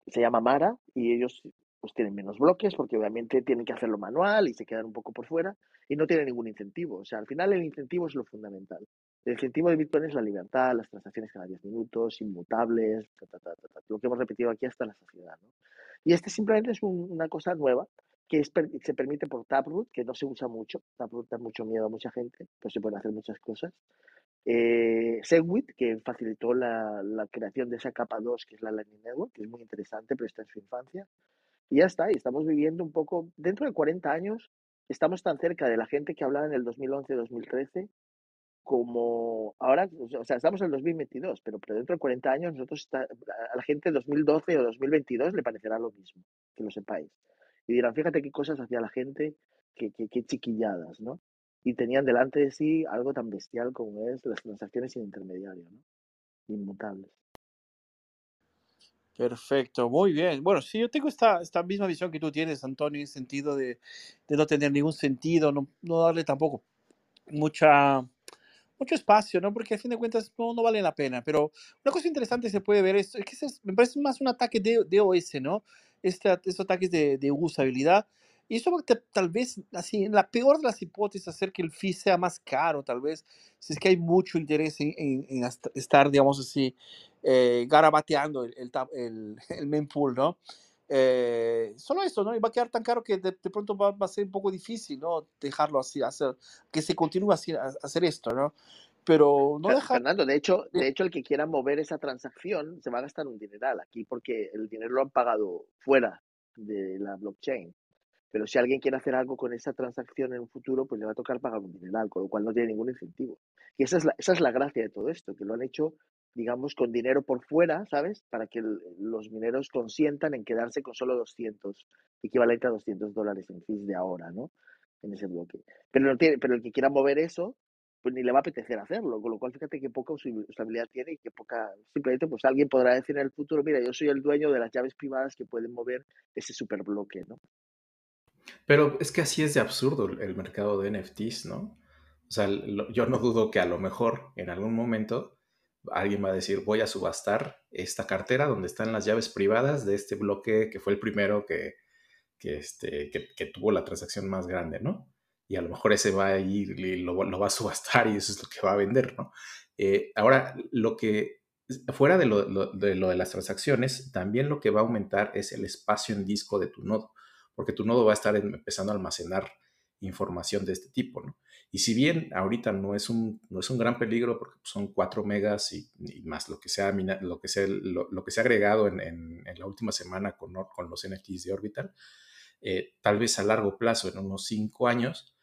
Se llama Mara y ellos pues tienen menos bloques porque obviamente tienen que hacerlo manual y se quedan un poco por fuera y no tienen ningún incentivo. O sea, al final el incentivo es lo fundamental. El incentivo de Bitcoin es la libertad, las transacciones cada 10 minutos, inmutables, lo que hemos repetido aquí hasta la sociedad. ¿no? Y este simplemente es una cosa nueva que se permite por Taproot, que no se usa mucho. Taproot da mucho miedo a mucha gente, pero se pueden hacer muchas cosas. Eh, Segwit, que facilitó la, la, creación de esa capa 2, que es la Lightning Network, que es muy interesante, pero está en su infancia. Y ya está, y estamos viviendo un poco, dentro de 40 años, estamos tan cerca de la gente que hablaba en el 2011-2013 como ahora, o sea, estamos en el 2022, pero, pero dentro de 40 años nosotros a la gente 2012 o 2022 le parecerá lo mismo, que lo sepáis. Y dirán, fíjate qué cosas hacía la gente, qué, qué, chiquilladas, ¿no? Y tenían delante de sí algo tan bestial como es las transacciones sin intermediario, ¿no? Inmutables. Perfecto, muy bien. Bueno, sí, yo tengo esta, esta misma visión que tú tienes, Antonio, en sentido de, de no tener ningún sentido, no, no, darle tampoco mucha, mucho espacio, ¿no? Porque a fin de cuentas no, no vale la pena. Pero una cosa interesante se puede ver, es, es que me parece más un ataque de, de OS, ¿no? Este, estos ataques de, de usabilidad. Y eso tal vez, así, en la peor de las hipótesis, hacer que el fee sea más caro, tal vez, si es que hay mucho interés en, en, estar, digamos así, eh, garabateando el, el, el, el mempool, ¿no? Eh, solo eso, ¿no? Y va a quedar tan caro que de, pronto va, a ser un poco difícil, ¿no? Dejarlo así, hacer, que se continúe así, a, hacer esto, ¿no? Pero no dejar... Fernando, de hecho, de hecho, el que quiera mover esa transacción se va a gastar un dineral aquí porque el dinero lo han pagado fuera de la blockchain. Pero si alguien quiere hacer algo con esa transacción en un futuro, pues le va a tocar pagar un dineral, con lo cual no tiene ningún incentivo. Y esa es la, esa es la gracia de todo esto, que lo han hecho digamos, con dinero por fuera, ¿sabes? Para que los mineros consientan en quedarse con solo 200, equivalente a 200 dólares en fees de ahora, ¿no? En ese bloque. Pero, no tiene, pero el que quiera mover eso, pues ni le va a apetecer hacerlo, con lo cual fíjate qué poca usabilidad tiene y qué poca, simplemente pues alguien podrá decir en el futuro, mira, yo soy el dueño de las llaves privadas que pueden mover ese superbloque, ¿no? Pero es que así es de absurdo el mercado de NFTs, ¿no? O sea, yo no dudo que a lo mejor en algún momento alguien va a decir, voy a subastar esta cartera donde están las llaves privadas de este bloque que fue el primero que, que, este, que, tuvo la transacción más grande, ¿no? Y a lo mejor ese va a ir y lo, va a subastar y eso es lo que va a vender, ¿no? Eh, ahora, lo que, fuera de de lo de las transacciones, también lo que va a aumentar es el espacio en disco de tu nodo, porque tu nodo va a estar empezando a almacenar información de este tipo, ¿no? Y si bien ahorita no es un, no es un gran peligro porque son 4 megas y, más lo que se ha, lo que sea, lo, que se ha agregado en, en, la última semana con, con los NFTs de Orbital, eh, tal vez a largo plazo, en unos 5 años,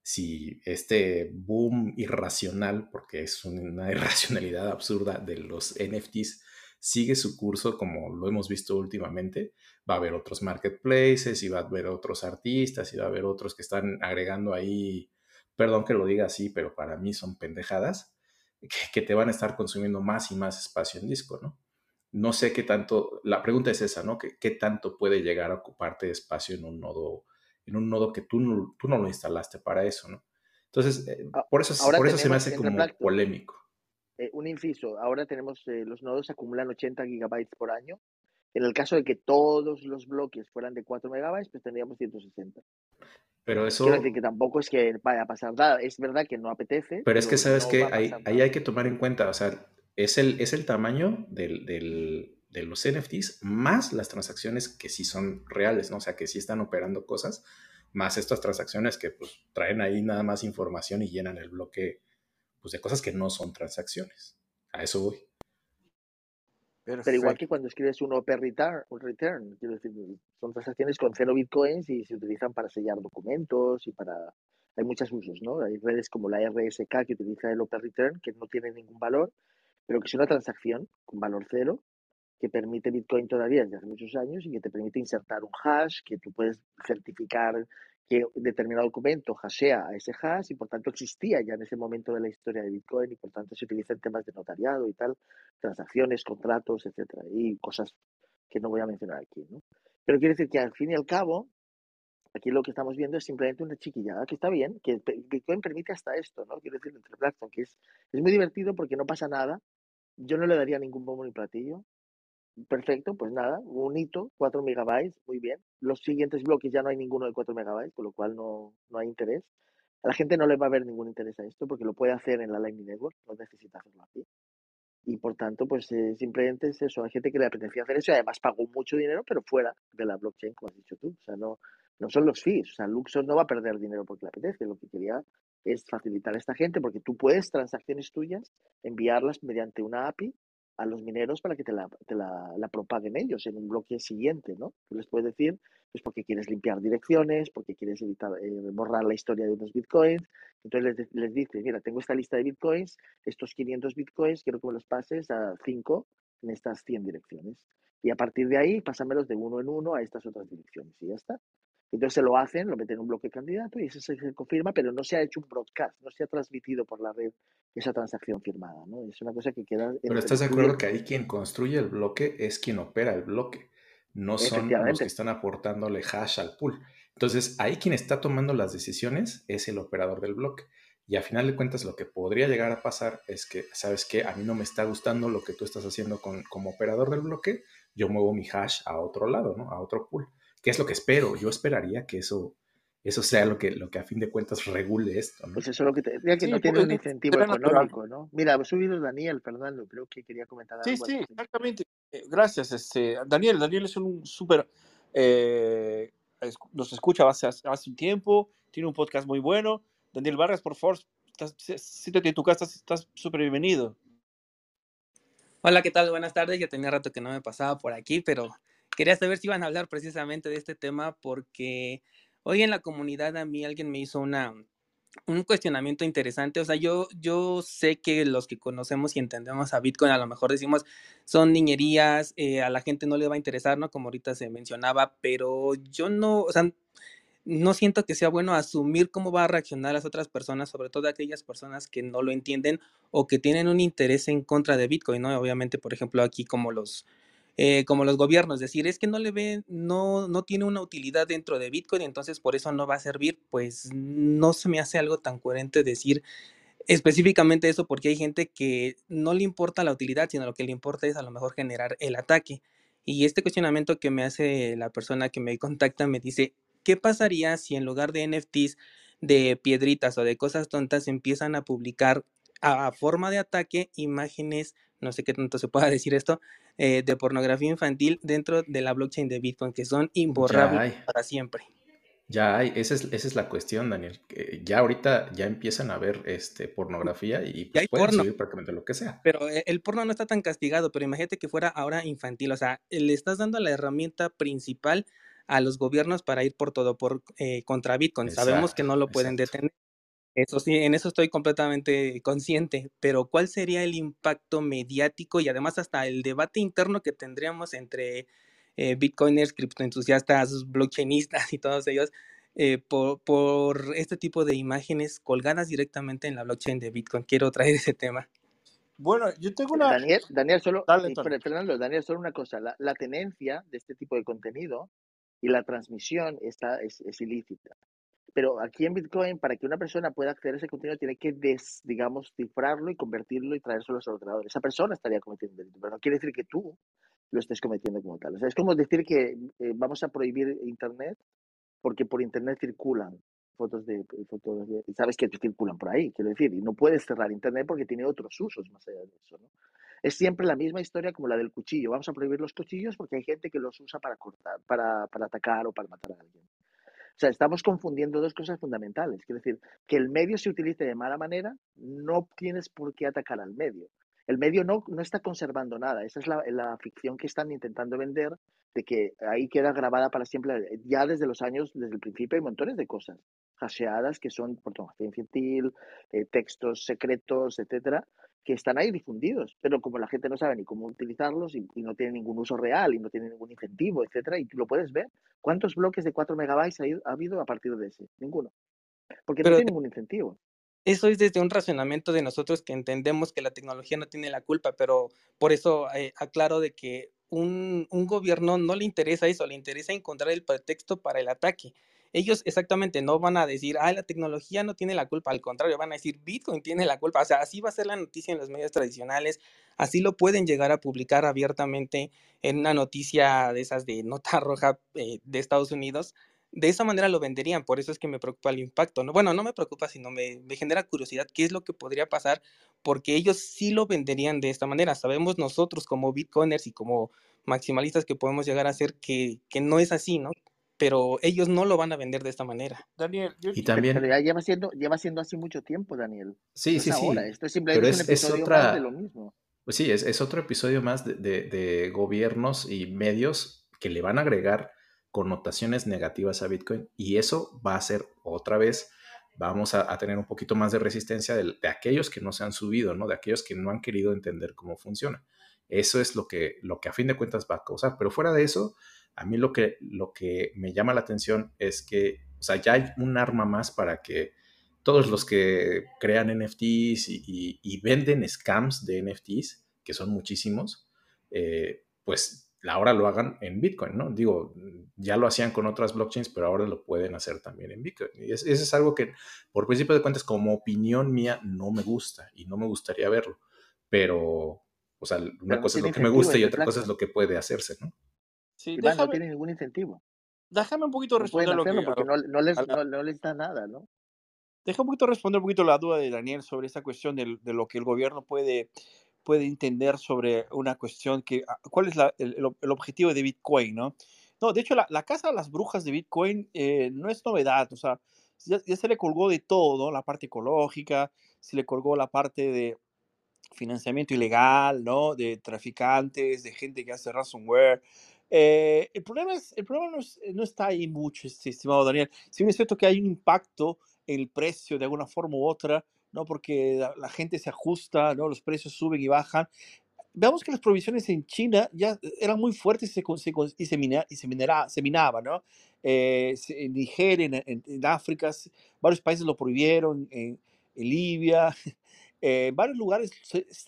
si este boom irracional, porque es una irracionalidad absurda de los NFTs, sigue su curso como lo hemos visto últimamente, va a haber otros marketplaces y va a haber otros artistas y va a haber otros que están agregando ahí, perdón que lo diga así, pero para mí son pendejadas, que, te van a estar consumiendo más y más espacio en disco, ¿no? No sé qué tanto, la pregunta es esa, ¿no? ¿Qué, qué tanto puede llegar a ocuparte espacio en un nodo en un nodo que tú no, tú no lo instalaste para eso, ¿no? Entonces, eh, por eso, por eso se me hace como polémico. Eh, un inciso, ahora tenemos, eh, los nodos acumulan 80 gigabytes por año. En el caso de que todos los bloques fueran de 4 megabytes, pues tendríamos 160. Pero eso... Quiero decir que tampoco es que vaya a pasar nada. Es verdad que no apetece. Pero es que, ¿sabes que Ahí, ahí, hay que tomar en cuenta, o sea, es el, es el tamaño del, del, de los NFTs más las transacciones que sí son reales, ¿no? O sea, que sí están operando cosas más estas transacciones que pues traen ahí nada más información y llenan el bloque pues, de cosas que no son transacciones. A eso voy. Pero igual que cuando escribes un OP return, un return, quiero decir, son transacciones con cero bitcoins y se utilizan para sellar documentos y para... Hay muchos usos, ¿no? Hay redes como la RSK que utiliza el OP return, que no tiene ningún valor, pero que es una transacción con valor cero que permite Bitcoin todavía desde hace muchos años y que te permite insertar un hash, que tú puedes certificar que determinado documento hashea a ese hash y por tanto existía ya en ese momento de la historia de Bitcoin y por tanto se utiliza en temas de notariado y tal, transacciones, contratos, etcétera, y cosas que no voy a mencionar aquí. Pero quiere decir que al fin y al cabo, aquí lo que estamos viendo es simplemente una chiquillada, que está bien, que Bitcoin permite hasta esto, ¿no? Quiero decir, entre Blackstone, que es, es muy divertido porque no pasa nada, yo no le daría ningún bombo ni platillo, Perfecto, pues nada, un hito, 4 megabytes, muy bien. Los siguientes bloques ya no hay ninguno de 4 megabytes, con lo cual no, no hay interés. A la gente no le va a ver ningún interés a esto porque lo puede hacer en la Lightning Network, no necesita hacerlo aquí. Y por tanto, pues eh, simplemente es eso. Hay gente que le apetecía hacer eso y además pagó mucho dinero, pero fuera de la blockchain, como has dicho tú. O sea, no, no son los fees. O sea, Luxor no va a perder dinero porque le apetece. Lo que quería es facilitar a esta gente porque tú puedes transacciones tuyas enviarlas mediante una API a los mineros para que te la, propaguen ellos en un bloque siguiente, ¿no? Tú les puedes decir, pues porque quieres limpiar direcciones, porque quieres evitar, eh, borrar la historia de unos bitcoins. Entonces les, les dices, mira, tengo esta lista de bitcoins, estos 500 bitcoins, quiero que me los pases a 5 en estas 100 direcciones. Y a partir de ahí, pásamelos de uno en uno a estas otras direcciones y ya está. Entonces lo hacen, lo meten en un bloque candidato y eso se confirma, pero no se ha hecho un broadcast, no se ha transmitido por la red esa transacción firmada, ¿no? Es una cosa que queda... Pero estás de acuerdo que ahí quien construye el bloque es quien opera el bloque, no son los que están aportándole hash al pool. Entonces, ahí quien está tomando las decisiones es el operador del bloque. Y a final de cuentas, lo que podría llegar a pasar es que, ¿sabes qué? A mí no me está gustando lo que tú estás haciendo con, como operador del bloque, yo muevo mi hash a otro lado, ¿no? A otro pool. ¿Qué es lo que espero? Yo esperaría que eso, eso sea lo que, lo que a fin de cuentas regule esto. ¿no? Pues eso es lo que te decía, que no tiene un incentivo económico, ¿no? Mira, ha subido Daniel, Fernando, creo que quería comentar algo. Sí, sí, exactamente. Eh, gracias, este, Daniel. Daniel es un súper, eh, nos escucha hace, hace un tiempo, tiene un podcast muy bueno. Daniel Vargas, por favor, siéntate en tu casa, estás súper bienvenido. Hola, ¿qué tal? Buenas tardes. Ya tenía rato que no me pasaba por aquí, pero quería saber si iban a hablar precisamente de este tema porque hoy en la comunidad a mí alguien me hizo una, un cuestionamiento interesante. O sea, yo, yo sé que los que conocemos y entendemos a Bitcoin a lo mejor decimos son niñerías, eh, a la gente no le va a interesar, ¿no? Como ahorita se mencionaba, pero yo no, o sea, no siento que sea bueno asumir cómo va a reaccionar las otras personas, sobre todo aquellas personas que no lo entienden o que tienen un interés en contra de Bitcoin, ¿no? Obviamente, por ejemplo, aquí como los eh, como los gobiernos, decir, es que no le ven, no, no tiene una utilidad dentro de Bitcoin, entonces por eso no va a servir, pues no se me hace algo tan coherente decir específicamente eso, porque hay gente que no le importa la utilidad, sino lo que le importa es a lo mejor generar el ataque. Y este cuestionamiento que me hace la persona que me contacta me dice, ¿qué pasaría si en lugar de NFTs, de piedritas o de cosas tontas empiezan a publicar a forma de ataque imágenes no sé qué tanto se pueda decir esto, eh, de pornografía infantil dentro de la blockchain de Bitcoin, que son imborrables para siempre. Ya hay, esa es, esa es la cuestión, Daniel. ya ahorita ya empiezan a ver este, pornografía y pues, pueden subir prácticamente lo que sea. Pero eh, el porno no está tan castigado, pero imagínate que fuera ahora infantil. O sea, le estás dando la herramienta principal a los gobiernos para ir por todo por eh, contra Bitcoin. Sabemos que no lo pueden detener, eso sí, en eso estoy completamente consciente, pero ¿cuál sería el impacto mediático y además hasta el debate interno que tendríamos entre eh, bitcoiners, criptoentusiastas, blockchainistas y todos ellos eh, por, por, este tipo de imágenes colgadas directamente en la blockchain de Bitcoin? Quiero traer ese tema. Bueno, yo tengo una... Daniel, Daniel solo, Dale, Fernando, Daniel, solo una cosa, la, la tenencia de este tipo de contenido y la transmisión está, es, es ilícita. Pero aquí en Bitcoin, para que una persona pueda acceder a ese contenido, tiene que, des, digamos, cifrarlo y convertirlo y traerlo a los ordenadores. Esa persona estaría cometiendo delito, pero no quiere decir que tú lo estés cometiendo como tal. O sea, es como decir que eh, vamos a prohibir Internet porque por Internet circulan fotos de, fotos de, sabes que circulan por ahí, quiero decir, y no puedes cerrar Internet porque tiene otros usos más allá de eso, ¿no? Es siempre la misma historia como la del cuchillo. Vamos a prohibir los cuchillos porque hay gente que los usa para cortar, para, para atacar o para matar a alguien. O sea, estamos confundiendo dos cosas fundamentales. Quiero decir, que el medio se utilice de mala manera, no tienes por qué atacar al medio. El medio no, no está conservando nada. Esa es la, la ficción que están intentando vender, de que ahí queda grabada para siempre. Ya desde los años, desde el principio, hay montones de cosas hasheadas que son pornografía infantil, eh, textos secretos, etcétera, que están ahí difundidos, pero como la gente no sabe ni cómo utilizarlos y, y no tiene ningún uso real y no tiene ningún incentivo, etcétera, y tú lo puedes ver. ¿Cuántos bloques de 4 megabytes ha, ido- ha habido a partir de ese? Ninguno. Porque no tiene ningún incentivo. eso es desde un razonamiento de nosotros que entendemos que la tecnología no tiene la culpa, pero por eso eh, aclaro de que un, un gobierno no le interesa eso, le interesa encontrar el pretexto para el ataque. Ellos exactamente no van a decir, ah, la tecnología no tiene la culpa, al contrario, van a decir, Bitcoin tiene la culpa. O sea, así va a ser la noticia en los medios tradicionales, así lo pueden llegar a publicar abiertamente en una noticia de esas de nota roja eh, de Estados Unidos. De esa manera lo venderían, por eso es que me preocupa el impacto. ¿no? Bueno, no me preocupa, sino me, genera curiosidad qué es lo que podría pasar, porque ellos sí lo venderían de esta manera. Sabemos nosotros como bitcoiners y como maximalistas que podemos llegar a ser que no es así, ¿no? Pero ellos no lo van a vender de esta manera. Daniel, yo, Y también, ya lleva siendo, lleva siendo así mucho tiempo, Daniel. sí, No sí, es sí, Esto es pero simplemente es un es, más de lo otra, mismo. pues sí, es, es otro episodio más de, de- de gobiernos y medios que le van a agregar connotaciones negativas a Bitcoin y eso va a ser otra vez, vamos a, a tener un poquito más de resistencia de, de aquellos que no se han subido, ¿no? De aquellos que no han querido entender cómo funciona. Eso es lo que, lo que a fin de cuentas va a causar. Pero fuera de eso, a mí lo que, lo que me llama la atención es que, o sea, ya hay un arma más para que todos los que crean NFTs y, y- y venden scams de NFTs, que son muchísimos, eh, pues ahora lo hagan en Bitcoin, ¿no? Digo, ya lo hacían con otras blockchains, pero ahora lo pueden hacer también en Bitcoin. Y es- eso es algo que, por principio de cuentas, como opinión mía, no me gusta y no me gustaría verlo. Pero, o sea, una Pero cosa es lo que me gusta y otra cosa es lo que puede hacerse, ¿no? Sí, Iván, no déjame, tiene ningún incentivo. déjame un poquito No responder lo que, hacerlo a porque no, no, les, la- no, no les da nada, ¿no? Deja un poquito responder un poquito la duda de Daniel sobre esta cuestión del- de, lo que el gobierno puede, puede entender sobre una cuestión que, ah, ¿cuál es la- el, el- el objetivo de Bitcoin, no? No, de hecho, la, la casa de las brujas de Bitcoin eh, no es novedad, o sea, ya, ya se le colgó de todo, ¿no? La parte ecológica, se le colgó la parte de financiamiento ilegal, ¿no? De traficantes, de gente que hace ransomware. Eh, el problema, es, el problema no, es- no está ahí mucho, estimado Daniel. Si bien es cierto que hay un impacto en el precio de alguna forma u otra, ¿no? Porque la, la gente se ajusta, ¿no? Los precios suben y bajan. Veamos que las provisiones en China ya eran muy fuertes y se, se y se, mina- y se, minera- se minaba, ¿no? Eh, en Nigeria, en, en- en África, varios países lo prohibieron, en, en Libia, eh, en varios lugares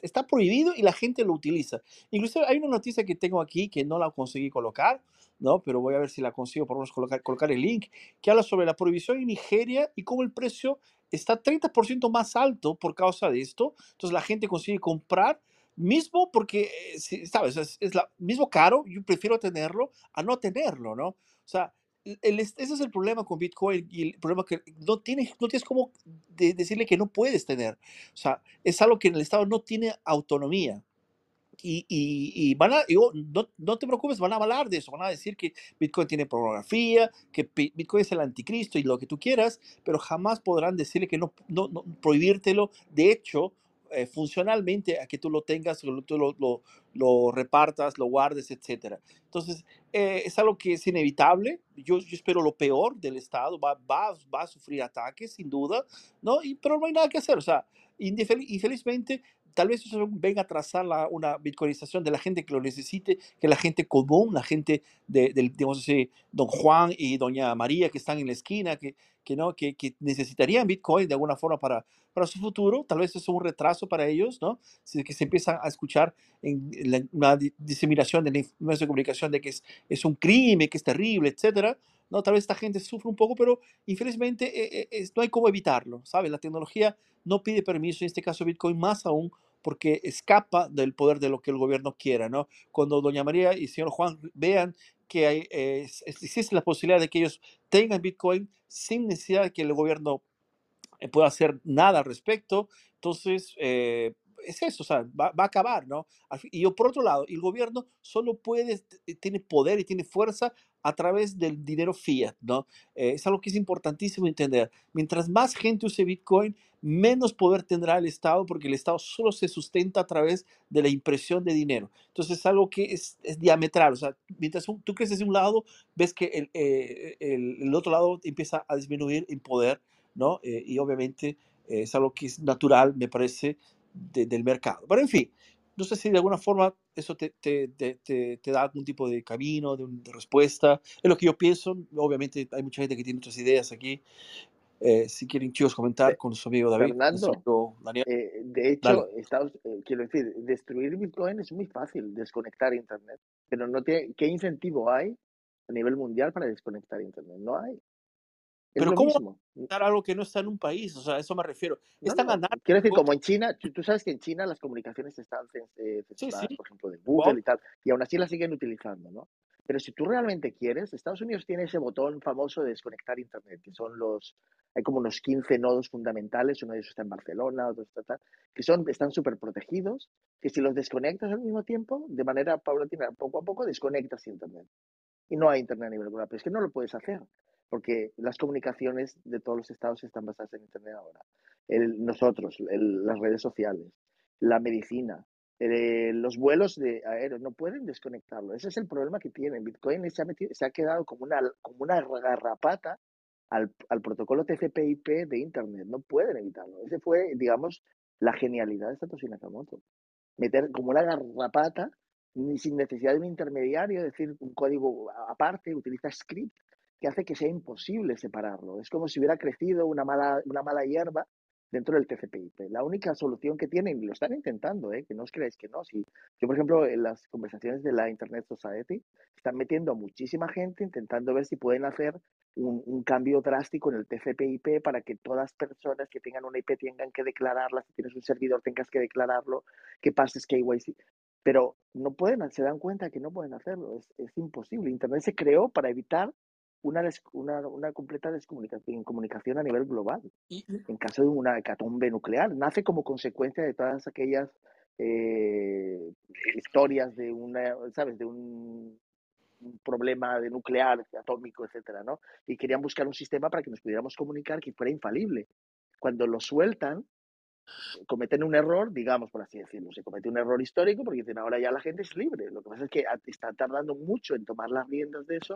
está prohibido y la gente lo utiliza. Incluso hay una noticia que tengo aquí que no la conseguí colocar, ¿no? Pero voy a ver si la consigo, por lo menos colocar, el link, que habla sobre la prohibición en Nigeria y cómo el precio está 30% más alto por causa de esto. Entonces la gente consigue comprar mismo porque, eh, ¿sabes? Es, es la, mismo caro, yo prefiero tenerlo a no tenerlo, ¿no? O sea, el- ese es el problema con Bitcoin y el problema que no tienes, no tienes cómo de- decirle que no puedes tener. O sea, es algo que en el Estado no tiene autonomía. Y, y, y van a, digo, no, no te preocupes, van a hablar de eso, van a decir que Bitcoin tiene pornografía, que Bitcoin es el anticristo y lo que tú quieras, pero jamás podrán decirle que no, no, no prohibírtelo. De hecho, eh, funcionalmente a que tú lo tengas, tú lo, lo, lo repartas, lo guardes, etcétera. Entonces, eh, es algo que es inevitable. Yo, yo espero lo peor del Estado. Va, va, va a sufrir ataques, sin duda, ¿no? Y, pero no hay nada que hacer. O sea, infelizmente, tal vez eso venga a trazar la, una bitcoinización de la gente que lo necesite, que la gente común, la gente de, del, digamos así, don Juan y doña María que están en la esquina, que, que, ¿no? que, que necesitarían Bitcoin de alguna forma para, para su futuro. Tal vez es un retraso para ellos, ¿no? Si que se empiezan a escuchar en la, una diseminación de la de comunicación de que es, es un crimen, que es terrible, etcétera. ¿no? Tal vez esta gente sufre un poco, pero infelizmente eh, eh, no hay cómo evitarlo, ¿sabes? La tecnología no pide permiso, en este caso Bitcoin más aún, porque escapa del poder de lo que el gobierno quiera, ¿no? Cuando doña María y señor Juan vean que hay, eh, existe la posibilidad de que ellos tengan Bitcoin sin necesidad de que el gobierno eh, pueda hacer nada al respecto, entonces eh, es eso, o sea, va, va, a acabar, ¿no? Y yo, por otro lado, el gobierno solo puede, tiene poder y tiene fuerza a través del dinero fiat, ¿no? Eh, es algo que es importantísimo entender. Mientras más gente use Bitcoin, menos poder tendrá el Estado porque el Estado solo se sustenta a través de la impresión de dinero. Entonces es algo que es, es diametral, o sea, mientras tú creces de un lado, ves que el, eh, el, el, otro lado empieza a disminuir en poder, ¿no? Eh, y obviamente eh, es algo que es natural, me parece, de, del mercado. Pero en fin, no sé si de alguna forma eso te, te, te, te, da algún tipo de camino, de, de, respuesta. Es lo que yo pienso. Obviamente hay mucha gente que tiene otras ideas aquí. Eh, si quieren chicos comentar con su amigo David. Fernando, Daniel. Eh, de hecho, Estados, eh, quiero decir, destruir Bitcoin es muy fácil, desconectar Internet. Pero no tiene, ¿qué incentivo hay a nivel mundial para desconectar Internet? No hay. Pero ¿cómo dar algo que no está en un país? O sea, a eso me refiero. No, no. Quiero decir, como en China, tú, tú, sabes que en China las comunicaciones están eh, sí, sí. por ejemplo, de Google wow. y tal, y aún así las siguen utilizando, ¿no? Pero si tú realmente quieres, Estados Unidos tiene ese botón famoso de desconectar Internet, que son los, hay como unos 15 nodos fundamentales, uno de ellos está en Barcelona, otro está tal, que son, están súper protegidos, que si los desconectas al mismo tiempo, de manera paulatina, poco a poco, desconectas Internet. Y no hay Internet a nivel global, pero es que no lo puedes hacer porque las comunicaciones de todos los estados están basadas en Internet ahora. Nosotros, el, las redes sociales, la medicina, eh, los vuelos de aéreos, no pueden desconectarlo. Ese es el problema que tienen. Bitcoin se ha, metido, se ha quedado como una, como una garrapata al, al protocolo TCP/IP de Internet. No pueden evitarlo. Ese fue, digamos, la genialidad de Satoshi Nakamoto. Meter como una garrapata sin necesidad de un intermediario, es decir, un código aparte, utiliza script que hace que sea imposible separarlo. Es como si hubiera crecido una mala, una mala hierba dentro del TCP/IP. La única solución que tienen, y lo están intentando, ¿eh? que no os creáis que no. Si, yo, por ejemplo, en las conversaciones de la Internet Society, están metiendo a muchísima gente intentando ver si pueden hacer un, cambio drástico en el TCP/IP para que todas las personas que tengan una IP tengan que declararla, si tienes un servidor tengas que declararlo, que pases KYC. Pero no pueden, se dan cuenta que no pueden hacerlo, es, es imposible. Internet se creó para evitar una, una, una, completa descomunicación comunicación a nivel global. En caso de una hecatombe nuclear, nace como consecuencia de todas aquellas eh, historias de una, ¿sabes? De un, un, problema de nuclear, atómico, etcétera, ¿no? Y querían buscar un sistema para que nos pudiéramos comunicar que fuera infalible. Cuando lo sueltan, cometen un error, digamos, por así decirlo, se comete un error histórico porque dicen ahora ya la gente es libre. Lo que pasa es que está tardando mucho en tomar las riendas de eso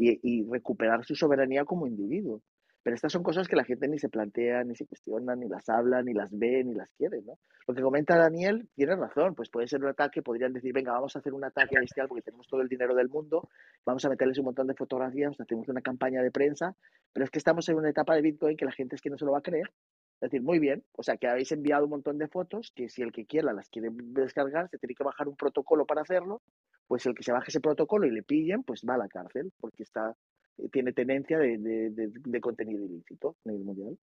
y, recuperar su soberanía como individuo. Pero estas son cosas que la gente ni se plantea, ni se cuestiona, ni las habla, ni las ve, ni las quiere, ¿no? Lo que comenta Daniel tiene razón, pues puede ser un ataque, podrían decir, venga, vamos a hacer un ataque bestial porque tenemos todo el dinero del mundo, vamos a meterles un montón de fotografías, hacemos una campaña de prensa, pero es que estamos en una etapa de Bitcoin que la gente es que no se lo va a creer. Es decir, muy bien, o sea que habéis enviado un montón de fotos, que si el que quiera las quiere descargar, se tiene que bajar un protocolo para hacerlo, pues el que se baje ese protocolo y le pillen, pues va a la cárcel, porque está, eh, tiene tenencia de, de, de, de contenido ilícito a nivel mundial.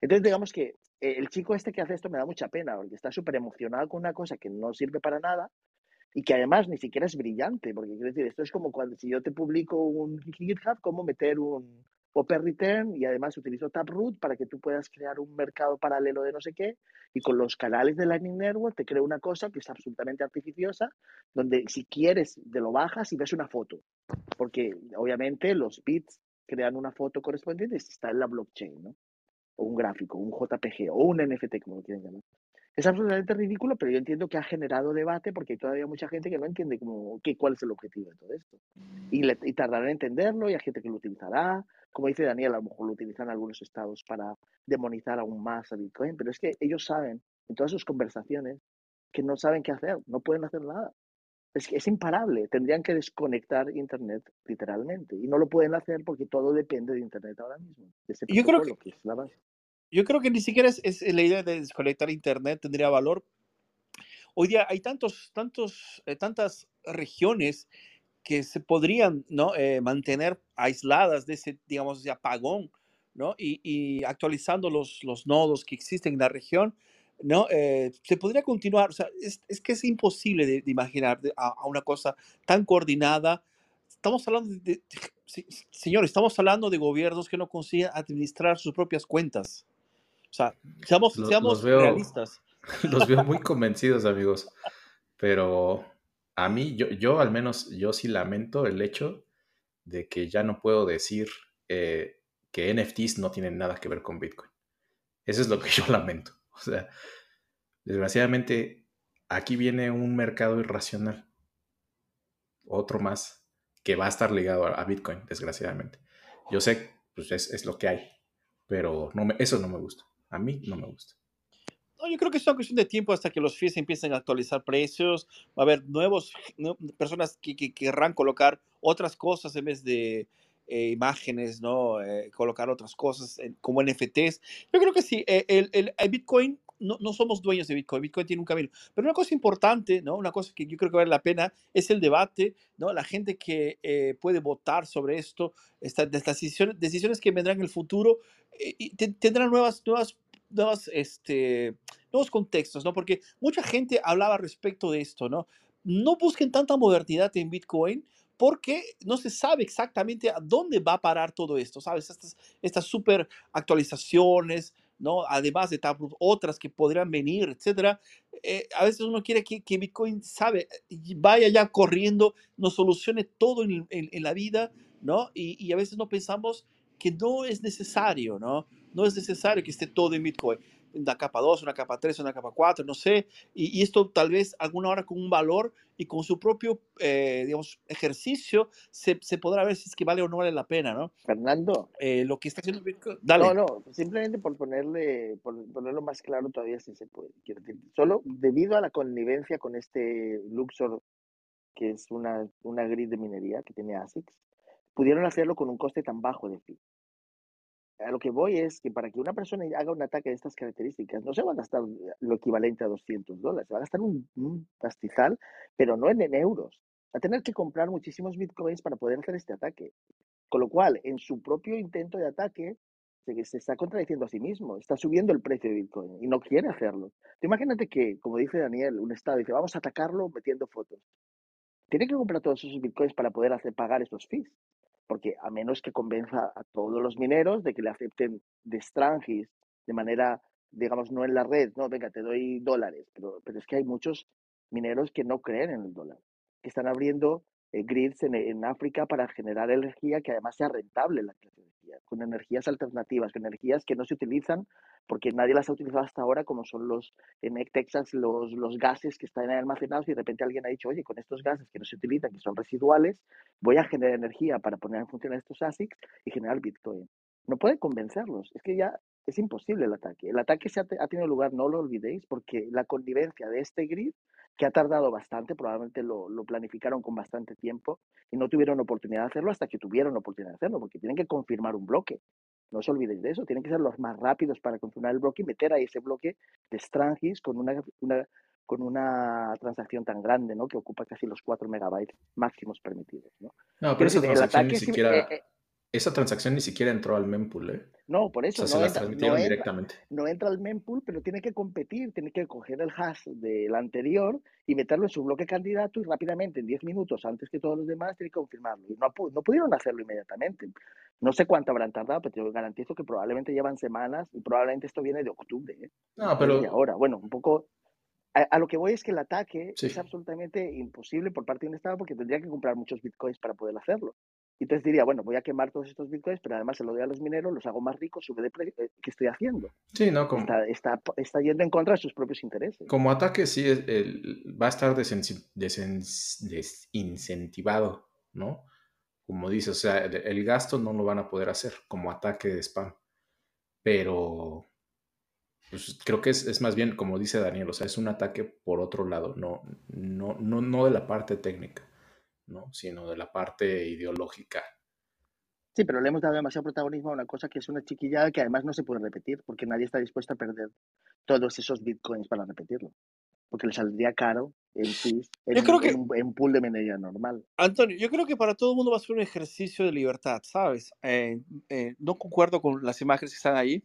Entonces, digamos que eh, el chico este que hace esto me da mucha pena, porque está súper emocionado con una cosa que no sirve para nada y que además ni siquiera es brillante, porque quiero decir, esto es como cuando si yo te publico un GitHub, cómo meter un, Open Return y además utilizo Taproot para que tú puedas crear un mercado paralelo de no sé qué y con los canales de Lightning Network te creo una cosa que es absolutamente artificiosa donde si quieres te lo bajas y ves una foto porque obviamente los bits crean una foto correspondiente si está en la blockchain, ¿no? O un gráfico, un JPG o un NFT como lo quieran llamar. Es absolutamente ridículo, pero yo entiendo que ha generado debate porque hay todavía mucha gente que no entiende cómo, qué, cuál es el objetivo de todo esto. Y, le, y tardará en entenderlo y hay gente que lo utilizará. Como dice Daniel, a lo mejor lo utilizan algunos estados para demonizar aún más a Bitcoin, pero es que ellos saben en todas sus conversaciones que no saben qué hacer, no pueden hacer nada. Es que es imparable, tendrían que desconectar Internet literalmente y no lo pueden hacer porque todo depende de Internet ahora mismo. yo creo que, Yo creo que ni siquiera es, es, la idea de desconectar Internet tendría valor. Hoy día hay tantos, tantos, eh, tantas regiones que se podrían ¿no? Eh, mantener aisladas de ese, digamos, de apagón, ¿no? Y, y, actualizando los, los nodos que existen en la región, ¿no? Eh, se podría continuar, o sea, es, es que es imposible de, imaginar a, una cosa tan coordinada. Estamos hablando de, señor, estamos hablando de gobiernos que no consiguen administrar sus propias cuentas. O sea, seamos, seamos realistas. Los veo muy convencidos, amigos, pero a mí, yo, yo al menos, yo sí lamento el hecho de que ya no puedo decir eh, que NFTs no tienen nada que ver con Bitcoin. Eso es lo que yo lamento. O sea, desgraciadamente, aquí viene un mercado irracional. Otro más que va a estar ligado a, Bitcoin, desgraciadamente. Yo sé, pues es, lo que hay, pero no eso no me gusta. A mí no me gusta. No, yo creo que es una cuestión de tiempo hasta que los fees empiecen a actualizar precios. Va a haber nuevos personas que, querrán colocar otras cosas en vez de eh, imágenes, ¿no? Eh, colocar otras cosas como NFTs. Yo creo que sí, eh, el, el, Bitcoin no, no, somos dueños de Bitcoin, Bitcoin tiene un camino. Pero una cosa importante, ¿no? Una cosa que yo creo que vale la pena es el debate, ¿no? La gente que puede votar sobre esto, estas decisiones, decisiones que vendrán en el futuro, y tendrán nuevas, nuevas nuevas, este, nuevos contextos, ¿no? Porque mucha gente hablaba respecto de esto, ¿no? No busquen tanta modernidad en Bitcoin porque no se sabe exactamente a dónde va a parar todo esto, ¿sabes? Estas, estas super actualizaciones, ¿no? Además de otras que podrían venir, etcétera. Eh, a veces uno quiere que, que, Bitcoin, sabe, vaya ya corriendo, nos solucione todo en, en, la vida, ¿no? Y, y, a veces no pensamos que no es necesario, ¿no? No es necesario que esté todo en Bitcoin. Una capa 2, una capa 3, una capa 4, no sé. Y, esto tal vez alguna hora con un valor y con su propio, eh, digamos, ejercicio se, se, podrá ver si es que vale o no vale la pena, ¿no? Fernando. Eh, lo que está haciendo Bitcoin. Dale. No, no, simplemente por ponerle, por ponerlo más claro todavía si se puede. Quiero decir, solo debido a la connivencia con este Luxor, que es una, una grid de minería que tiene ASICS, pudieron hacerlo con un coste tan bajo de fee a lo que voy es que para que una persona haga un ataque de estas características, no se va a gastar lo equivalente a 200 dólares, se va a gastar un, pastizal, pero no en, euros. Va a tener que comprar muchísimos bitcoins para poder hacer este ataque. Con lo cual, en su propio intento de ataque, se, se está contradiciendo a sí mismo, está subiendo el precio de Bitcoin y no quiere hacerlo. imagínate que, como dice Daniel, un Estado dice, vamos a atacarlo metiendo fotos. Tiene que comprar todos esos bitcoins para poder hacer pagar esos fees porque a menos que convenza a todos los mineros de que le acepten de Strangis de manera, digamos, no en la red, no, venga, te doy dólares, pero, pero es que hay muchos mineros que no creen en el dólar, que están abriendo eh, grids en, en, África para generar energía que además sea rentable la con energías alternativas, con energías que no se utilizan porque nadie las ha utilizado hasta ahora, como son los en Texas, los, los gases que están almacenados y de repente alguien ha dicho, oye, con estos gases que no se utilizan, que son residuales, voy a generar energía para poner en función estos ASICs y generar Bitcoin. No puede convencerlos, es que ya es imposible el ataque. El ataque se ha, ha tenido lugar, no lo olvidéis, porque la connivencia de este grid que ha tardado bastante, probablemente lo, lo, planificaron con bastante tiempo y no tuvieron oportunidad de hacerlo hasta que tuvieron oportunidad de hacerlo, porque tienen que confirmar un bloque. No se olviden de eso, tienen que ser los más rápidos para confirmar el bloque y meter ahí ese bloque de Strangis con una, una, con una transacción tan grande, ¿no? Que ocupa casi los 4 megabytes máximos permitidos, ¿no? No, pero esa transacción ni siquiera... Eh, eh, esa transacción ni siquiera entró al mempool, ¿eh? No, por eso. no, se entra, no, directamente. no entra al mempool, pero tiene que competir, tiene que coger el hash del anterior y meterlo en su bloque candidato y rápidamente, en 10 minutos, antes que todos los demás, tiene que confirmarlo. Y no, no pudieron hacerlo inmediatamente. No sé cuánto habrán tardado, pero te garantizo que probablemente llevan semanas y probablemente esto viene de octubre. ¿eh? No, pero... Y ahora, bueno, un poco... A, lo que voy es que el ataque es absolutamente imposible por parte de un Estado porque tendría que comprar muchos bitcoins para poder hacerlo. Y entonces diría, bueno, voy a quemar todos estos bitcoins, pero además se lo doy a los mineros, los hago más ricos, sube de precio. Eh, ¿Qué estoy haciendo? Sí, ¿no? Como, está, está, está, yendo en contra de sus propios intereses. Como ataque, sí, va a estar desincentivado, ¿no? Como dice, o sea, el, gasto no lo van a poder hacer como ataque de spam. Pero pues creo que es, es, más bien, como dice Daniel, o sea, es un ataque por otro lado, no, no, no, no de la parte técnica, ¿no? sino de la parte ideológica. Sí, pero le hemos dado demasiado protagonismo a una cosa que es una chiquillada que además no se puede repetir, porque nadie está dispuesto a perder todos esos bitcoins para repetirlo. Porque le saldría caro en sí, en, yo creo que, en, en pool de minería normal. Antonio, yo creo que para todo el mundo va a ser un ejercicio de libertad, ¿sabes? Eh, eh, no concuerdo con las imágenes que están ahí,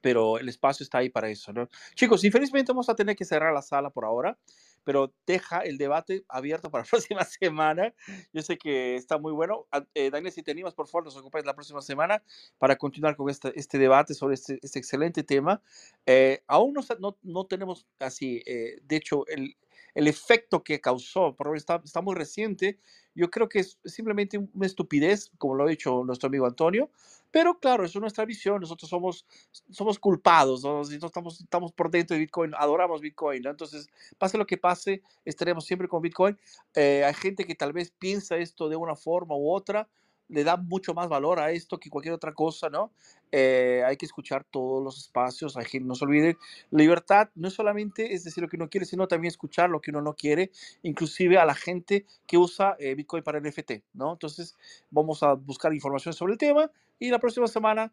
pero el espacio está ahí para eso, ¿no? Chicos, infelizmente vamos a tener que cerrar la sala por ahora, pero deja el debate abierto para la próxima semana. Yo sé que está muy bueno. Eh, Daniel, si te animas, por favor, nos ocupáis la próxima semana para continuar con este, este debate sobre este, este excelente tema. Eh, aún no, no, no, tenemos así, eh, de hecho, el, el efecto que causó, porque está, está muy reciente, yo creo que es simplemente una estupidez, como lo ha dicho nuestro amigo Antonio, pero claro, eso es nuestra visión, nosotros somos, somos culpados, ¿no? nosotros estamos, estamos por dentro de Bitcoin, adoramos Bitcoin, ¿no? entonces, pase lo que pase, estaremos siempre con Bitcoin. Eh, hay gente que tal vez piensa esto de una forma u otra, le da mucho más valor a esto que cualquier otra cosa, ¿no? Eh, hay que escuchar todos los espacios, hay que no se olviden, libertad no solamente es decir lo que uno quiere, sino también escuchar lo que uno no quiere, inclusive a la gente que usa eh, Bitcoin para NFT, ¿no? Entonces vamos a buscar información sobre el tema y la próxima semana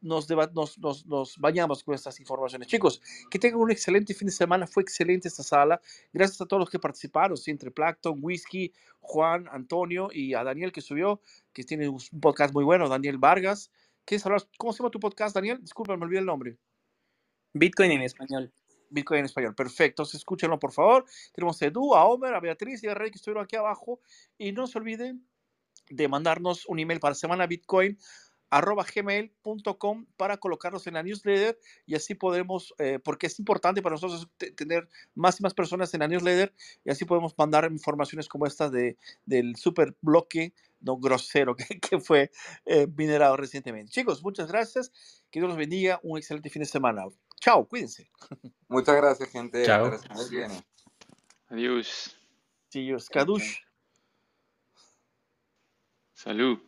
nos, nos, nos, nos, bañamos con estas informaciones. Chicos, que tengan un excelente fin de semana. Fue excelente esta sala. Gracias a todos los que participaron, ¿sí? entre Plankton, Whisky, Juan, Antonio y a Daniel que subió, que tiene un podcast muy bueno, Daniel Vargas. ¿Quieres hablar? ¿Cómo se llama tu podcast, Daniel? Disculpa, me olvidé el nombre. Bitcoin en español. Bitcoin en español. Perfecto. Entonces, escúchenlo, por favor. Tenemos a Edu, a Homer, a Beatriz y a Rey que estuvieron aquí abajo. Y no se olviden de mandarnos un email para Semana Bitcoin arroba gmail.com para colocarnos en la newsletter y así podemos, eh, porque es importante para nosotros tener más y más personas en la newsletter y así podemos mandar informaciones como esta de, del super bloque no grosero que, que fue eh, minerado recientemente. Chicos, muchas gracias. Que Dios los bendiga. Un excelente fin de semana. Chao, cuídense. Muchas gracias, gente. Chao. Muy bien. Adiós. Adiós. Kadush. Salud.